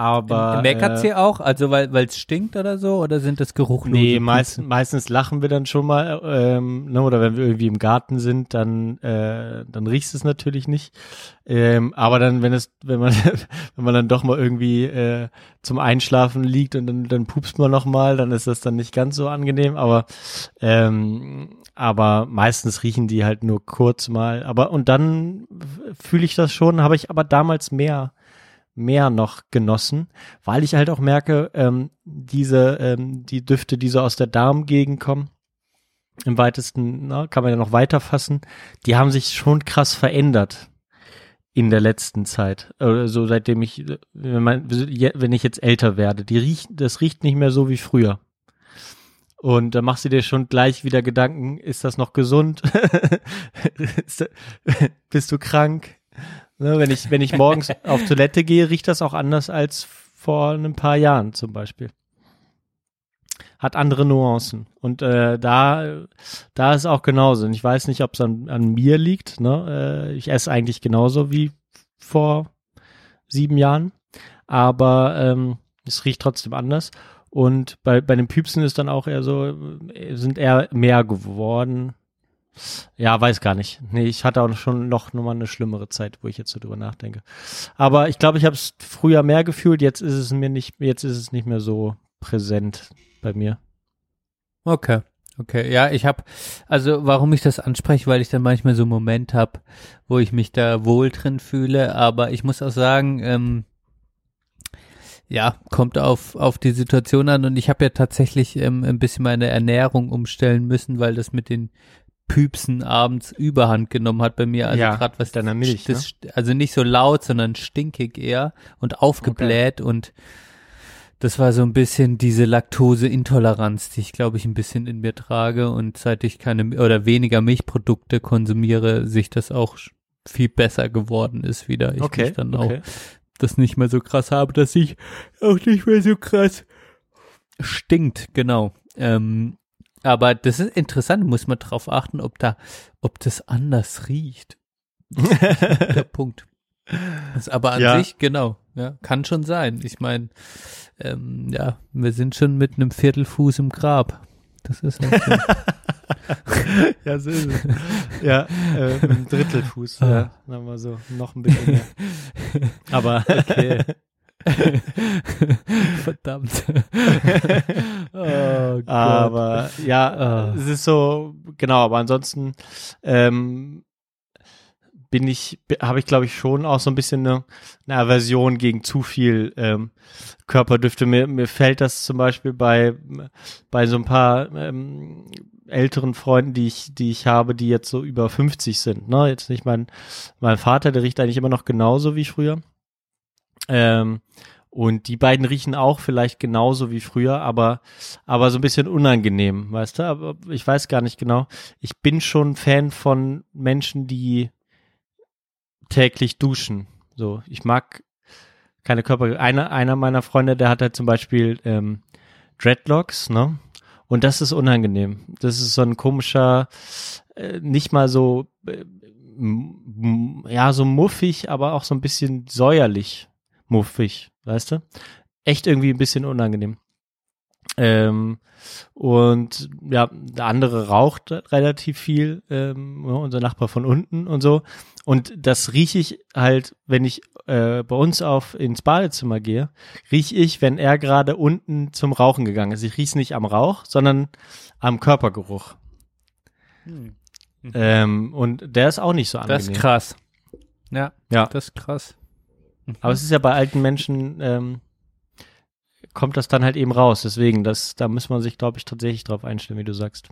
Aber Meckert äh, sie auch? Also weil es stinkt oder so? Oder sind das geruchlose Nee, meist, meistens lachen wir dann schon mal, ähm, ne, oder wenn wir irgendwie im Garten sind, dann, äh, dann riechst es natürlich nicht. Ähm, aber dann, wenn es, wenn man, (laughs) wenn man dann doch mal irgendwie äh, zum Einschlafen liegt und dann, dann pupst man noch mal, dann ist das dann nicht ganz so angenehm. Aber, ähm, aber meistens riechen die halt nur kurz mal. Aber und dann fühle ich das schon, habe ich aber damals mehr mehr noch genossen, weil ich halt auch merke, ähm, diese, ähm, die Düfte, die so aus der Darmgegend kommen, im weitesten, na, kann man ja noch weiter fassen, die haben sich schon krass verändert in der letzten Zeit. Oder so seitdem ich, wenn, man, wenn ich jetzt älter werde, die riecht, das riecht nicht mehr so wie früher. Und da machst du dir schon gleich wieder Gedanken, ist das noch gesund? (laughs) (laughs) Bist du krank? Ne, wenn ich, wenn ich morgens (laughs) auf Toilette gehe, riecht das auch anders als vor ein paar Jahren zum Beispiel. Hat andere Nuancen. Und äh, da, da ist auch genauso. Und ich weiß nicht, ob es an, an mir liegt. Ne? Äh, ich esse eigentlich genauso wie vor sieben Jahren. Aber ähm, es riecht trotzdem anders. Und bei, bei den Püpsen ist dann auch eher so, äh, sind eher mehr geworden. Ja, weiß gar nicht. Nee, ich hatte auch schon noch, mal eine schlimmere Zeit, wo ich jetzt so drüber nachdenke. Aber ich glaube, ich habe es früher mehr gefühlt, jetzt ist es mir nicht, jetzt ist es nicht mehr so präsent bei mir. Okay. Okay, ja, ich habe, also warum ich das anspreche, weil ich dann manchmal so einen Moment habe, wo ich mich da wohl drin fühle, aber ich muss auch sagen, ähm, ja, kommt auf, auf die Situation an und ich habe ja tatsächlich ähm, ein bisschen meine Ernährung umstellen müssen, weil das mit den Püpsen abends Überhand genommen hat bei mir. Also Ja, gerade was deiner Milch, ne? das, Also nicht so laut, sondern stinkig eher und aufgebläht und das war so ein bisschen diese Laktoseintoleranz, die ich glaube ich ein bisschen in mir trage und seit ich keine oder weniger Milchprodukte konsumiere, sich das auch viel besser geworden ist wieder. Ich mich dann auch das nicht mehr so krass habe, dass ich auch nicht mehr so krass stinkt, genau. Ähm, aber das ist interessant, muss man drauf achten, ob da, ob das anders riecht. Das der (laughs) Punkt. Das aber an Ja. sich, genau, ja, kann schon sein. Ich meine, ähm, ja, wir sind schon mit einem Viertelfuß im Grab. Das ist halt so. (laughs) ja, so ist es. Ja, äh, mit einem Drittelfuß, ja, sagen wir so, noch ein bisschen mehr. (laughs) Aber Okay. (laughs) Verdammt. (laughs) oh Gott. Aber ja, Ah. es ist so, genau, aber ansonsten ähm, bin ich, habe ich glaube ich schon auch so ein bisschen eine, eine Aversion gegen zu viel ähm, Körperdüfte. Mir, mir fällt das zum Beispiel bei, bei so ein paar ähm, älteren Freunden, die ich, die ich habe, die jetzt so über 50 sind. Ne? Jetzt nicht mein, mein Vater, der riecht eigentlich immer noch genauso wie früher. Ähm, und die beiden riechen auch vielleicht genauso wie früher, aber, aber so ein bisschen unangenehm, weißt du? Aber ich weiß gar nicht genau. Ich bin schon Fan von Menschen, die täglich duschen. So, ich mag keine Körper. Einer, einer meiner Freunde, der hat halt zum Beispiel ähm, Dreadlocks, ne? Und das ist unangenehm. Das ist so ein komischer, äh, nicht mal so, äh, ja, so muffig, aber auch so ein bisschen säuerlich muffig, weißt du? echt irgendwie ein bisschen unangenehm. Ähm, und ja, der andere raucht relativ viel, ähm, ja, unser Nachbar von unten und so. Und das rieche ich halt, wenn ich äh, bei uns auf ins Badezimmer gehe, rieche ich, wenn er gerade unten zum Rauchen gegangen ist. Ich rieche nicht am Rauch, sondern am Körpergeruch. Hm. Ähm, und der ist auch nicht so angenehm. Das ist krass. Ja, Ja. das ist krass. Aber es ist ja bei alten Menschen, ähm, kommt das dann halt eben raus. Deswegen, das, da muss man sich, glaube ich, tatsächlich drauf einstellen, wie du sagst.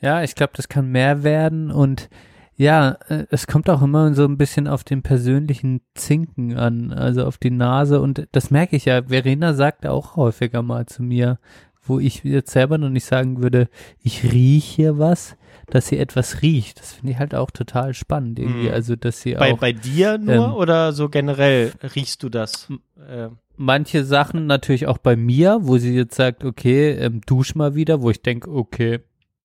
Ja, ich glaube, das kann mehr werden und ja, äh, es kommt auch immer so ein bisschen auf den persönlichen Zinken an, also auf die Nase und das merke ich ja. Verena sagt auch häufiger mal zu mir, wo ich jetzt selber noch nicht sagen würde, ich rieche hier was, dass sie etwas riecht. Das finde ich halt auch total spannend irgendwie, Mhm. also dass sie Bei, auch bei dir nur ähm, oder so generell riechst du das? Äh, manche Sachen natürlich auch bei mir, wo sie jetzt sagt, okay, ähm, dusch mal wieder, wo ich denke, okay,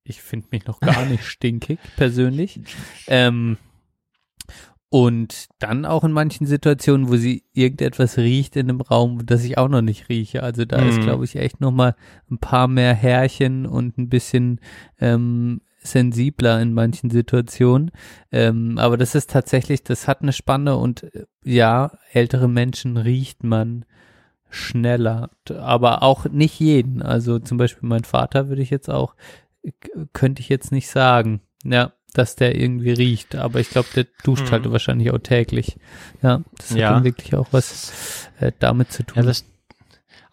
ich finde mich noch gar nicht (laughs) stinkig persönlich. Ähm, und dann auch in manchen Situationen, wo sie irgendetwas riecht in einem Raum, das ich auch noch nicht rieche. Also da ist, Mhm. glaube ich, echt noch mal ein paar mehr Härchen und ein bisschen ähm, sensibler in manchen Situationen. Ähm, aber das ist tatsächlich, das hat eine Spanne und äh, ja, ältere Menschen riecht man schneller, aber auch nicht jeden. Also zum Beispiel mein Vater würde ich jetzt auch, k- könnte ich jetzt nicht sagen, ja, dass der irgendwie riecht, aber ich glaube, der duscht Mhm. halt wahrscheinlich auch täglich. Ja, das hat Ja. dann wirklich auch was äh, damit zu tun. ja, das,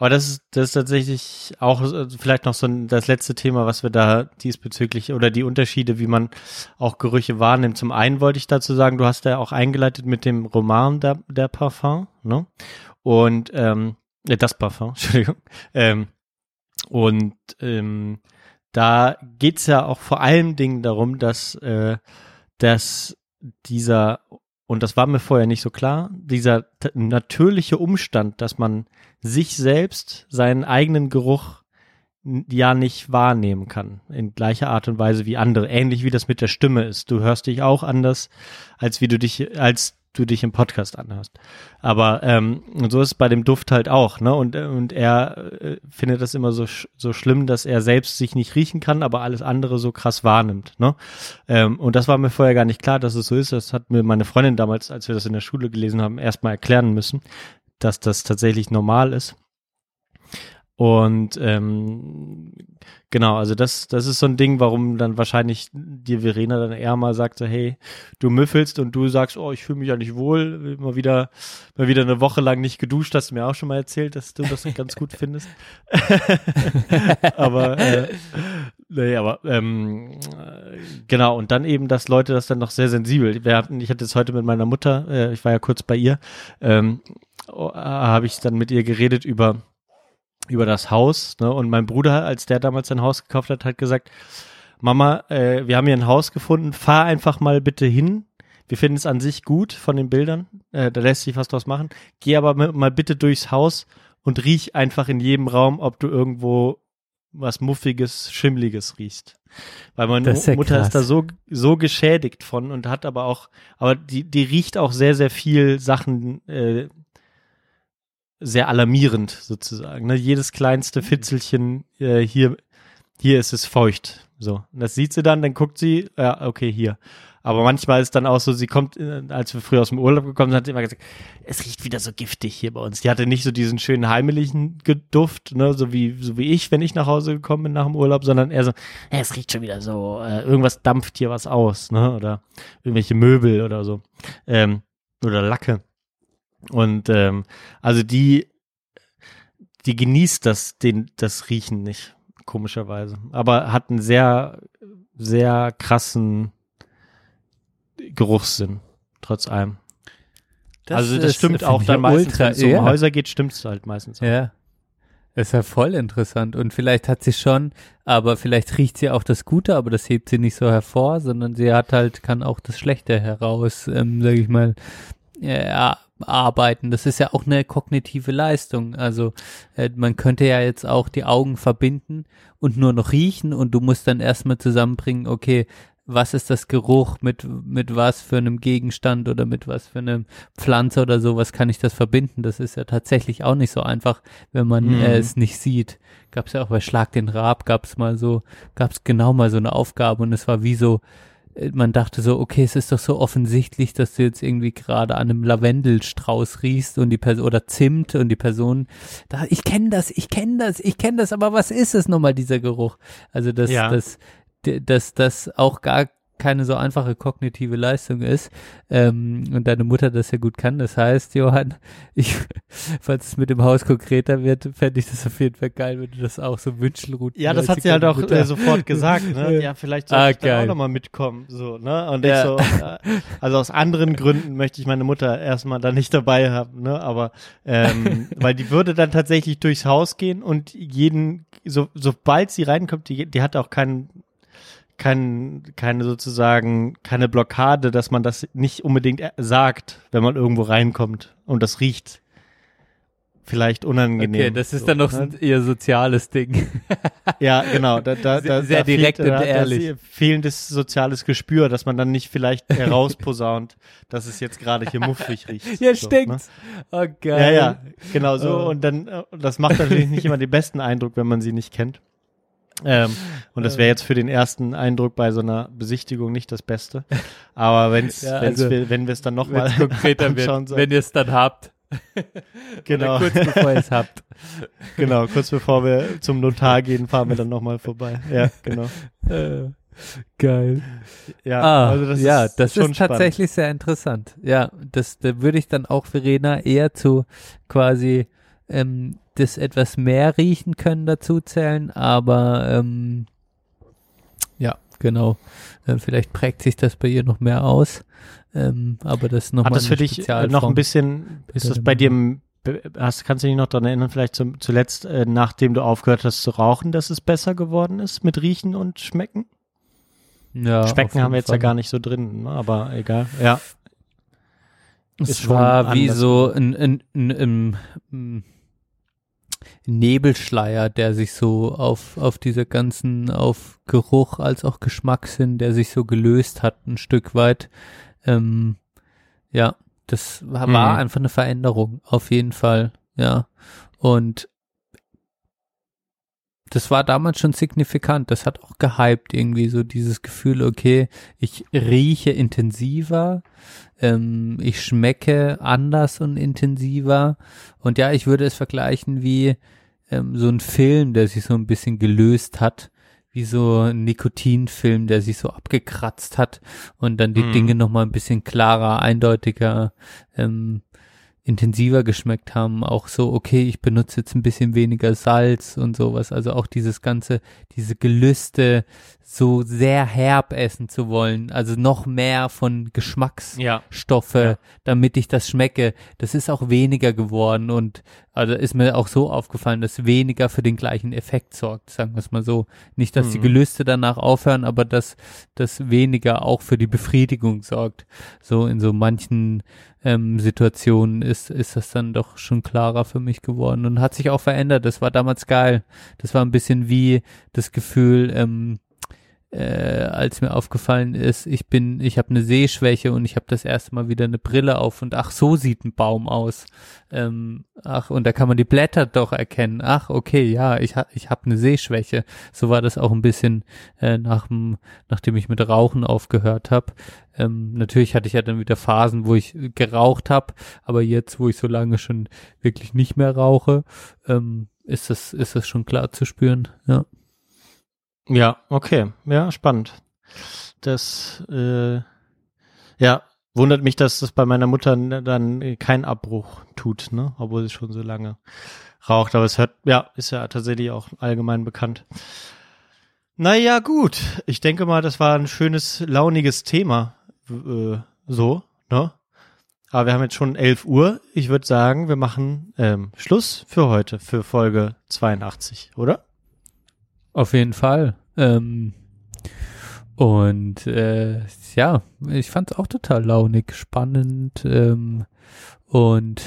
aber das ist, das ist tatsächlich auch äh, vielleicht noch so ein, das letzte Thema, was wir da diesbezüglich oder die Unterschiede, wie man auch Gerüche wahrnimmt. Zum einen wollte ich dazu sagen, du hast ja auch eingeleitet mit dem Roman der, der Parfum, ne? Und ähm, äh, das Parfum, (laughs) Entschuldigung. Ähm, und ähm, da geht's ja auch vor allen Dingen darum, dass, äh, dass dieser, und das war mir vorher nicht so klar, dieser natürliche Umstand, dass man sich selbst, seinen eigenen Geruch ja nicht wahrnehmen kann, in gleicher Art und Weise wie andere, ähnlich wie das mit der Stimme ist. Du hörst dich auch anders, als wie du dich, als du dich im Podcast anhörst. Aber ähm, so ist es bei dem Duft halt auch, ne? Und, äh, und er äh, findet das immer so, sch so schlimm, dass er selbst sich nicht riechen kann, aber alles andere so krass wahrnimmt, ne? Ähm, und das war mir vorher gar nicht klar, dass es so ist. Das hat mir meine Freundin damals, als wir das in der Schule gelesen haben, erstmal erklären müssen, dass das tatsächlich normal ist. Und ähm, genau, also das, das ist so ein Ding, warum dann wahrscheinlich dir Verena dann eher mal sagt, so, hey, du müffelst und du sagst, oh, ich fühle mich ja nicht wohl, mal wieder, mal wieder eine Woche lang nicht geduscht, hast du mir auch schon mal erzählt, dass du das ganz gut findest. (laughs) aber äh, nee, aber ähm, äh, genau, und dann eben, dass Leute das dann noch sehr sensibel. Wir hatten, ich hatte es heute mit meiner Mutter, äh, ich war ja kurz bei ihr, ähm, oh, habe ich dann mit ihr geredet über über das Haus, ne? Und mein Bruder, als der damals sein Haus gekauft hat, hat gesagt, Mama, äh, wir haben hier ein Haus gefunden, fahr einfach mal bitte hin. Wir finden es an sich gut von den Bildern, äh, da lässt sich was draus machen. Geh aber mal, bitte durchs Haus und riech einfach in jedem Raum, ob du irgendwo was Muffiges, Schimmliges riechst. Weil meine ist ja Mutter krass. ist da so, so geschädigt von und hat aber auch, aber die, die riecht auch sehr, sehr viel Sachen, äh, sehr alarmierend sozusagen. Ne? Jedes kleinste Fitzelchen äh, hier, hier ist es feucht. So, und das sieht sie dann, dann guckt sie, ja, okay, hier. Aber manchmal ist dann auch so, sie kommt, äh, als wir früher aus dem Urlaub gekommen sind, hat sie immer gesagt, es riecht wieder so giftig hier bei uns. Die hatte nicht so diesen schönen heimlichen Geduft, ne, so wie, so wie ich, wenn ich nach Hause gekommen bin nach dem Urlaub, sondern eher so, ja, es riecht schon wieder so, äh, irgendwas dampft hier was aus, ne, oder irgendwelche Möbel oder so, ähm, oder Lacke. Und ähm, also die, die genießt das, den, das Riechen nicht, komischerweise. Aber hat einen sehr, sehr krassen Geruchssinn, trotz allem. also das ist, stimmt auch dann meistens, wenn es um ja. Häuser geht, stimmt es halt meistens. auch. Ja. Ist ja voll interessant. Und vielleicht hat sie schon, aber vielleicht riecht sie auch das Gute, aber das hebt sie nicht so hervor, sondern sie hat halt, kann auch das Schlechte heraus, ähm, sag ich mal, ja, arbeiten. Das ist ja auch eine kognitive Leistung. Also äh, man könnte ja jetzt auch die Augen verbinden und nur noch riechen und du musst dann erstmal zusammenbringen, okay, was ist das Geruch, mit, mit was für einem Gegenstand oder mit was für einem Pflanze oder so, was kann ich das verbinden? Das ist ja tatsächlich auch nicht so einfach, wenn man Mhm. äh, es nicht sieht. Gab es ja auch bei Schlag den Rab, gab es mal so, gab es genau mal so eine Aufgabe und es war wie so, man dachte so, okay, es ist doch so offensichtlich, dass du jetzt irgendwie gerade an einem Lavendelstrauß riechst und die Person oder Zimt und die Person, da, ich kenne das, ich kenne das, ich kenne das, aber was ist es nochmal dieser Geruch? Also dass Ja. das, dass das auch gar keine so einfache kognitive Leistung ist ähm, und deine Mutter das ja gut kann. Das heißt, Johann, (laughs) ich, falls es mit dem Haus konkreter wird, fände ich das auf jeden Fall geil, wenn du das auch so Wünschelrouten. Ja, das hat sie halt auch Mutter- äh, sofort gesagt, ne? (laughs) Ja, vielleicht soll Ah, ich dann geil. auch nochmal mitkommen, so, ne? Und Ja. ich so, äh, also aus anderen Gründen möchte ich meine Mutter erstmal da nicht dabei haben, ne? Aber, ähm, (laughs) weil die würde dann tatsächlich durchs Haus gehen und jeden, so, sobald sie reinkommt, die, die hat auch keinen, kein, keine sozusagen, keine Blockade, dass man das nicht unbedingt äh, sagt, wenn man irgendwo reinkommt und das riecht vielleicht unangenehm. Okay, das ist so, dann noch ne? eher soziales Ding. (laughs) Ja, genau. Da, da, Sehr- da, sehr direkt fehlt, und ehrlich. Fehlendes soziales Gespür, dass man dann nicht vielleicht (laughs) herausposaunt, dass es jetzt gerade hier muffig riecht. (laughs) ja, so, stinkt. ne? Oh, Ja, geil. ja, genau so. Oh. Und dann, äh, das macht natürlich nicht immer den besten Eindruck, wenn man sie nicht kennt. Ähm, und das wäre jetzt für den ersten Eindruck bei so einer Besichtigung nicht das Beste. Aber wenn's, Ja, wenn's also, wir, wenn wir es dann nochmal konkreter (laughs) wird, wenn ihr es dann habt. (laughs) genau, Oder kurz bevor ihr es habt. (laughs) genau, kurz bevor wir zum Notar gehen, fahren wir dann nochmal vorbei. Ja, genau. Äh, geil. Ja, ah, also das ja, ist das ist tatsächlich sehr interessant. Ja, das da würde ich dann auch Verena eher zu quasi ähm, das etwas mehr riechen können dazu zählen, aber ähm, ja, genau. Äh, vielleicht prägt sich das bei ihr noch mehr aus. Ähm, aber das ist Hat das für dich äh, noch ein bisschen, ist das bei dir, hast, kannst du dich noch daran erinnern, vielleicht zum, zuletzt, äh, nachdem du aufgehört hast zu rauchen, dass es besser geworden ist mit Riechen und Schmecken? ja, Schmecken haben wir jetzt ja Fall. gar nicht so drin, ne? aber egal. Ja. Es ist war wie so ein, ein, ein, ein Nebelschleier, der sich so auf, auf diese ganzen, auf Geruch als auch Geschmackssinn, der sich so gelöst hat, ein Stück weit. Ähm, ja, das war, war Mhm. einfach eine Veränderung, auf jeden Fall, ja. Und das war damals schon signifikant. Das hat auch gehypt irgendwie so dieses Gefühl, okay, ich rieche intensiver, ähm, ich schmecke anders und intensiver. Und ja, ich würde es vergleichen wie ähm, so ein Film, der sich so ein bisschen gelöst hat, wie so ein Nikotinfilm, der sich so abgekratzt hat und dann die Mhm. Dinge nochmal ein bisschen klarer, eindeutiger, ähm, intensiver geschmeckt haben. Auch so, okay, ich benutze jetzt ein bisschen weniger Salz und sowas. Also auch dieses ganze, diese Gelüste, so sehr herb essen zu wollen. Also noch mehr von Geschmacks Ja. Stoffe, damit ich das schmecke. Das ist auch weniger geworden und also ist mir auch so aufgefallen, dass weniger für den gleichen Effekt sorgt, sagen wir es mal so. Nicht, dass die Mhm. Gelüste danach aufhören, aber dass das weniger auch für die Befriedigung sorgt. So in so manchen ähm, Situationen ist, ist das dann doch schon klarer für mich geworden und hat sich auch verändert. Das war damals geil. Das war ein bisschen wie das Gefühl, ähm, äh, als mir aufgefallen ist, ich bin, ich habe eine Sehschwäche und ich habe das erste Mal wieder eine Brille auf und ach, so sieht ein Baum aus. Ähm, ach, und da kann man die Blätter doch erkennen. Ach, okay, ja, ich ha, ich habe eine Sehschwäche. So war das auch ein bisschen äh, nach dem, nachdem ich mit Rauchen aufgehört habe. Ähm, natürlich hatte ich ja dann wieder Phasen, wo ich geraucht habe, aber jetzt, wo ich so lange schon wirklich nicht mehr rauche, ähm, ist das, ist das schon klar zu spüren. Ja. Ja, okay. Ja, spannend. Das, äh, ja, wundert mich, dass das bei meiner Mutter dann keinen Abbruch tut, ne? Obwohl sie schon so lange raucht. Aber es hört, ja, ist ja tatsächlich auch allgemein bekannt. Naja, gut. Ich denke mal, das war ein schönes, launiges Thema. Äh, so, ne? Aber wir haben jetzt schon 11 Uhr. Ich würde sagen, wir machen ähm, Schluss für heute, für Folge 82, oder? Auf jeden Fall. Ähm, und äh, ja, ich fand es auch total launig, spannend ähm, und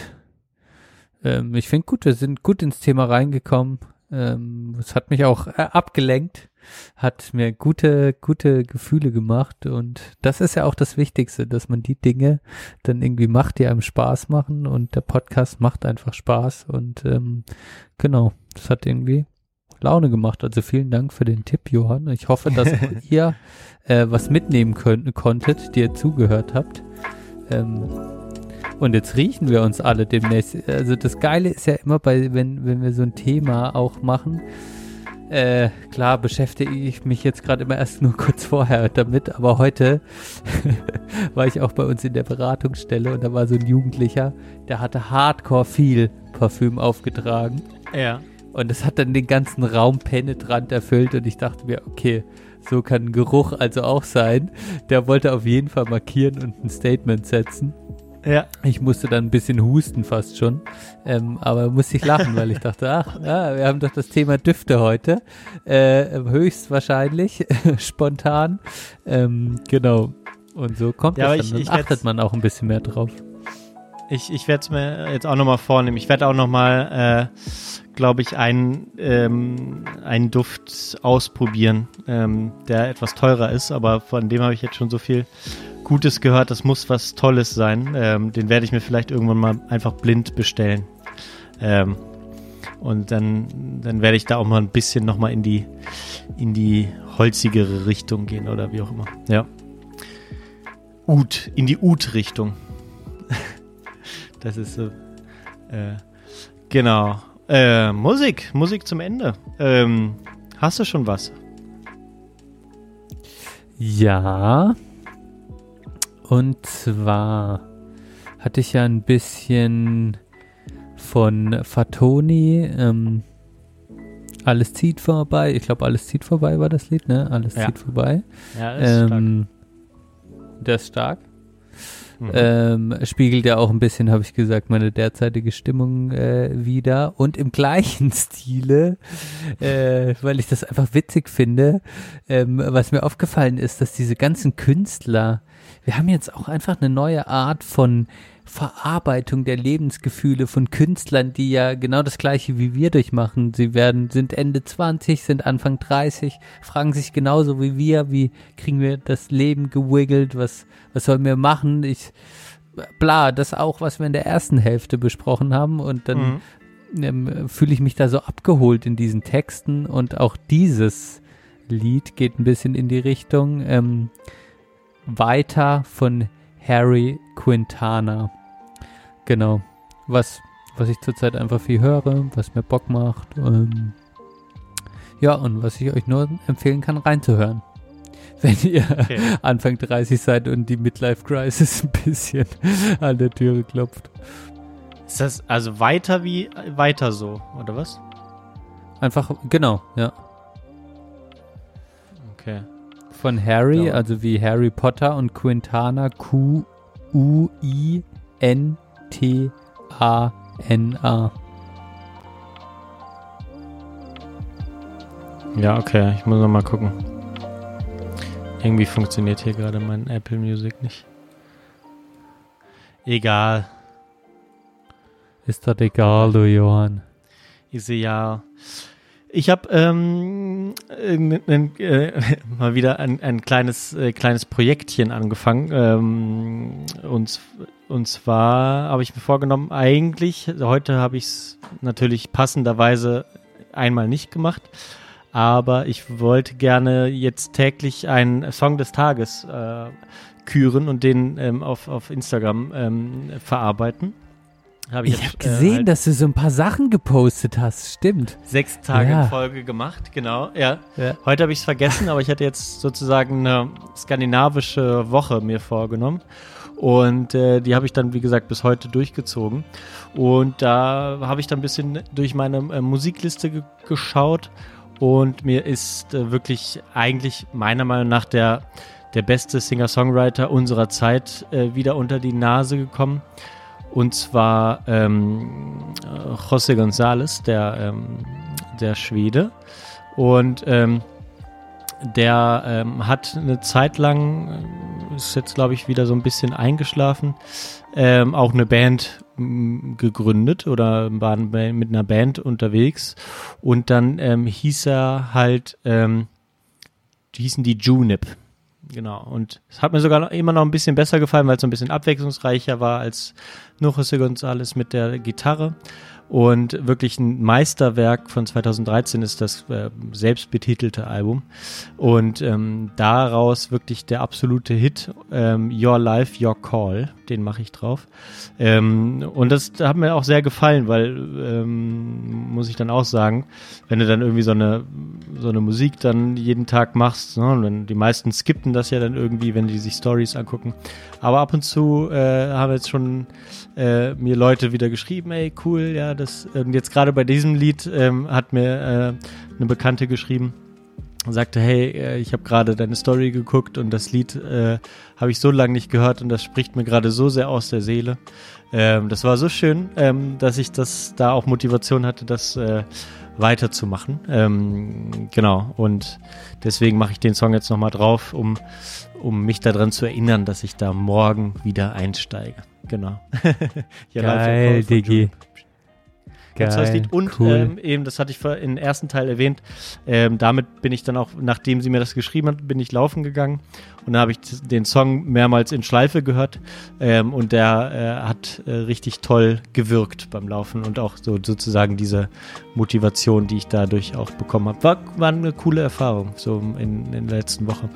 ähm, ich finde gut, wir sind gut ins Thema reingekommen. Ähm, es hat mich auch äh, abgelenkt hat mir gute, gute Gefühle gemacht und das ist ja auch das Wichtigste, dass man die Dinge dann irgendwie macht, die einem Spaß machen und der Podcast macht einfach Spaß und ähm, genau, das hat irgendwie Laune gemacht. Also vielen Dank für den Tipp, Johann. Ich hoffe, dass (laughs) ihr äh, was mitnehmen könnt, konntet, die ihr zugehört habt. Ähm, und jetzt riechen wir uns alle demnächst. Also das Geile ist ja immer bei, wenn, wenn wir so ein Thema auch machen, äh, klar beschäftige ich mich jetzt gerade immer erst nur (laughs) kurz vorher damit, aber heute (laughs) war ich auch bei uns in der Beratungsstelle und da war so ein Jugendlicher, der hatte hardcore viel Parfüm aufgetragen. Ja. Und es hat dann den ganzen Raum penetrant erfüllt und ich dachte mir, okay, so kann ein Geruch also auch sein. Der wollte auf jeden Fall markieren und ein Statement setzen. Ja. Ich musste dann ein bisschen husten fast schon, ähm, aber musste ich lachen, weil ich (laughs) dachte, ach, ja, wir haben doch das Thema Düfte heute, äh, höchstwahrscheinlich, (laughs) spontan, ähm, genau. Und so kommt Ja, das ich- dann, ich dann achtet man auch ein bisschen mehr drauf. Ich, ich werde es mir jetzt auch nochmal vornehmen. Ich werde auch nochmal, äh, glaube ich, einen, ähm, einen Duft ausprobieren, ähm, der etwas teurer ist, aber von dem habe ich jetzt schon so viel Gutes gehört. Das muss was Tolles sein. Ähm, den werde ich mir vielleicht irgendwann mal einfach blind bestellen. Ähm, und dann, dann werde ich da auch mal ein bisschen nochmal in die, in die holzigere Richtung gehen oder wie auch immer. Ja. Ut, in die Ut-Richtung. (laughs) Das ist so. Äh, genau. Äh, Musik, Musik zum Ende. Ähm, hast du schon was? Ja. Und zwar hatte ich ja ein bisschen von Fatoni, ähm, Alles zieht vorbei. Ich glaube, Alles zieht vorbei war das Lied, ne? Alles Ja. zieht vorbei. Ja, Ähm, der ist stark. Mhm. Ähm, spiegelt ja auch ein bisschen, habe ich gesagt, meine derzeitige Stimmung äh, wieder. Und im gleichen (laughs) Stile, äh, weil ich das einfach witzig finde, ähm, was mir aufgefallen ist, dass diese ganzen Künstler, wir haben jetzt auch einfach eine neue Art von Verarbeitung der Lebensgefühle von Künstlern, die ja genau das gleiche wie wir durchmachen. Sie werden, sind Ende 20, sind Anfang 30, fragen sich genauso wie wir, wie kriegen wir das Leben gewiggelt, was, was sollen wir machen? Ich, bla, das auch, was wir in der ersten Hälfte besprochen haben und dann Mhm. ähm, fühle ich mich da so abgeholt in diesen Texten und auch dieses Lied geht ein bisschen in die Richtung ähm, weiter von Harry Quintana. Genau. Was, was ich zurzeit einfach viel höre, was mir Bock macht. Ähm, ja, und was ich euch nur empfehlen kann, reinzuhören. (laughs) Wenn ihr Okay. Anfang 30 seid und die Midlife Crisis (laughs) ein bisschen an der Türe klopft. Ist das also weiter wie weiter so, oder was? Einfach, genau, ja. Okay. Von Harry, Ja. also wie Harry Potter und Quintana, Q-U-I-N-T-A-N-A. Ja, okay, ich muss noch mal gucken. Irgendwie funktioniert hier gerade mein Apple Music nicht. Egal. Ist das egal, du Johann? Ich sehe ja. Ich habe ähm, äh, äh, (laughs) mal wieder ein, ein kleines, äh, kleines Projektchen angefangen. Ähm, und, und zwar habe ich mir vorgenommen, eigentlich, heute habe ich es natürlich passenderweise einmal nicht gemacht, aber ich wollte gerne jetzt täglich einen Song des Tages äh, küren und den ähm, auf, auf Instagram ähm, verarbeiten. Hab Ich jetzt, habe äh, gesehen, halt- dass du so ein paar Sachen gepostet hast. Stimmt. sechs Tage Ja. in Folge gemacht, genau. Ja. Ja. Heute habe ich es vergessen, aber ich hatte jetzt sozusagen eine skandinavische Woche mir vorgenommen. Und äh, die habe ich dann, wie gesagt, bis heute durchgezogen. Und da habe ich dann ein bisschen durch meine äh, Musikliste ge geschaut. Und mir ist äh, wirklich eigentlich meiner Meinung nach der, der beste Singer-Songwriter unserer Zeit äh, wieder unter die Nase gekommen. Und zwar ähm, äh, José González, der, ähm, der Schwede. Und ähm, der ähm, hat eine Zeit lang, äh, ist jetzt glaube ich wieder so ein bisschen eingeschlafen, ähm, auch eine Band gegründet oder war mit einer Band unterwegs. Und dann ähm, hieß er halt ähm, die hießen die Junip. Genau. Und es hat mir sogar immer noch ein bisschen besser gefallen, weil es so ein bisschen abwechslungsreicher war als Nuchese Gonzales mit der Gitarre. Und wirklich ein Meisterwerk von 2013 ist das äh, selbstbetitelte Album. Und ähm, daraus wirklich der absolute Hit, ähm, Your Life, Your Call, den mache ich drauf. Ähm, und das hat mir auch sehr gefallen, weil, ähm, muss ich dann auch sagen, wenn du dann irgendwie so eine, so eine Musik dann jeden Tag machst, ne, und die meisten skippen das ja dann irgendwie, wenn die sich Stories angucken. Aber ab und zu äh, haben jetzt schon äh, mir Leute wieder geschrieben, ey, cool, ja, das, ähm, jetzt gerade bei diesem Lied ähm, hat mir äh, eine Bekannte geschrieben, sagte, hey, äh, ich habe gerade deine Story geguckt und das Lied äh, habe ich so lange nicht gehört und das spricht mir gerade so sehr aus der Seele. Ähm, das war so schön, ähm, dass ich das da auch Motivation hatte, das äh, weiterzumachen. Ähm, genau, und deswegen mache ich den Song jetzt nochmal drauf, um, um mich daran zu erinnern, dass ich da morgen wieder einsteige. Genau. (laughs) Geil, Digi. Ganz tolles Lied. Und cool. ähm, eben, das hatte ich im ersten Teil erwähnt, ähm, damit bin ich dann auch, nachdem sie mir das geschrieben hat, bin ich laufen gegangen und da habe ich den Song mehrmals in Schleife gehört ähm, und der äh, hat äh, richtig toll gewirkt beim Laufen und auch so sozusagen diese Motivation, die ich dadurch auch bekommen habe. War, war eine coole Erfahrung, so in, in der letzten Woche.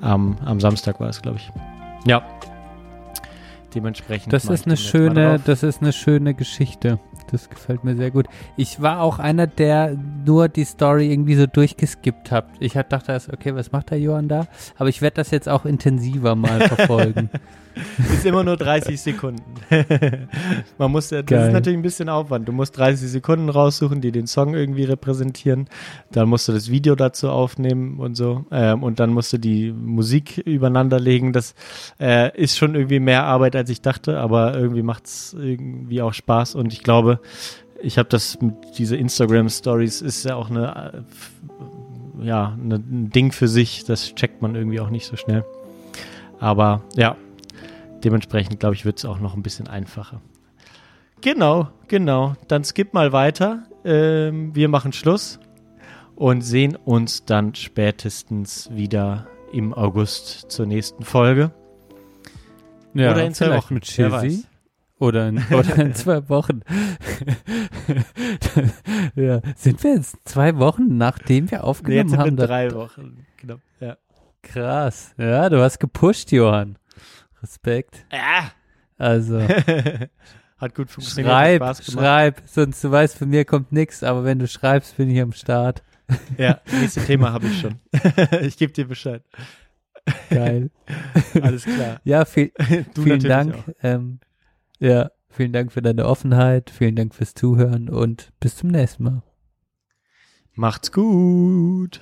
Am, am Samstag war es, glaube ich. Ja. Dementsprechend. Das ist eine schöne, das ist eine schöne Geschichte. Das gefällt mir sehr gut. Ich war auch einer, der nur die Story irgendwie so durchgeskippt hat. Ich dachte erst, okay, was macht der Johann da? Aber ich werde das jetzt auch intensiver mal (laughs) verfolgen. (laughs) ist immer nur 30 Sekunden. (laughs) Man muss, das Geil. ist natürlich ein bisschen Aufwand. Du musst 30 Sekunden raussuchen, die den Song irgendwie repräsentieren. Dann musst du das Video dazu aufnehmen und so. Ähm, und dann musst du die Musik übereinander legen. Das äh, ist schon irgendwie mehr Arbeit, als ich dachte, aber irgendwie macht es irgendwie auch Spaß. Und ich glaube, ich habe das mit diese Instagram Stories ist ja auch eine, ja, eine, ein Ding für sich. Das checkt man irgendwie auch nicht so schnell. Aber ja, Dementsprechend, glaube ich, wird es auch noch ein bisschen einfacher. Genau, genau. Dann skip mal weiter. Ähm, wir machen Schluss und sehen uns dann spätestens wieder im August zur nächsten Folge. Ja, Oder in zwei Wochen, mit weiß. Oder in, (laughs) oder in zwei Wochen. (laughs) ja. Sind wir jetzt zwei Wochen, nachdem wir Nee, aufgenommen jetzt sind wir haben? da- drei Wochen. Genau. Ja. Krass. Ja, du hast gepusht, Johann. Respekt. Also, (laughs) Hat gut funktioniert. schreib, Spaß gemacht. schreib. Sonst, du weißt, von mir kommt nichts, aber wenn du schreibst, bin ich am Start. Ja, (laughs) nächste Thema habe ich schon. (laughs) ich gebe dir Bescheid. Geil. Alles klar. Ja, viel, vielen Dank. Ähm, ja, vielen Dank für deine Offenheit. Vielen Dank fürs Zuhören und bis zum nächsten Mal. Macht's gut.